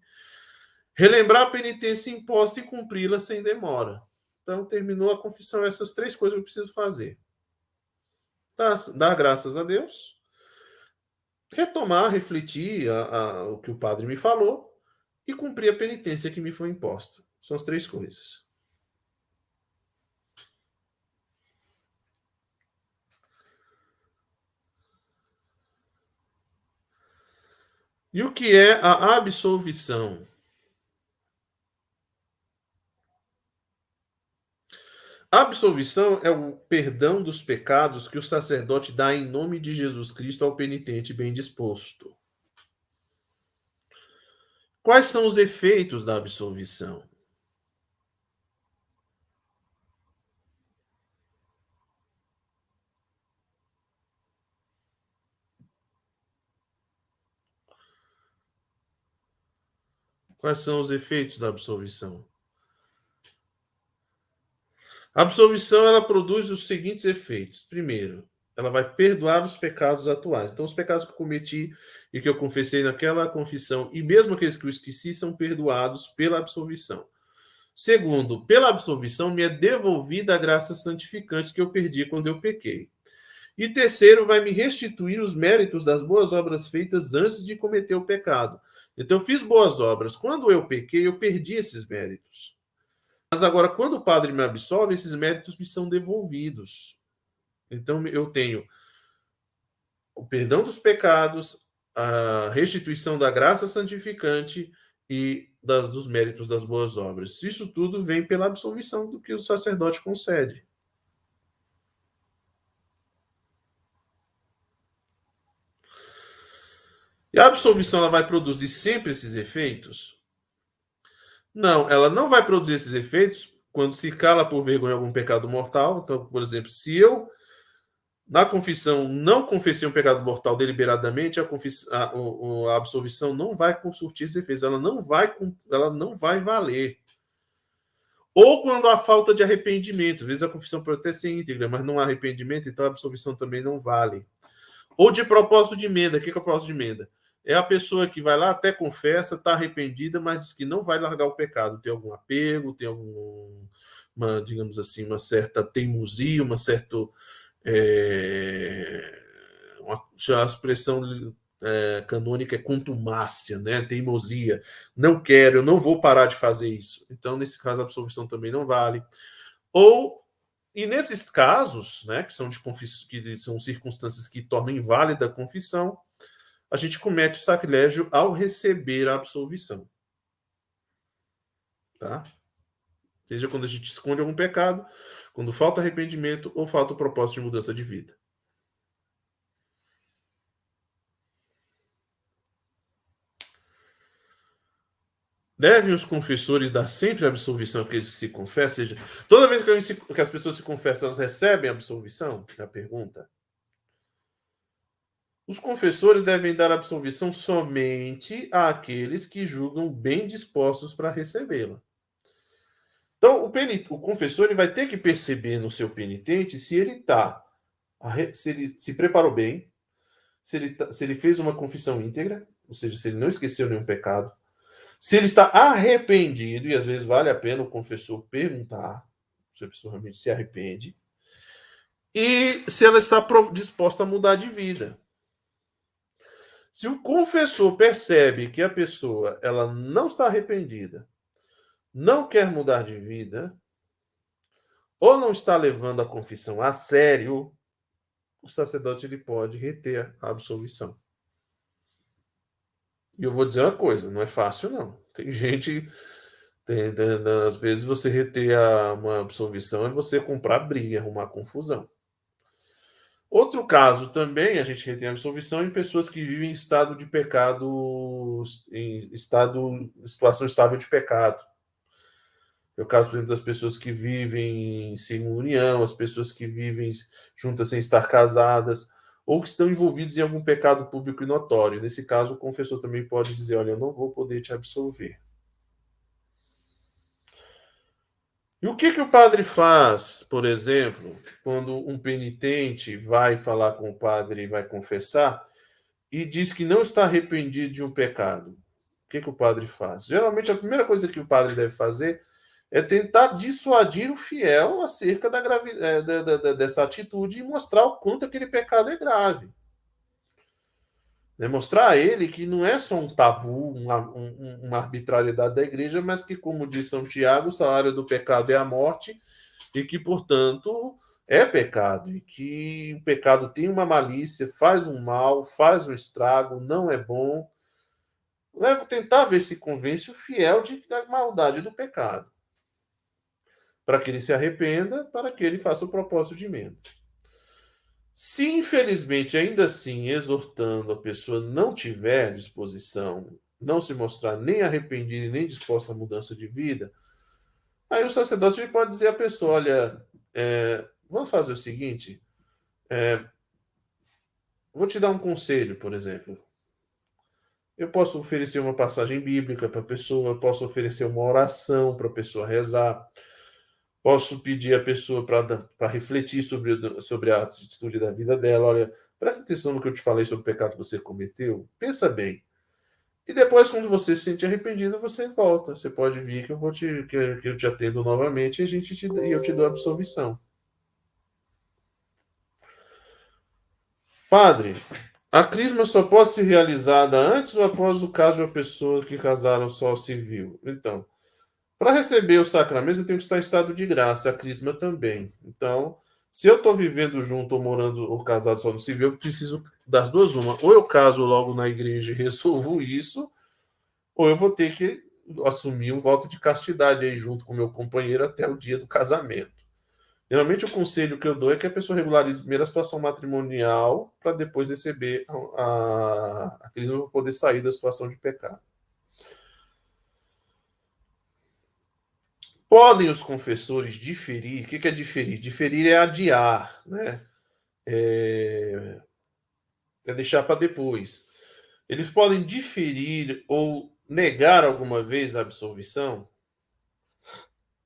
Relembrar a penitência imposta e cumpri-la sem demora. Então, terminou a confissão, essas três coisas eu preciso fazer. Dar, dar graças a Deus, retomar, refletir a, a, o que o padre me falou e cumprir a penitência que me foi imposta. São as três coisas. E o que é a absolvição? Absolvição é o perdão dos pecados que o sacerdote dá em nome de Jesus Cristo ao penitente bem disposto. Quais são os efeitos da absolvição? Quais são os efeitos da absolvição? A absolvição ela produz os seguintes efeitos. Primeiro, ela vai perdoar os pecados atuais. Então, os pecados que eu cometi e que eu confessei naquela confissão, e mesmo aqueles que eu esqueci, são perdoados pela absolvição. Segundo, pela absolvição me é devolvida a graça santificante que eu perdi quando eu pequei. E terceiro, vai me restituir os méritos das boas obras feitas antes de cometer o pecado. Então, eu fiz boas obras. Quando eu pequei, eu perdi esses méritos. Mas agora, quando o padre me absolve, esses méritos me são devolvidos. Então, eu tenho o perdão dos pecados, a restituição da graça santificante e das, dos méritos das boas obras. Isso tudo vem pela absolvição do que o sacerdote concede. E a absolvição ela vai produzir sempre esses efeitos? Não, ela não vai produzir esses efeitos quando se cala por vergonha algum pecado mortal. Então, por exemplo, se eu na confissão não confessei um pecado mortal deliberadamente, a, a, a absolvição não vai surtir esses efeitos, ela não vai, ela não vai valer. Ou quando há falta de arrependimento, às vezes a confissão pode até ser íntegra, mas não há arrependimento, então a absolvição também não vale. Ou de propósito de emenda, o que é o propósito de emenda? É a pessoa que vai lá, até confessa, está arrependida, mas diz que não vai largar o pecado. Tem algum apego, tem alguma, digamos assim, uma certa teimosia, uma certa. É, uma, a expressão é, canônica é contumácia, né? teimosia. Não quero, eu não vou parar de fazer isso. Então, nesse caso, a absolvição também não vale. Ou e nesses casos, né, que são de que são circunstâncias que tornam inválida a confissão, a gente comete o sacrilégio ao receber a absolvição. Tá? Seja quando a gente esconde algum pecado, quando falta arrependimento ou falta o propósito de mudança de vida. Devem os confessores dar sempre a absolvição àqueles que se confessam? Seja, toda vez que as pessoas se confessam, elas recebem a absolvição? É a pergunta. Os confessores devem dar absolvição somente àqueles que julgam bem dispostos para recebê-la. Então, o, penit... o confessor vai ter que perceber no seu penitente se ele está, se ele se preparou bem, se ele, tá... se ele fez uma confissão íntegra, ou seja, se ele não esqueceu nenhum pecado, se ele está arrependido, e às vezes vale a pena o confessor perguntar se a pessoa realmente se arrepende, e se ela está disposta a mudar de vida. Se o confessor percebe que a pessoa ela não está arrependida, não quer mudar de vida, ou não está levando a confissão a sério, o sacerdote ele pode reter a absolvição. E eu vou dizer uma coisa, não é fácil não. Tem gente, tem, às vezes você reter uma absolvição é você comprar briga, arrumar confusão. Outro caso também, a gente retém a absolvição em pessoas que vivem em estado de pecado, em estado, situação estável de pecado. É o caso, por exemplo, das pessoas que vivem sem união, as pessoas que vivem juntas sem estar casadas, ou que estão envolvidos em algum pecado público e notório. Nesse caso, o confessor também pode dizer: Olha, eu não vou poder te absolver. E o que, que o padre faz, por exemplo, quando um penitente vai falar com o padre e vai confessar e diz que não está arrependido de um pecado? O que, que o padre faz? Geralmente, a primeira coisa que o padre deve fazer é tentar dissuadir o fiel acerca da gravi... Da, dessa atitude e mostrar o quanto aquele pecado é grave. Demonstrar a ele que não é só um tabu, uma, um, uma arbitrariedade da igreja, mas que, como diz São Tiago, o salário do pecado é a morte e que, portanto, é pecado e que o pecado tem uma malícia, faz um mal, faz um estrago, não é bom. Levo tentar ver se convence o fiel de, da maldade do pecado para que ele se arrependa, para que ele faça o propósito de emenda. Se infelizmente ainda assim exortando a pessoa não tiver disposição, não se mostrar nem arrependida nem disposta à mudança de vida, aí o sacerdote pode dizer à pessoa: olha, é, vamos fazer o seguinte, é, vou te dar um conselho, por exemplo. Eu posso oferecer uma passagem bíblica para a pessoa, eu posso oferecer uma oração para a pessoa rezar. Posso pedir a pessoa para refletir sobre, sobre a atitude da vida dela. Olha, presta atenção no que eu te falei sobre o pecado que você cometeu. Pensa bem. E depois, quando você se sente arrependido, você volta. Você pode vir que eu vou te, que, eu te atendo novamente e a gente te, eu te dou absolvição. Padre, a crisma só pode ser realizada antes ou após o caso de uma pessoa que casaram só civil? Então, para receber o sacramento, eu tenho que estar em estado de graça, a crisma também. Então, se eu estou vivendo junto ou morando ou casado só no civil, eu preciso das duas uma. Ou eu caso logo na igreja e resolvo isso, ou eu vou ter que assumir um voto de castidade aí junto com meu companheiro até o dia do casamento. Geralmente o conselho que eu dou é que a pessoa regularize primeiro a situação matrimonial para depois receber a, a, a crisma para poder sair da situação de pecado. Podem os confessores diferir? O que é diferir? Diferir é adiar, né? É, é deixar para depois. Eles podem diferir ou negar alguma vez a absolvição?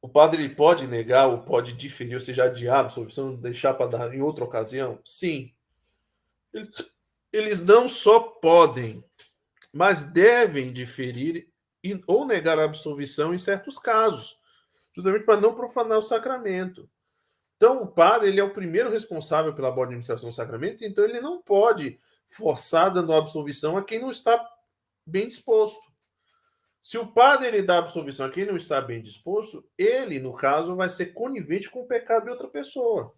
O padre ele pode negar ou pode diferir, ou seja, adiar a absolvição, deixar para dar em outra ocasião? Sim. Eles não só podem, mas devem diferir ou negar a absolvição em certos casos justamente para não profanar o sacramento. Então, o padre ele é o primeiro responsável pela boa administração do sacramento, então ele não pode forçar dando absolvição a quem não está bem disposto. Se o padre ele dá absolvição a quem não está bem disposto, ele, no caso, vai ser conivente com o pecado de outra pessoa.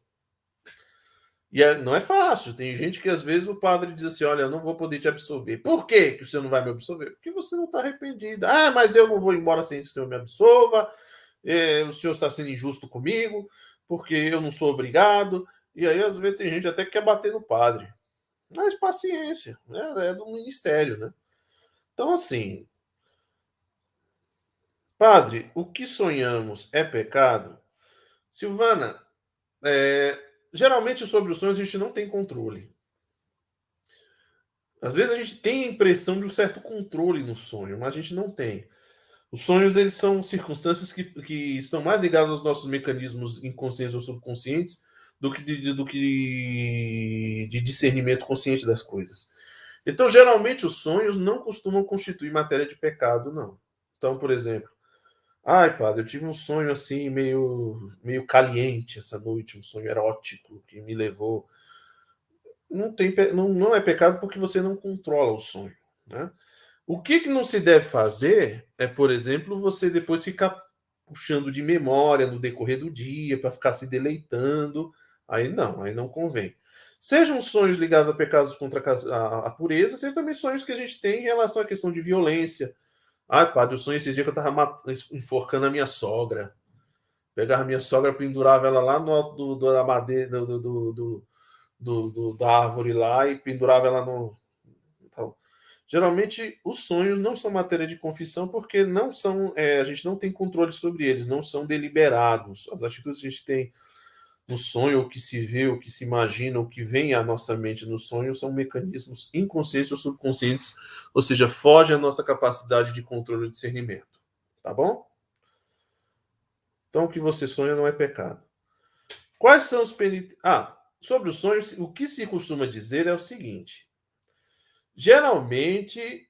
E é, não é fácil. Tem gente que às vezes o padre diz assim: Olha, eu não vou poder te absolver. Por que você não vai me absolver? Porque você não está arrependido. Ah, mas eu não vou embora sem que o senhor me absolva o senhor está sendo injusto comigo, porque eu não sou obrigado. E aí, às vezes, tem gente até que quer bater no padre. Mas paciência, né? é do ministério, né? Então, assim, padre, o que sonhamos é pecado? Silvana, é, geralmente sobre os sonhos a gente não tem controle. Às vezes a gente tem a impressão de um certo controle no sonho, mas a gente não tem. Os sonhos eles são circunstâncias que, que estão mais ligadas aos nossos mecanismos inconscientes ou subconscientes do que de, do que de discernimento consciente das coisas. Então, geralmente, os sonhos não costumam constituir matéria de pecado, não. Então, por exemplo, ai, padre, eu tive um sonho assim, meio, meio caliente essa noite, um sonho erótico que me levou. Não, tem, não, não é pecado porque você não controla o sonho. Né? O que, que não se deve fazer é, por exemplo, você depois ficar puxando de memória no decorrer do dia para ficar se deleitando. Aí não, aí não convém. Sejam sonhos ligados a pecados contra a, a pureza, sejam também sonhos que a gente tem em relação à questão de violência. Ai, padre, eu sonhei esses dias que eu estava enforcando a minha sogra. Pegava a minha sogra, pendurava ela lá no alto do, do, da madeira, do, do, do, da árvore lá e pendurava ela no. Geralmente, os sonhos não são matéria de confissão porque não são. É, a gente não tem controle sobre eles, não são deliberados. As atitudes que a gente tem no sonho, o que se vê, o que se imagina, o que vem à nossa mente no sonho são mecanismos inconscientes ou subconscientes, ou seja, foge à nossa capacidade de controle e discernimento. Tá bom? Então, o que você sonha não é pecado. Quais são os penitentes? Ah, sobre os sonhos, o que se costuma dizer é o seguinte: geralmente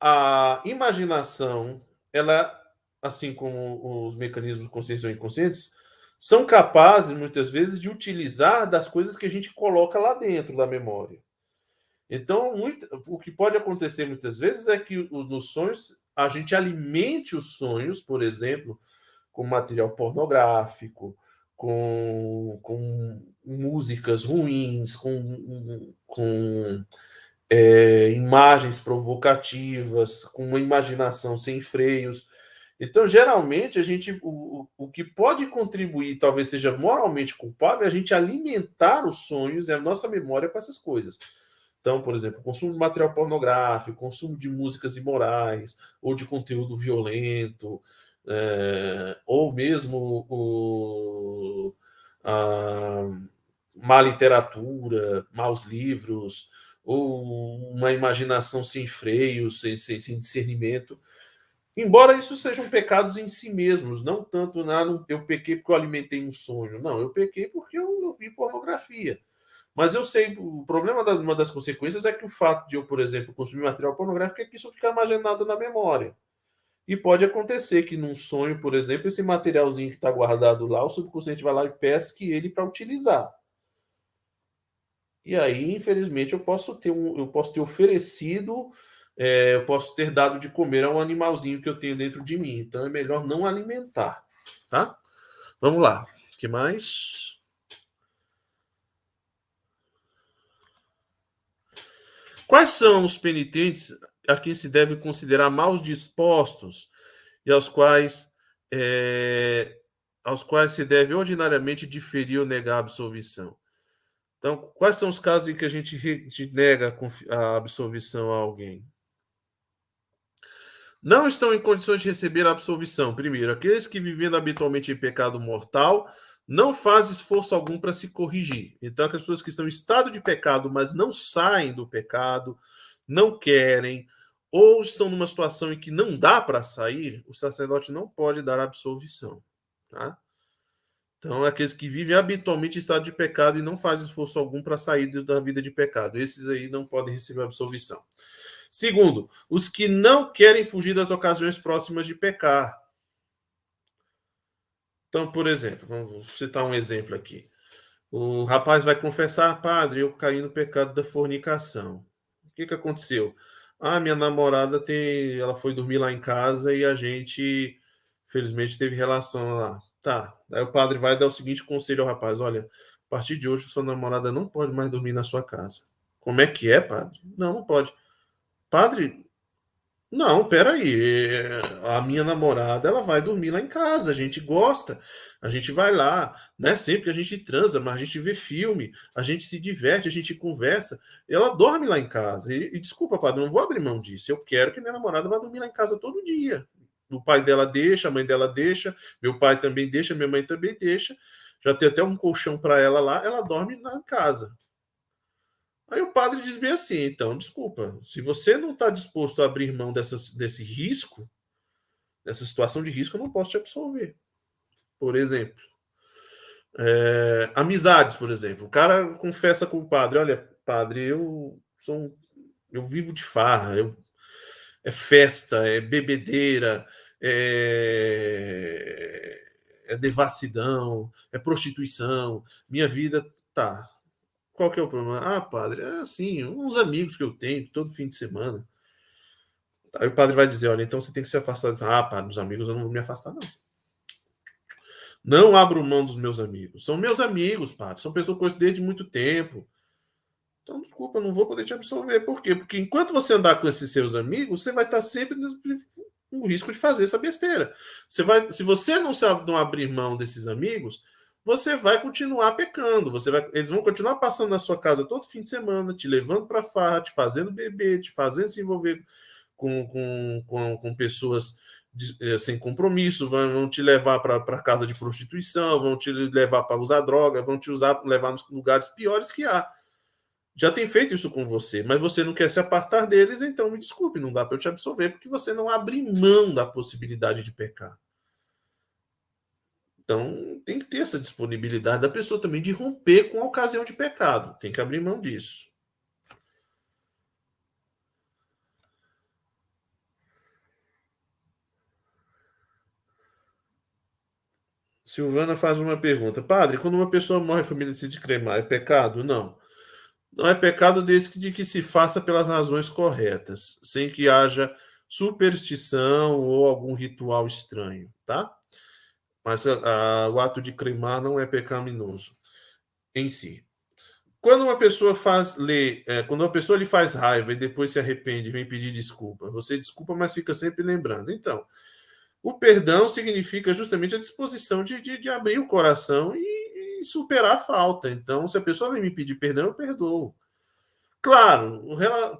a imaginação, ela, assim como os mecanismos conscientes ou inconscientes, são capazes, muitas vezes, de utilizar das coisas que a gente coloca lá dentro da memória. Então, muito, o que pode acontecer muitas vezes é que nos sonhos a gente alimente os sonhos, por exemplo, com material pornográfico, com, com músicas ruins, com, com é, imagens provocativas, com uma imaginação sem freios. Então, geralmente, a gente o, o que pode contribuir, talvez seja moralmente culpável, é a gente alimentar os sonhos e a nossa memória com essas coisas. Então, por exemplo, consumo de material pornográfico, consumo de músicas imorais, ou de conteúdo violento, é, ou mesmo o, a má literatura, maus livros, ou uma imaginação sem freios, sem, sem, sem discernimento. Embora isso sejam pecados em si mesmos, não tanto na eu pequei porque eu alimentei um sonho. Não, eu pequei porque eu, eu vi pornografia. Mas eu sei, o problema da uma das consequências é que o fato de eu, por exemplo, consumir material pornográfico é que isso fica armazenado na memória. E pode acontecer que num sonho, por exemplo, esse materialzinho que está guardado lá, o subconsciente vai lá e pesque ele para utilizar. E aí, infelizmente, eu posso ter um, eu posso ter oferecido é, eu posso ter dado de comer a um animalzinho que eu tenho dentro de mim. Então é melhor não alimentar, tá? Vamos lá. O que mais? Quais são os penitentes a quem se deve considerar maus dispostos e aos quais é, aos quais se deve ordinariamente diferir ou negar a absolvição? Então, quais são os casos em que a gente nega a absolvição a alguém? não estão em condições de receber a absolvição. Primeiro, aqueles que vivendo habitualmente em pecado mortal não fazem esforço algum para se corrigir. Então, as pessoas que estão em estado de pecado, mas não saem do pecado, não querem, ou estão numa situação em que não dá para sair, o sacerdote não pode dar absolvição. Tá? Então, aqueles que vivem habitualmente em estado de pecado e não fazem esforço algum para sair da vida de pecado, esses aí não podem receber absolvição. Segundo, os que não querem fugir das ocasiões próximas de pecar. Então, por exemplo, vamos citar um exemplo aqui. O rapaz vai confessar, padre, eu caí no pecado da fornicação. O que, que aconteceu? Ah, minha namorada tem, ela foi dormir lá em casa e a gente, felizmente, teve relação lá. Tá. Aí o padre vai dar o seguinte conselho ao rapaz: olha, a partir de hoje sua namorada não pode mais dormir na sua casa. Como é que é, padre? Não, não pode. Padre, não, peraí. A minha namorada, ela vai dormir lá em casa. A gente gosta. A gente vai lá, né? Sempre que a gente transa, mas a gente vê filme, a gente se diverte, a gente conversa. Ela dorme lá em casa. E, e desculpa, padre, não vou abrir mão disso. Eu quero que minha namorada vá dormir lá em casa todo dia. O pai dela deixa, a mãe dela deixa, meu pai também deixa, minha mãe também deixa. Já tem até um colchão para ela lá. Ela dorme na casa. Aí o padre diz bem assim: então, desculpa, se você não está disposto a abrir mão desse risco, dessa situação de risco, eu não posso te absolver. Por exemplo, é, amizades, por exemplo. O cara confessa com o padre: olha, padre, eu sou um, eu vivo de farra, eu, é festa, é bebedeira, é, é devassidão, é prostituição, minha vida tá qual que é o problema? Ah, padre, é assim, uns amigos que eu tenho todo fim de semana. Aí o padre vai dizer, olha, então você tem que se afastar. Ah, padre, dos amigos eu não vou me afastar, não. Não abro mão dos meus amigos. São meus amigos, padre. São pessoas que eu conheço desde muito tempo. Então, desculpa, eu não vou poder te absolver. Por quê? Porque enquanto você andar com esses seus amigos, você vai estar sempre no risco de fazer essa besteira. Você vai, se você não, não abrir mão desses amigos, você vai continuar pecando. Você vai, eles vão continuar passando na sua casa todo fim de semana, te levando para farra, te fazendo beber, te fazendo se envolver com, com, com, com pessoas de, eh, sem compromisso, vão, vão te levar para casa de prostituição, vão te levar para usar droga, vão te usar levar nos lugares piores que há. Já tem feito isso com você, mas você não quer se apartar deles, então me desculpe, não dá para eu te absolver, porque você não abre mão da possibilidade de pecar. Então, tem que ter essa disponibilidade da pessoa também de romper com a ocasião de pecado. Tem que abrir mão disso. Silvana faz uma pergunta. Padre, quando uma pessoa morre, a família decide cremar, é pecado? Não. Não é pecado desde que, de que se faça pelas razões corretas, sem que haja superstição ou algum ritual estranho, tá? Mas a, a, o ato de cremar não é pecaminoso em si. Quando uma pessoa faz lê, é, quando uma pessoa lhe faz raiva e depois se arrepende, vem pedir desculpa, você desculpa, mas fica sempre lembrando. Então, o perdão significa justamente a disposição de, de, de abrir o coração e, superar a falta. Então, se a pessoa vem me pedir perdão, eu perdoo. Claro,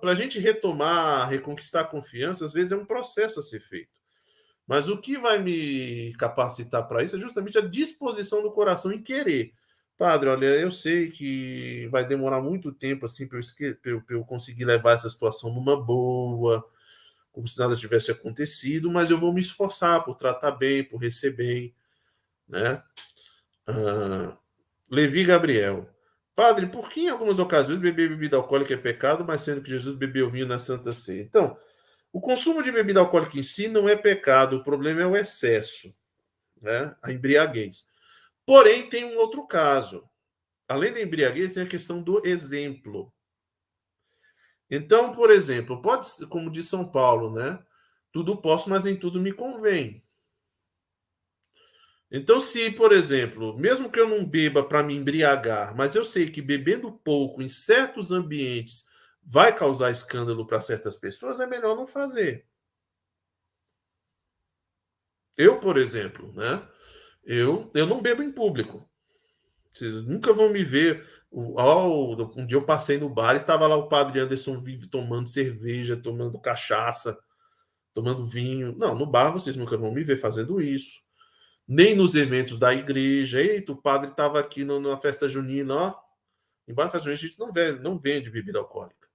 para a gente retomar, reconquistar a confiança, às vezes é um processo a ser feito. Mas o que vai me capacitar para isso é justamente a disposição do coração em querer. Padre, olha, eu sei que vai demorar muito tempo assim para eu, eu, conseguir levar essa situação numa boa, como se nada tivesse acontecido, mas eu vou me esforçar por tratar bem, por receber bem, né? Ah, Levi Gabriel. Padre, por que em algumas ocasiões beber bebida alcoólica é pecado, mas sendo que Jesus bebeu vinho na Santa Ceia? Então, o consumo de bebida alcoólica em si não é pecado, o problema é o excesso, né? a embriaguez. Porém, tem um outro caso. Além da embriaguez, tem a questão do exemplo. Então, por exemplo, pode ser, como diz São Paulo, né? Tudo posso, mas nem tudo me convém. Então, se, por exemplo, mesmo que eu não beba para me embriagar, mas eu sei que bebendo pouco em certos ambientes vai causar escândalo para certas pessoas, é melhor não fazer. Eu, por exemplo, né? Eu, eu não bebo em público. Vocês nunca vão me ver. Um dia eu passei no bar e estava lá o padre Anderson vive tomando cerveja, tomando cachaça, tomando vinho. Não, no bar vocês nunca vão me ver fazendo isso. Nem nos eventos da igreja. Eita, o padre estava aqui na festa junina, ó. Embora festa junina a gente não vende, não vende bebida alcoólica.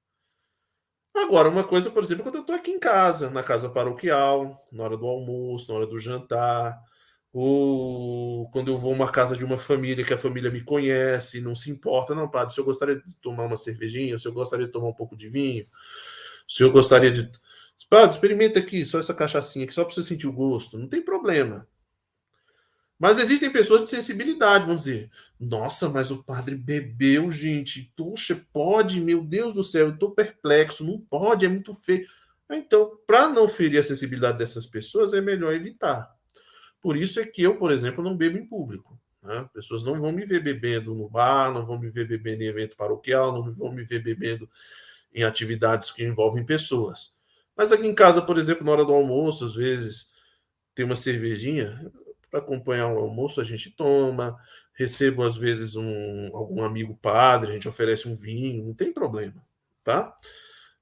Agora, uma coisa, por exemplo, quando eu estou aqui em casa, na casa paroquial, na hora do almoço, na hora do jantar, ou quando eu vou a uma casa de uma família que a família me conhece, não se importa, não, padre, se eu gostaria de tomar uma cervejinha, se eu gostaria de tomar um pouco de vinho, se eu gostaria de. Padre, experimenta aqui, só essa cachaçinha aqui, só para você sentir o gosto, não tem problema. Mas existem pessoas de sensibilidade, vão dizer: nossa, mas o padre bebeu, gente. Poxa, pode? Meu Deus do céu, eu estou perplexo. Não pode, é muito feio. Então, para não ferir a sensibilidade dessas pessoas, é melhor evitar. Por isso é que eu, por exemplo, não bebo em público. Né? Pessoas não vão me ver bebendo no bar, não vão me ver bebendo em evento paroquial, não vão me ver bebendo em atividades que envolvem pessoas. Mas aqui em casa, por exemplo, na hora do almoço, às vezes tem uma cervejinha, para acompanhar o almoço a gente toma, recebo às vezes um, algum amigo padre, a gente oferece um vinho, não tem problema, tá?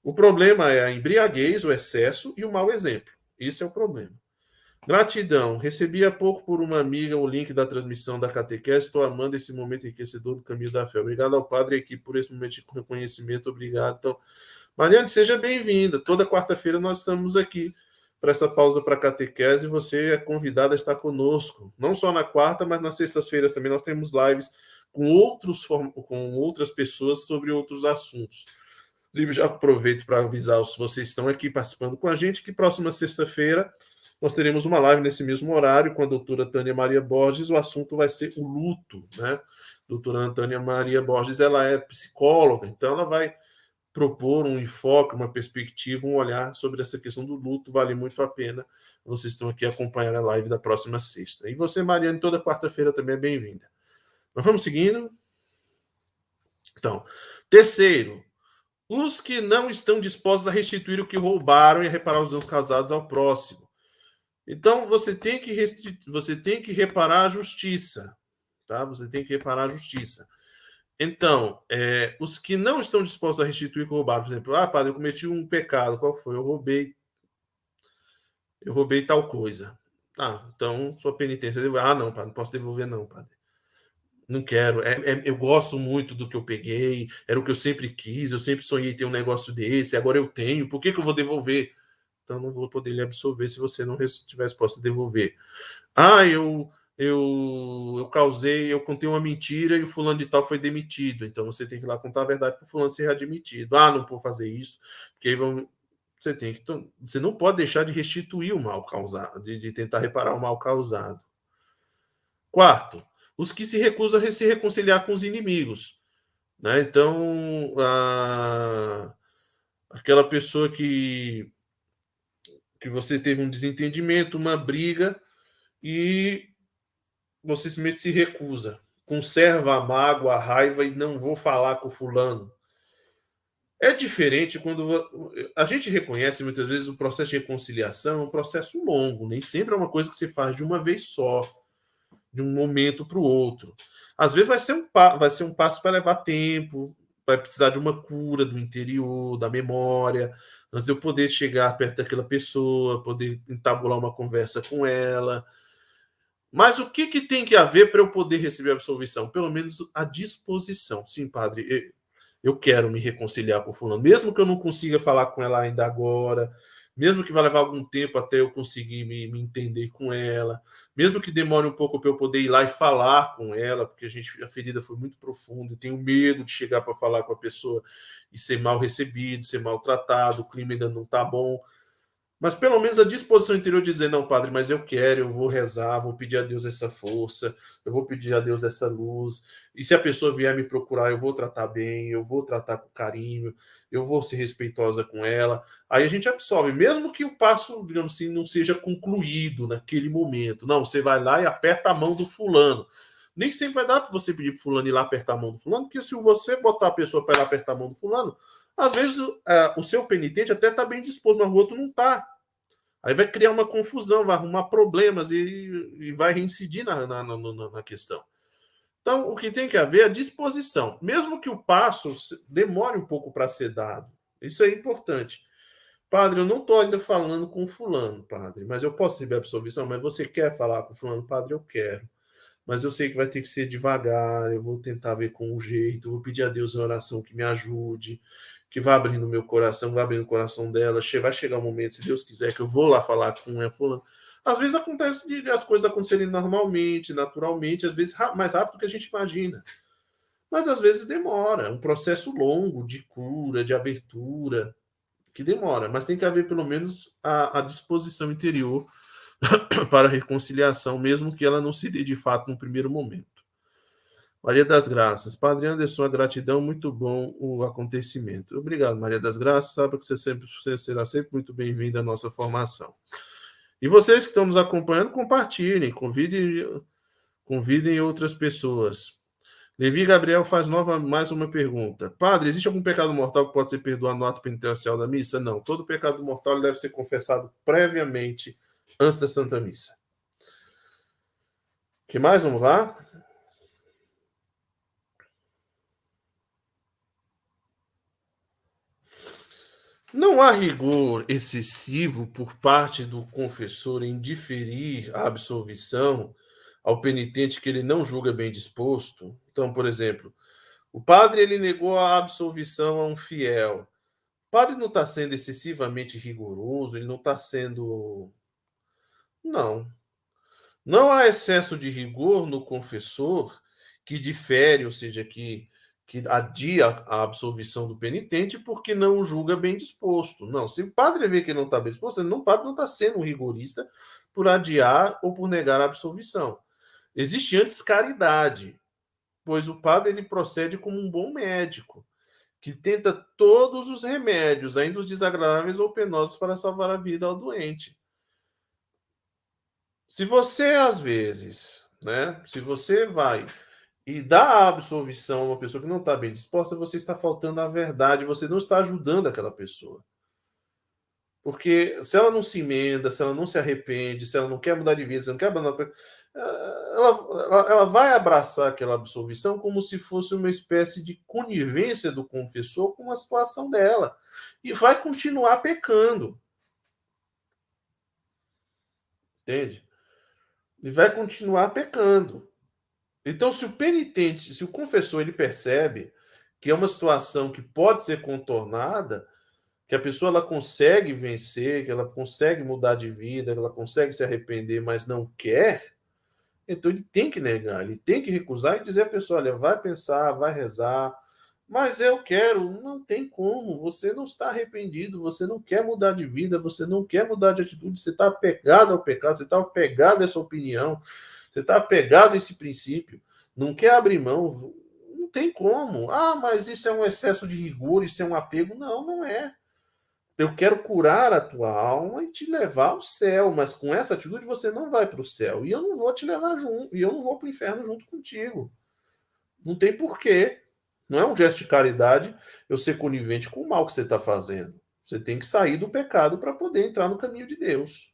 O problema é a embriaguez, o excesso e o mau exemplo. Esse é o problema. Gratidão. Recebi há pouco por uma amiga o link da transmissão da catequese. Estou amando esse momento enriquecedor do caminho da fé. Obrigado ao padre aqui por esse momento de reconhecimento. Obrigado. Então, Mariane, seja bem-vinda. Toda quarta-feira nós estamos aqui para essa pausa para catequese, você é convidado a estar conosco, não só na quarta, mas nas sextas-feiras também nós temos lives com outros com outras pessoas sobre outros assuntos. Inclusive, já aproveito para avisar se vocês estão aqui participando com a gente que próxima sexta-feira nós teremos uma live nesse mesmo horário com a doutora Tânia Maria Borges. O assunto vai ser o luto, né? doutora Tânia Maria Borges, ela é psicóloga, então ela vai propor um enfoque, uma perspectiva, um olhar sobre essa questão do luto, vale muito a pena. Vocês estão aqui acompanhando a live da próxima sexta. E você, Mariane, toda quarta-feira também é bem-vinda. Nós vamos seguindo. Então, terceiro, os que não estão dispostos a restituir o que roubaram e a reparar os danos causados ao próximo. Então, você tem que você tem que reparar a justiça, tá? Você tem que reparar a justiça. Então, é, os que não estão dispostos a restituir que roubaram, por exemplo, ah, padre, eu cometi um pecado, qual foi? Eu roubei, eu roubei tal coisa. Ah, então sua penitência. Ah, não, padre, não posso devolver, não, padre. Não quero. É, é, eu gosto muito do que eu peguei, era o que eu sempre quis, eu sempre sonhei ter um negócio desse, agora eu tenho, por que, que eu vou devolver? Então não vou poder lhe absolver se você não estiver disposto a devolver. Ah, eu eu, eu causei, eu contei uma mentira e o fulano de tal foi demitido. Então você tem que ir lá contar a verdade para o fulano ser admitido. Ah, não vou fazer isso, porque aí vão. Você tem que. Você não pode deixar de restituir o mal causado, de, de tentar reparar o mal causado. Quarto, os que se recusam a se reconciliar com os inimigos. Né? Então, a, aquela pessoa que, que você teve um desentendimento, uma briga, e você simplesmente se recusa, conserva a mágoa, a raiva e não vou falar com fulano. É diferente quando a gente reconhece muitas vezes o processo de reconciliação é um processo longo, nem sempre é uma coisa que se faz de uma vez só, de um momento para o outro. Às vezes vai ser um, vai ser um passo para levar tempo, vai precisar de uma cura do interior, da memória, antes de eu poder chegar perto daquela pessoa, poder entabular uma conversa com ela, mas o que, que tem que haver para eu poder receber a absolvição? Pelo menos a disposição. Sim, padre, eu quero me reconciliar com o fulano, mesmo que eu não consiga falar com ela ainda agora, mesmo que vá levar algum tempo até eu conseguir me, me entender com ela, mesmo que demore um pouco para eu poder ir lá e falar com ela, porque a gente a ferida foi muito profunda, tenho medo de chegar para falar com a pessoa e ser mal recebido, ser maltratado, o clima ainda não está bom. Mas pelo menos a disposição interior de dizer, não, padre, mas eu quero, eu vou rezar, vou pedir a Deus essa força, eu vou pedir a Deus essa luz. E se a pessoa vier me procurar, eu vou tratar bem, eu vou tratar com carinho, eu vou ser respeitosa com ela. Aí a gente absorve, mesmo que o passo, digamos assim, não seja concluído naquele momento. Não, você vai lá e aperta a mão do fulano. Nem sempre vai dar para você pedir para fulano ir lá apertar a mão do fulano, porque se você botar a pessoa para apertar a mão do fulano, às vezes é, o seu penitente até está bem disposto, mas o outro não está. Aí vai criar uma confusão, vai arrumar problemas e, e vai reincidir na, na, na, na, questão. Então, o que tem que haver é a disposição. Mesmo que o passo demore um pouco para ser dado. Isso é importante. Padre, eu não estou ainda falando com fulano, padre, mas eu posso receber absolvição, mas você quer falar com fulano? Padre, eu quero. Mas eu sei que vai ter que ser devagar, eu vou tentar ver com um jeito, vou pedir a Deus em oração que me ajude que vai abrindo meu coração, vai abrindo o coração dela. Vai chegar um momento, se Deus quiser, que eu vou lá falar com ela fulano. Às vezes acontece de as coisas acontecerem normalmente, naturalmente, às vezes mais rápido do que a gente imagina. Mas às vezes demora, é um processo longo de cura, de abertura, que demora, mas tem que haver pelo menos a, a disposição interior para a reconciliação, mesmo que ela não se dê de fato no primeiro momento. Maria das Graças. Padre Anderson, a gratidão, muito bom o acontecimento. Obrigado, Maria das Graças. Sabe que você, sempre, você será sempre muito bem-vinda à nossa formação. E vocês que estão nos acompanhando, compartilhem, convidem, convidem outras pessoas. Levi Gabriel faz nova, mais uma pergunta. Padre, existe algum pecado mortal que pode ser perdoado no ato penitencial da missa? Não. Todo pecado mortal deve ser confessado previamente antes da Santa Missa. que mais? Vamos lá? Não há rigor excessivo por parte do confessor em diferir a absolvição ao penitente que ele não julga bem disposto. Então, por exemplo, o padre ele negou a absolvição a um fiel. O padre não está sendo excessivamente rigoroso, ele não está sendo. Não. Não há excesso de rigor no confessor que difere, ou seja, que que adia a absolvição do penitente porque não julga bem disposto. Não, se o padre vê que não está bem disposto, não, o padre não está sendo um rigorista por adiar ou por negar a absolvição. Existe antes caridade, pois o padre ele procede como um bom médico, que tenta todos os remédios, ainda os desagradáveis ou penosos, para salvar a vida ao doente. Se você, às vezes, né, se você vai e dá a absolvição a uma pessoa que não está bem disposta, você está faltando a verdade, você não está ajudando aquela pessoa. Porque se ela não se emenda, se ela não se arrepende, se ela não quer mudar de vida, se ela não quer abandonar, ela, ela vai abraçar aquela absolvição como se fosse uma espécie de conivência do confessor com a situação dela. E vai continuar pecando. Entende? E vai continuar pecando. Então, se o penitente, se o confessor ele percebe que é uma situação que pode ser contornada, que a pessoa ela consegue vencer, que ela consegue mudar de vida, que ela consegue se arrepender, mas não quer, então ele tem que negar, ele tem que recusar e dizer à pessoa: olha, vai pensar, vai rezar, mas eu quero. Não tem como, você não está arrependido, você não quer mudar de vida, você não quer mudar de atitude, você está apegado ao pecado, você está apegado a essa opinião, você está apegado a esse princípio, não quer abrir mão, não tem como. Ah, mas isso é um excesso de rigor, isso é um apego. Não, não é. Eu quero curar a tua alma e te levar ao céu, mas com essa atitude você não vai para o céu. E eu não vou te levar junto, e eu não vou para o inferno junto contigo. Não tem porquê. Não é um gesto de caridade eu ser conivente com o mal que você está fazendo. Você tem que sair do pecado para poder entrar no caminho de Deus.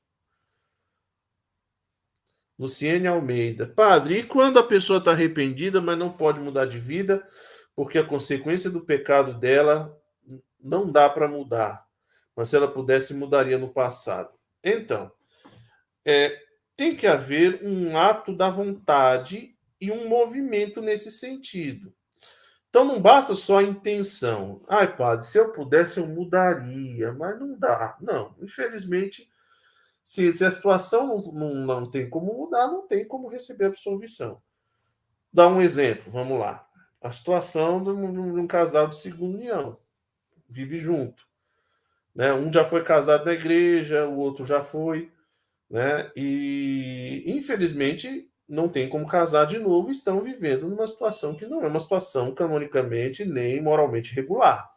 Luciene Almeida. Padre, e quando a pessoa está arrependida, mas não pode mudar de vida, porque a consequência do pecado dela não dá para mudar? mas se ela pudesse, mudaria no passado. Então, é, tem que haver um ato da vontade e um movimento nesse sentido. Então não basta só a intenção. Ai, padre, se eu pudesse eu mudaria, mas não dá. Não, infelizmente, se, se a situação não, não, não tem como mudar, não tem como receber absolvição. Dá um exemplo, vamos lá. A situação de um, de um casal de segunda união. Vive junto. Né? Um já foi casado na igreja, o outro já foi, né? E infelizmente não tem como casar de novo, estão vivendo numa situação que não é uma situação canonicamente nem moralmente regular.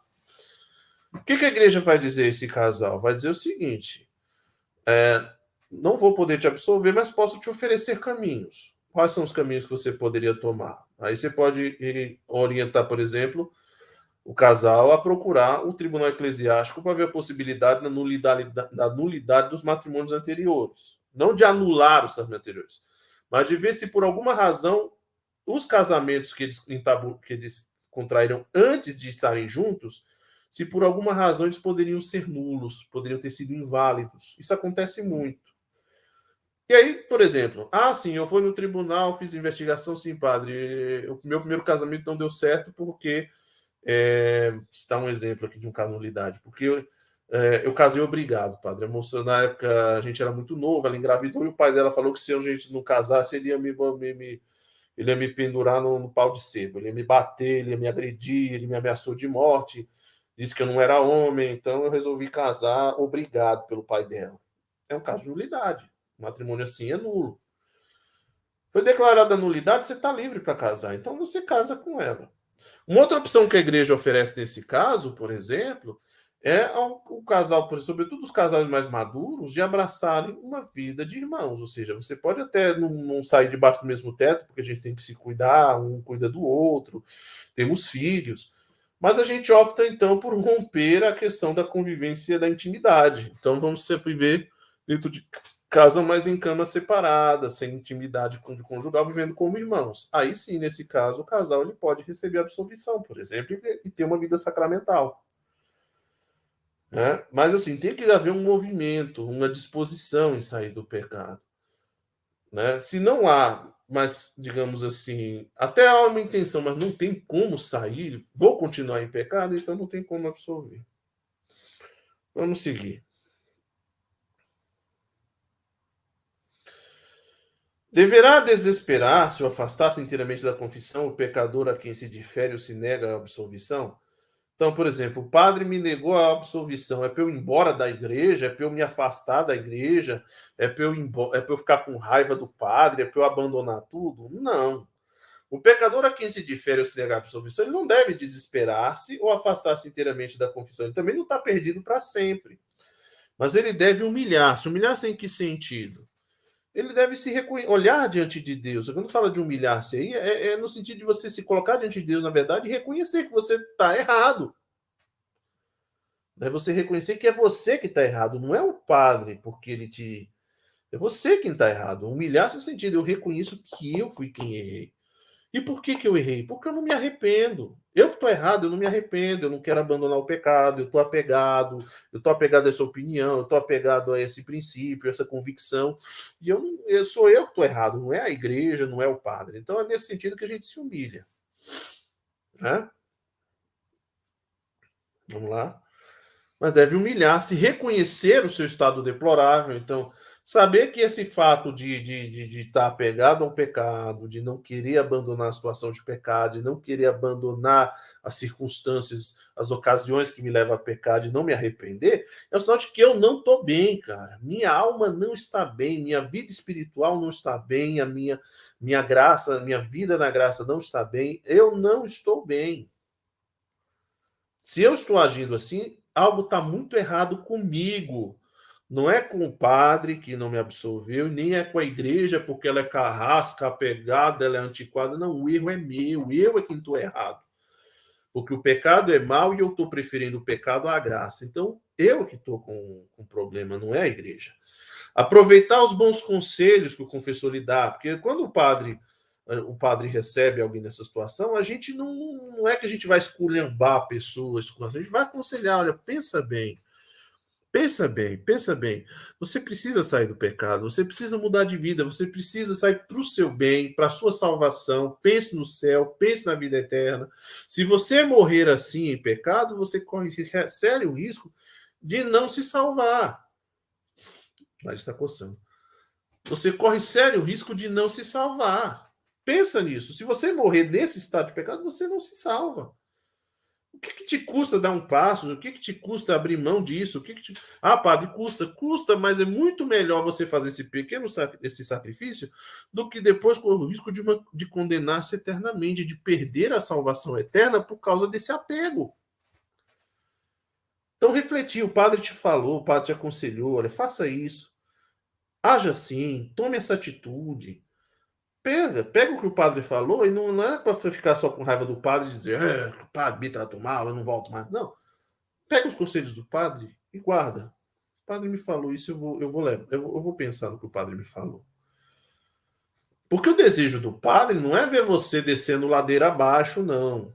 O que, a igreja vai dizer a esse casal? Vai dizer o seguinte: é, não vou poder te absolver, mas posso te oferecer caminhos. Quais são os caminhos que você poderia tomar? Aí você pode orientar, por exemplo, o casal a procurar o tribunal eclesiástico para ver a possibilidade da nulidade, da nulidade dos matrimônios anteriores. Não de anular os matrimônios anteriores, mas de ver se por alguma razão os casamentos que eles, que eles contraíram antes de estarem juntos, se por alguma razão eles poderiam ser nulos, poderiam ter sido inválidos. Isso acontece muito. E aí, por exemplo, ah, sim, eu fui no tribunal, fiz investigação, sim, padre. O meu primeiro casamento não deu certo porque é, citar um exemplo aqui de um caso de nulidade, porque eu, é, eu casei obrigado, padre. A moça, na época, a gente era muito novo, ela engravidou e o pai dela falou que se a gente não casasse, ele ia me, me, me ele ia me pendurar no, no, pau de sebo, ele ia me bater, ele ia me agredir, ele me ameaçou de morte, disse que eu não era homem, então eu resolvi casar obrigado pelo pai dela. É um caso de nulidade. O matrimônio assim é nulo. Foi declarada nulidade, você está livre para casar, então você casa com ela. Uma outra opção que a igreja oferece nesse caso, por exemplo, é o casal, sobretudo os casais mais maduros, de abraçarem uma vida de irmãos. Ou seja, você pode até não, não, sair debaixo do mesmo teto, porque a gente tem que se cuidar, um cuida do outro, temos filhos. Mas a gente opta, então, por romper a questão da convivência da intimidade. Então, vamos viver dentro de casam mais em camas separadas, sem intimidade conjugal, vivendo como irmãos. Aí sim, nesse caso, o casal ele pode receber absolvição, por exemplo, e ter uma vida sacramental. Né? Mas assim, tem que haver um movimento, uma disposição em sair do pecado. Né? Se não há, mas digamos assim, até há uma intenção, mas não tem como sair, vou continuar em pecado, então não tem como absolver. Vamos seguir. Deverá desesperar-se ou afastar-se inteiramente da confissão o pecador a quem se difere ou se nega a absolvição? Então, por exemplo, o padre me negou a absolvição. É para eu ir embora da igreja? É para eu me afastar da igreja? É para eu, é eu ficar com raiva do padre? É para eu abandonar tudo? Não. O pecador a quem se difere ou se nega a absolvição, ele não deve desesperar-se ou afastar-se inteiramente da confissão. Ele também não está perdido para sempre. Mas ele deve humilhar-se. Humilhar-se em que sentido? Ele deve se olhar diante de Deus. Quando fala de humilhar-se aí, é, é, no sentido de você se colocar diante de Deus, na verdade, e reconhecer que você está errado. É você reconhecer que é você que está errado, não é o padre, porque ele te. É você quem está errado. Humilhar seu sentido. Eu reconheço que eu fui quem errei. E por que, que eu errei? Porque eu não me arrependo. Eu que estou errado, eu não me arrependo, eu não quero abandonar o pecado, eu estou apegado, eu estou apegado a essa opinião, eu estou apegado a esse princípio, essa convicção. E eu, eu sou eu que estou errado, não é a igreja, não é o padre. Então é nesse sentido que a gente se humilha. Né? Vamos lá. Mas deve humilhar-se, reconhecer o seu estado deplorável. Então, Saber que esse fato de, de, de, de estar apegado ao pecado, de não querer abandonar a situação de pecado, de não querer abandonar as circunstâncias, as ocasiões que me levam a pecar, de não me arrepender, é o sinal de que eu não estou bem, cara. Minha alma não está bem, minha vida espiritual não está bem, a minha, minha graça, minha vida na graça não está bem, eu não estou bem. Se eu estou agindo assim, algo está muito errado comigo. Não é com o padre que não me absolveu, nem é com a igreja porque ela é carrasca, apegada, ela é antiquada. Não, o erro é meu, eu é quem estou errado. Porque o pecado é mau e eu estou preferindo o pecado à graça. Então, eu que estou com, com problema, não é a igreja. Aproveitar os bons conselhos que o confessor lhe dá, porque quando o padre o padre recebe alguém nessa situação, a gente não, não é que a gente vai esculhambar a pessoa, a gente vai aconselhar, olha, pensa bem, Pensa bem, pensa bem. Você precisa sair do pecado, você precisa mudar de vida, você precisa sair para o seu bem, para a sua salvação. Pense no céu, pense na vida eterna. Se você morrer assim em pecado, você corre sério risco de não se salvar. Lá está coçando. Você corre sério risco de não se salvar. Pensa nisso. Se você morrer nesse estado de pecado, você não se salva. O que, que, te custa dar um passo? O que, que te custa abrir mão disso? O que, que te... Ah, padre, custa, custa, mas é muito melhor você fazer esse pequeno esse sacrifício do que depois correr o risco de, uma... de condenar-se eternamente, de perder a salvação eterna por causa desse apego. Então, refletir, o padre te falou, o padre te aconselhou, olha, faça isso. Haja assim, tome essa atitude. Pega, pega o que o padre falou e não, não é para ficar só com raiva do padre e dizer, é, o padre me tratou mal, eu não volto mais. Não. Pega os conselhos do padre e guarda. O padre me falou isso, eu vou, eu vou levar, eu vou, eu vou pensar no que o padre me falou. Porque o desejo do padre não é ver você descendo ladeira abaixo, não.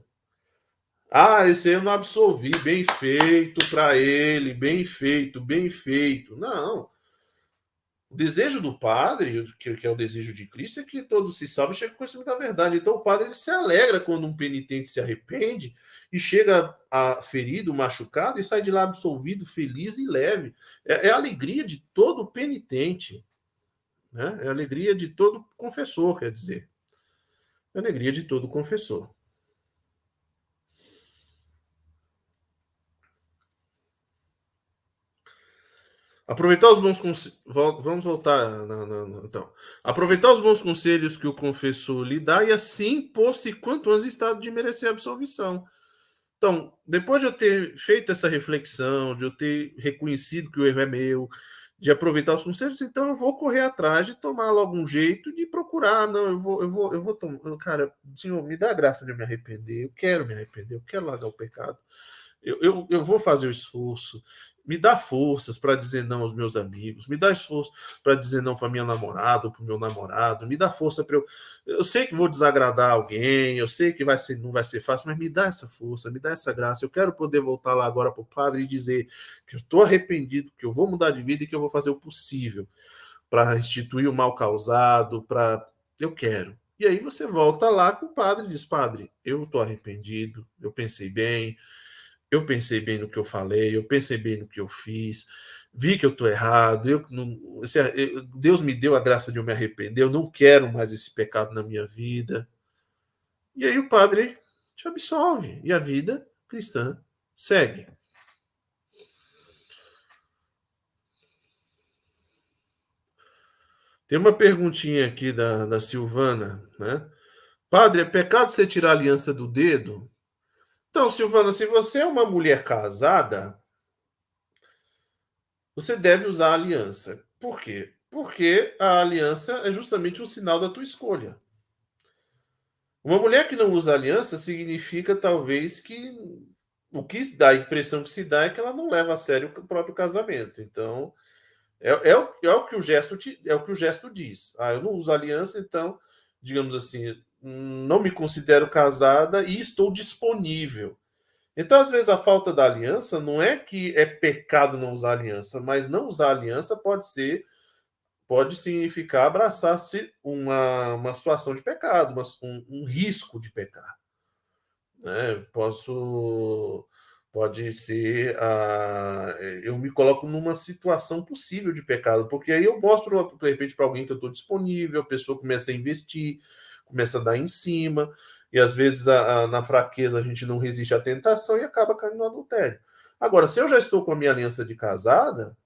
Ah, esse eu não absolvi, bem feito para ele, bem feito, bem feito. Não. O desejo do padre, que, é o desejo de Cristo, é que todos se salvem e cheguem ao conhecimento da verdade. Então o padre ele se alegra quando um penitente se arrepende e chega a, ferido, machucado e sai de lá absolvido, feliz e leve. É, é a alegria de todo penitente. Né? É a alegria de todo confessor, quer dizer. É a alegria de todo confessor. Aproveitar os bons conselhos. Vamos voltar. Na, na, na, então. Aproveitar os bons conselhos que o confessor lhe dá e assim pôr-se quanto antes em estado de merecer absolvição. Então, depois de eu ter feito essa reflexão, de eu ter reconhecido que o erro é meu, de aproveitar os conselhos, então eu vou correr atrás de tomar logo um jeito de procurar. Não, eu vou, eu vou, eu vou tomar. Cara, Senhor, me dá a graça de me arrepender. Eu quero me arrepender, eu quero largar o pecado. Eu, eu, eu vou fazer o esforço, me dá forças para dizer não aos meus amigos, me dá esforço para dizer não para minha namorada ou para o meu namorado, me dá força para eu. Eu sei que vou desagradar alguém, eu sei que vai ser, não vai ser fácil, mas me dá essa força, me dá essa graça. Eu quero poder voltar lá agora para o padre e dizer que eu estou arrependido, que eu vou mudar de vida e que eu vou fazer o possível para restituir o mal causado, para. Eu quero. E aí você volta lá com o padre e diz: Padre, eu estou arrependido, eu pensei bem eu pensei bem no que eu falei, eu pensei bem no que eu fiz, vi que eu estou errado, eu, não, Deus me deu a graça de eu me arrepender, eu não quero mais esse pecado na minha vida. E aí o padre te absolve e a vida cristã segue. Tem uma perguntinha aqui da, da Silvana, né? Padre, é pecado você tirar a aliança do dedo? Então, Silvana, se você é uma mulher casada, você deve usar a aliança. Por quê? Porque a aliança é justamente um sinal da tua escolha. Uma mulher que não usa aliança significa talvez que o que dá a impressão que se dá é que ela não leva a sério o próprio casamento. Então, é, é, é o que o gesto é o que o gesto diz. Ah, eu não uso aliança, então, digamos assim, não me considero casada e estou disponível. Então, às vezes, a falta da aliança não é que é pecado não usar aliança, mas não usar aliança pode ser, pode significar abraçar-se uma, uma situação de pecado, uma, um, um risco de pecar. Né? Posso pode ser eu me coloco numa situação possível de pecado, porque aí eu mostro de repente para alguém que eu estou disponível, a pessoa começa a investir, começa a dar em cima, e às vezes a, a, na fraqueza a gente não resiste à tentação e acaba caindo no adultério. Agora, se eu já estou com a minha aliança de casada,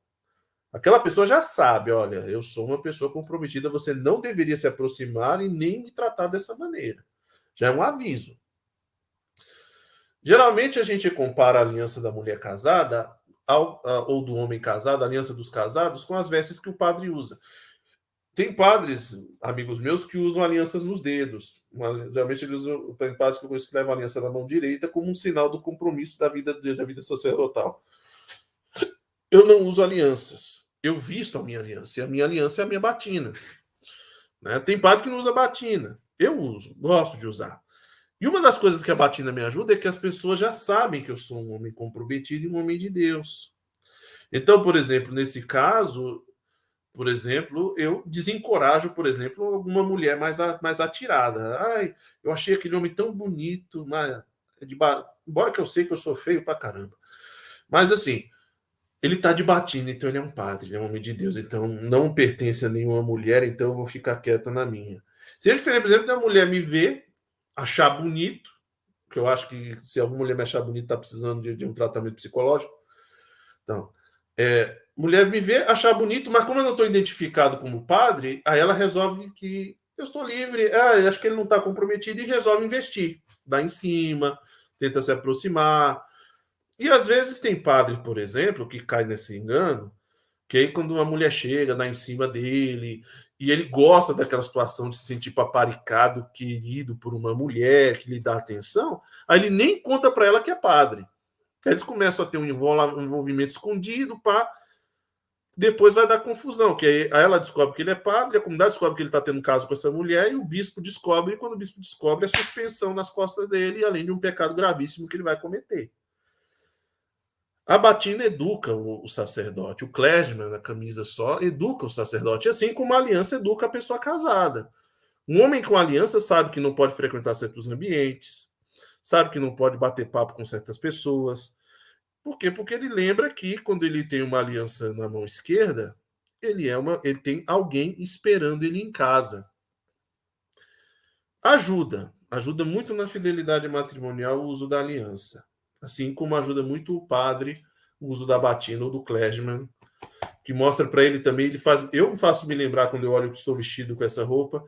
aquela pessoa já sabe, olha, eu sou uma pessoa comprometida, você não deveria se aproximar e nem me tratar dessa maneira. Já é um aviso. Geralmente a gente compara a aliança da mulher casada ao, ou do homem casado, a aliança dos casados, com as vestes que o padre usa. Tem padres, amigos meus, que usam alianças nos dedos. Geralmente eles usam, tem padres que eu conheço que levam aliança na mão direita como um sinal do compromisso da vida, da vida sacerdotal. Eu não uso alianças. Eu visto a minha aliança. E a minha aliança é a minha batina. Né? Tem padre que não usa batina. Eu uso, gosto de usar. E uma das coisas que a batina me ajuda é que as pessoas já sabem que eu sou um homem comprometido e um homem de Deus. Então, por exemplo, nesse caso, por exemplo, eu desencorajo, por exemplo, alguma mulher mais, mais atirada. Ai, eu achei aquele homem tão bonito, mas de, embora que eu sei que eu sou feio pra caramba. Mas assim, ele tá de batina, então ele é um padre, ele é um homem de Deus, então não pertence a nenhuma mulher, então eu vou ficar quieta na minha. Se ele, por exemplo, da mulher me ver achar bonito, que eu acho que se alguma mulher me achar bonito, está precisando de, de, um tratamento psicológico. Então, é, mulher me vê, achar bonito, mas como eu não estou identificado como padre, aí ela resolve que eu estou livre, ah, acho que ele não está comprometido e resolve investir, dá em cima, tenta se aproximar. E às vezes tem padre, por exemplo, que cai nesse engano, que aí quando uma mulher chega, dá em cima dele e ele gosta daquela situação de se sentir paparicado, querido por uma mulher que lhe dá atenção, aí ele nem conta para ela que é padre. Aí eles começam a ter um envolvimento escondido, pá. Depois vai dar confusão, que aí, ela descobre que ele é padre, a comunidade descobre que ele está tendo caso com essa mulher, e o bispo descobre, e quando o bispo descobre, a suspensão nas costas dele, além de um pecado gravíssimo que ele vai cometer. A batina educa o, o sacerdote, o clergyman na camisa só educa o sacerdote, assim como a aliança educa a pessoa casada. Um homem com aliança sabe que não pode frequentar certos ambientes, sabe que não pode bater papo com certas pessoas. Por quê? Porque ele lembra que quando ele tem uma aliança na mão esquerda, ele é uma, ele tem alguém esperando ele em casa. Ajuda, ajuda muito na fidelidade matrimonial o uso da aliança. Assim como ajuda muito o padre o uso da batina ou do clergyman, que mostra para ele também, ele faz, eu faço me lembrar quando eu olho que estou vestido com essa roupa,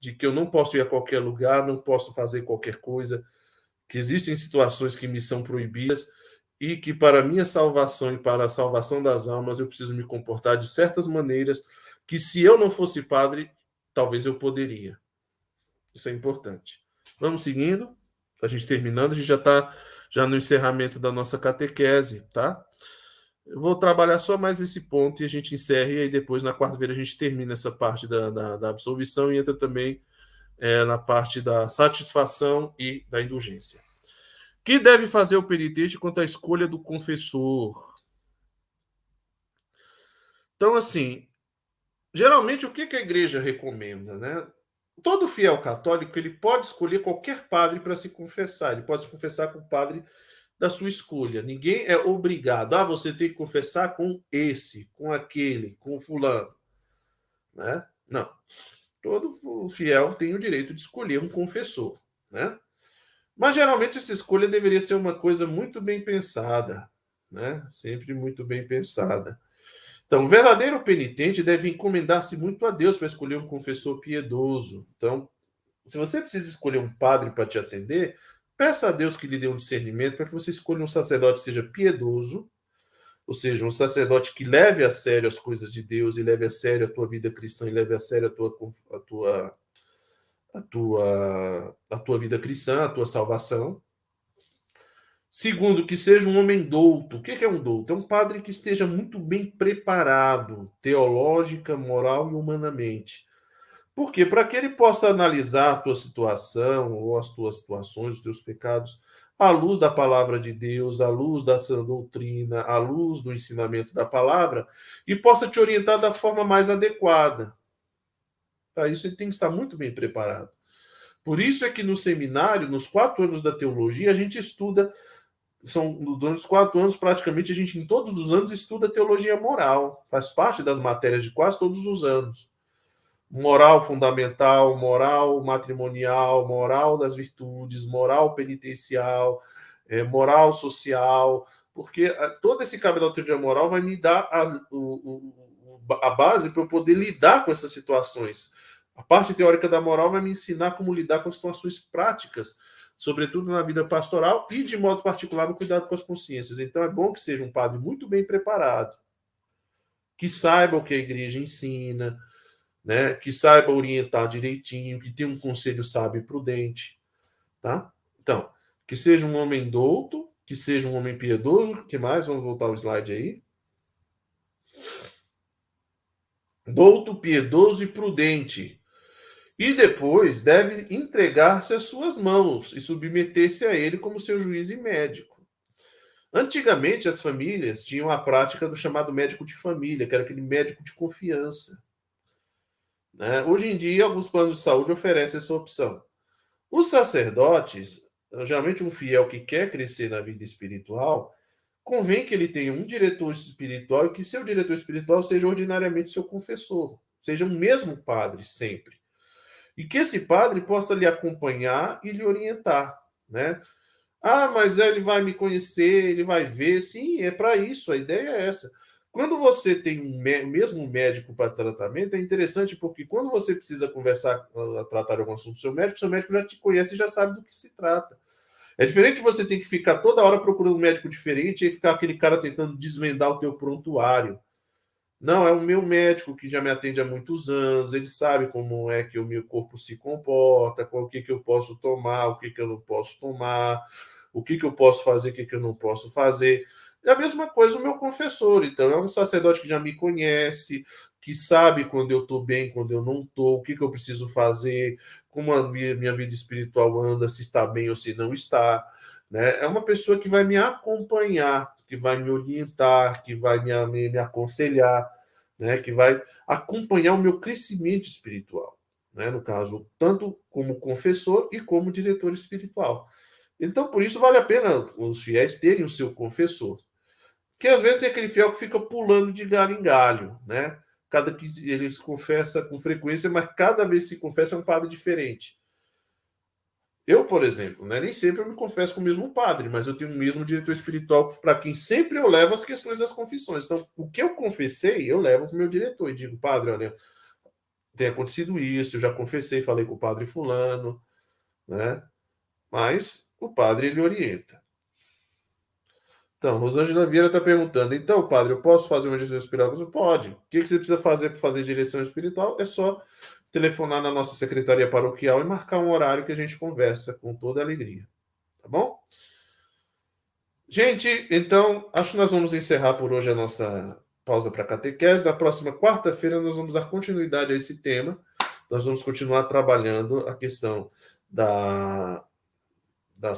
de que eu não posso ir a qualquer lugar, não posso fazer qualquer coisa, que existem situações que me são proibidas e que para minha salvação e para a salvação das almas eu preciso me comportar de certas maneiras que se eu não fosse padre, talvez eu poderia. Isso é importante. Vamos seguindo. A gente terminando, a gente já está já no encerramento da nossa catequese, tá? Eu vou trabalhar só mais esse ponto e a gente encerra, e aí depois, na quarta-feira, a gente termina essa parte da, da, da absolvição e entra também é, na parte da satisfação e da indulgência. Que deve fazer o penitente quanto à escolha do confessor? Então, assim, geralmente o que a igreja recomenda, né? todo fiel católico ele pode escolher qualquer padre para se confessar. Ele pode se confessar com o padre da sua escolha. Ninguém é obrigado. Ah, você tem que confessar com esse, com aquele, com fulano, né? Não. Todo fiel tem o direito de escolher um confessor, né? Mas geralmente essa escolha deveria ser uma coisa muito bem pensada, né? Sempre muito bem pensada. Então, o verdadeiro penitente deve encomendar-se muito a Deus para escolher um confessor piedoso. Então, se você precisa escolher um padre para te atender, peça a Deus que lhe dê um discernimento para que você escolha um sacerdote que seja piedoso, ou seja, um sacerdote que leve a sério as coisas de Deus e leve a sério a tua vida cristã e leve a sério a tua, a tua, a tua, a tua vida cristã, a tua salvação. Segundo, que seja um homem douto. O que é um douto? É um padre que esteja muito bem preparado, teológica, moral e humanamente. Por quê? Para que ele possa analisar a tua situação ou as tuas situações, os teus pecados, à luz da palavra de Deus, à luz da sua doutrina, à luz do ensinamento da palavra, e possa te orientar da forma mais adequada. Para isso, ele tem que estar muito bem preparado. Por isso é que no seminário, nos quatro anos da teologia, a gente estuda são durante os quatro anos, praticamente, a gente, em todos os anos, estuda teologia moral. Faz parte das matérias de quase todos os anos. Moral fundamental, moral matrimonial, moral das virtudes, moral penitencial, é, moral social, porque a, é, todo esse da teologia moral vai me dar a, o, a base para eu poder lidar com essas situações. A parte teórica da moral vai me ensinar como lidar com situações práticas sobretudo na vida pastoral e, de modo particular, no cuidado com as consciências. Então, é bom que seja um padre muito bem preparado, que saiba o que a igreja ensina, né? que saiba orientar direitinho, que tenha um conselho sábio e prudente. Tá? Então, que seja um homem douto, que seja um homem piedoso. que mais? Vamos voltar ao slide aí. Douto, piedoso e prudente e depois deve entregar-se às suas mãos e submeter-se a ele como seu juiz e médico. Antigamente, as famílias tinham a prática do chamado médico de família, que era aquele médico de confiança. Né? Hoje em dia, alguns planos de saúde oferecem essa opção. Os sacerdotes, geralmente um fiel que quer crescer na vida espiritual, convém que ele tenha um diretor espiritual e que seu diretor espiritual seja ordinariamente seu confessor, seja o mesmo padre sempre e que esse padre possa lhe acompanhar e lhe orientar, né? Ah, mas ele vai me conhecer, ele vai ver. Sim, é para isso, a ideia é essa. Quando você tem um mesmo médico para tratamento, é interessante porque quando você precisa conversar, ah, tratar algum assunto com seu médico, seu médico já te conhece e já sabe do que se trata. É diferente você ter que ficar toda hora procurando um médico diferente e ficar aquele cara tentando desvendar o teu prontuário. Não, é o meu médico que já me atende há muitos anos, ele sabe como é que o meu corpo se comporta, qual o que, que eu posso tomar, o que, que eu não posso tomar, o que, que eu posso fazer, o que, que eu não posso fazer. É a mesma coisa o meu confessor, então, é um sacerdote que já me conhece, que sabe quando eu estou bem, quando eu não estou, o que, que eu preciso fazer, como a minha vida espiritual anda, se está bem ou se não está. Né? É uma pessoa que vai me acompanhar, que vai me orientar, que vai me, me, me aconselhar, né? que vai acompanhar o meu crescimento espiritual. Né? No caso, tanto como confessor e como diretor espiritual. Então, por isso, vale a pena os fiéis terem o seu confessor. Que às vezes tem aquele fiel que fica pulando de galho em galho, né? Cada que ele confessa com frequência, mas cada vez que se confessa é um padre diferente. Eu, por exemplo, né, nem sempre eu me confesso com o mesmo padre, mas eu tenho o mesmo diretor espiritual para quem sempre eu levo as questões das confissões. Então, o que eu confessei, eu levo para o meu diretor e digo, padre, olha, tem acontecido isso, eu já confessei, falei com o padre fulano, né? Mas o padre ele orienta. Então, Rosângela Vieira está perguntando: então, padre, eu posso fazer uma direção espiritual? Pode. O que você precisa fazer para fazer direção espiritual? É só telefonar na nossa secretaria paroquial e marcar um horário que a gente conversa com toda alegria. Tá bom? Gente, então, acho que nós vamos encerrar por hoje a nossa pausa para catequese. Na próxima quarta-feira, nós vamos dar continuidade a esse tema. Nós vamos continuar trabalhando a questão da, da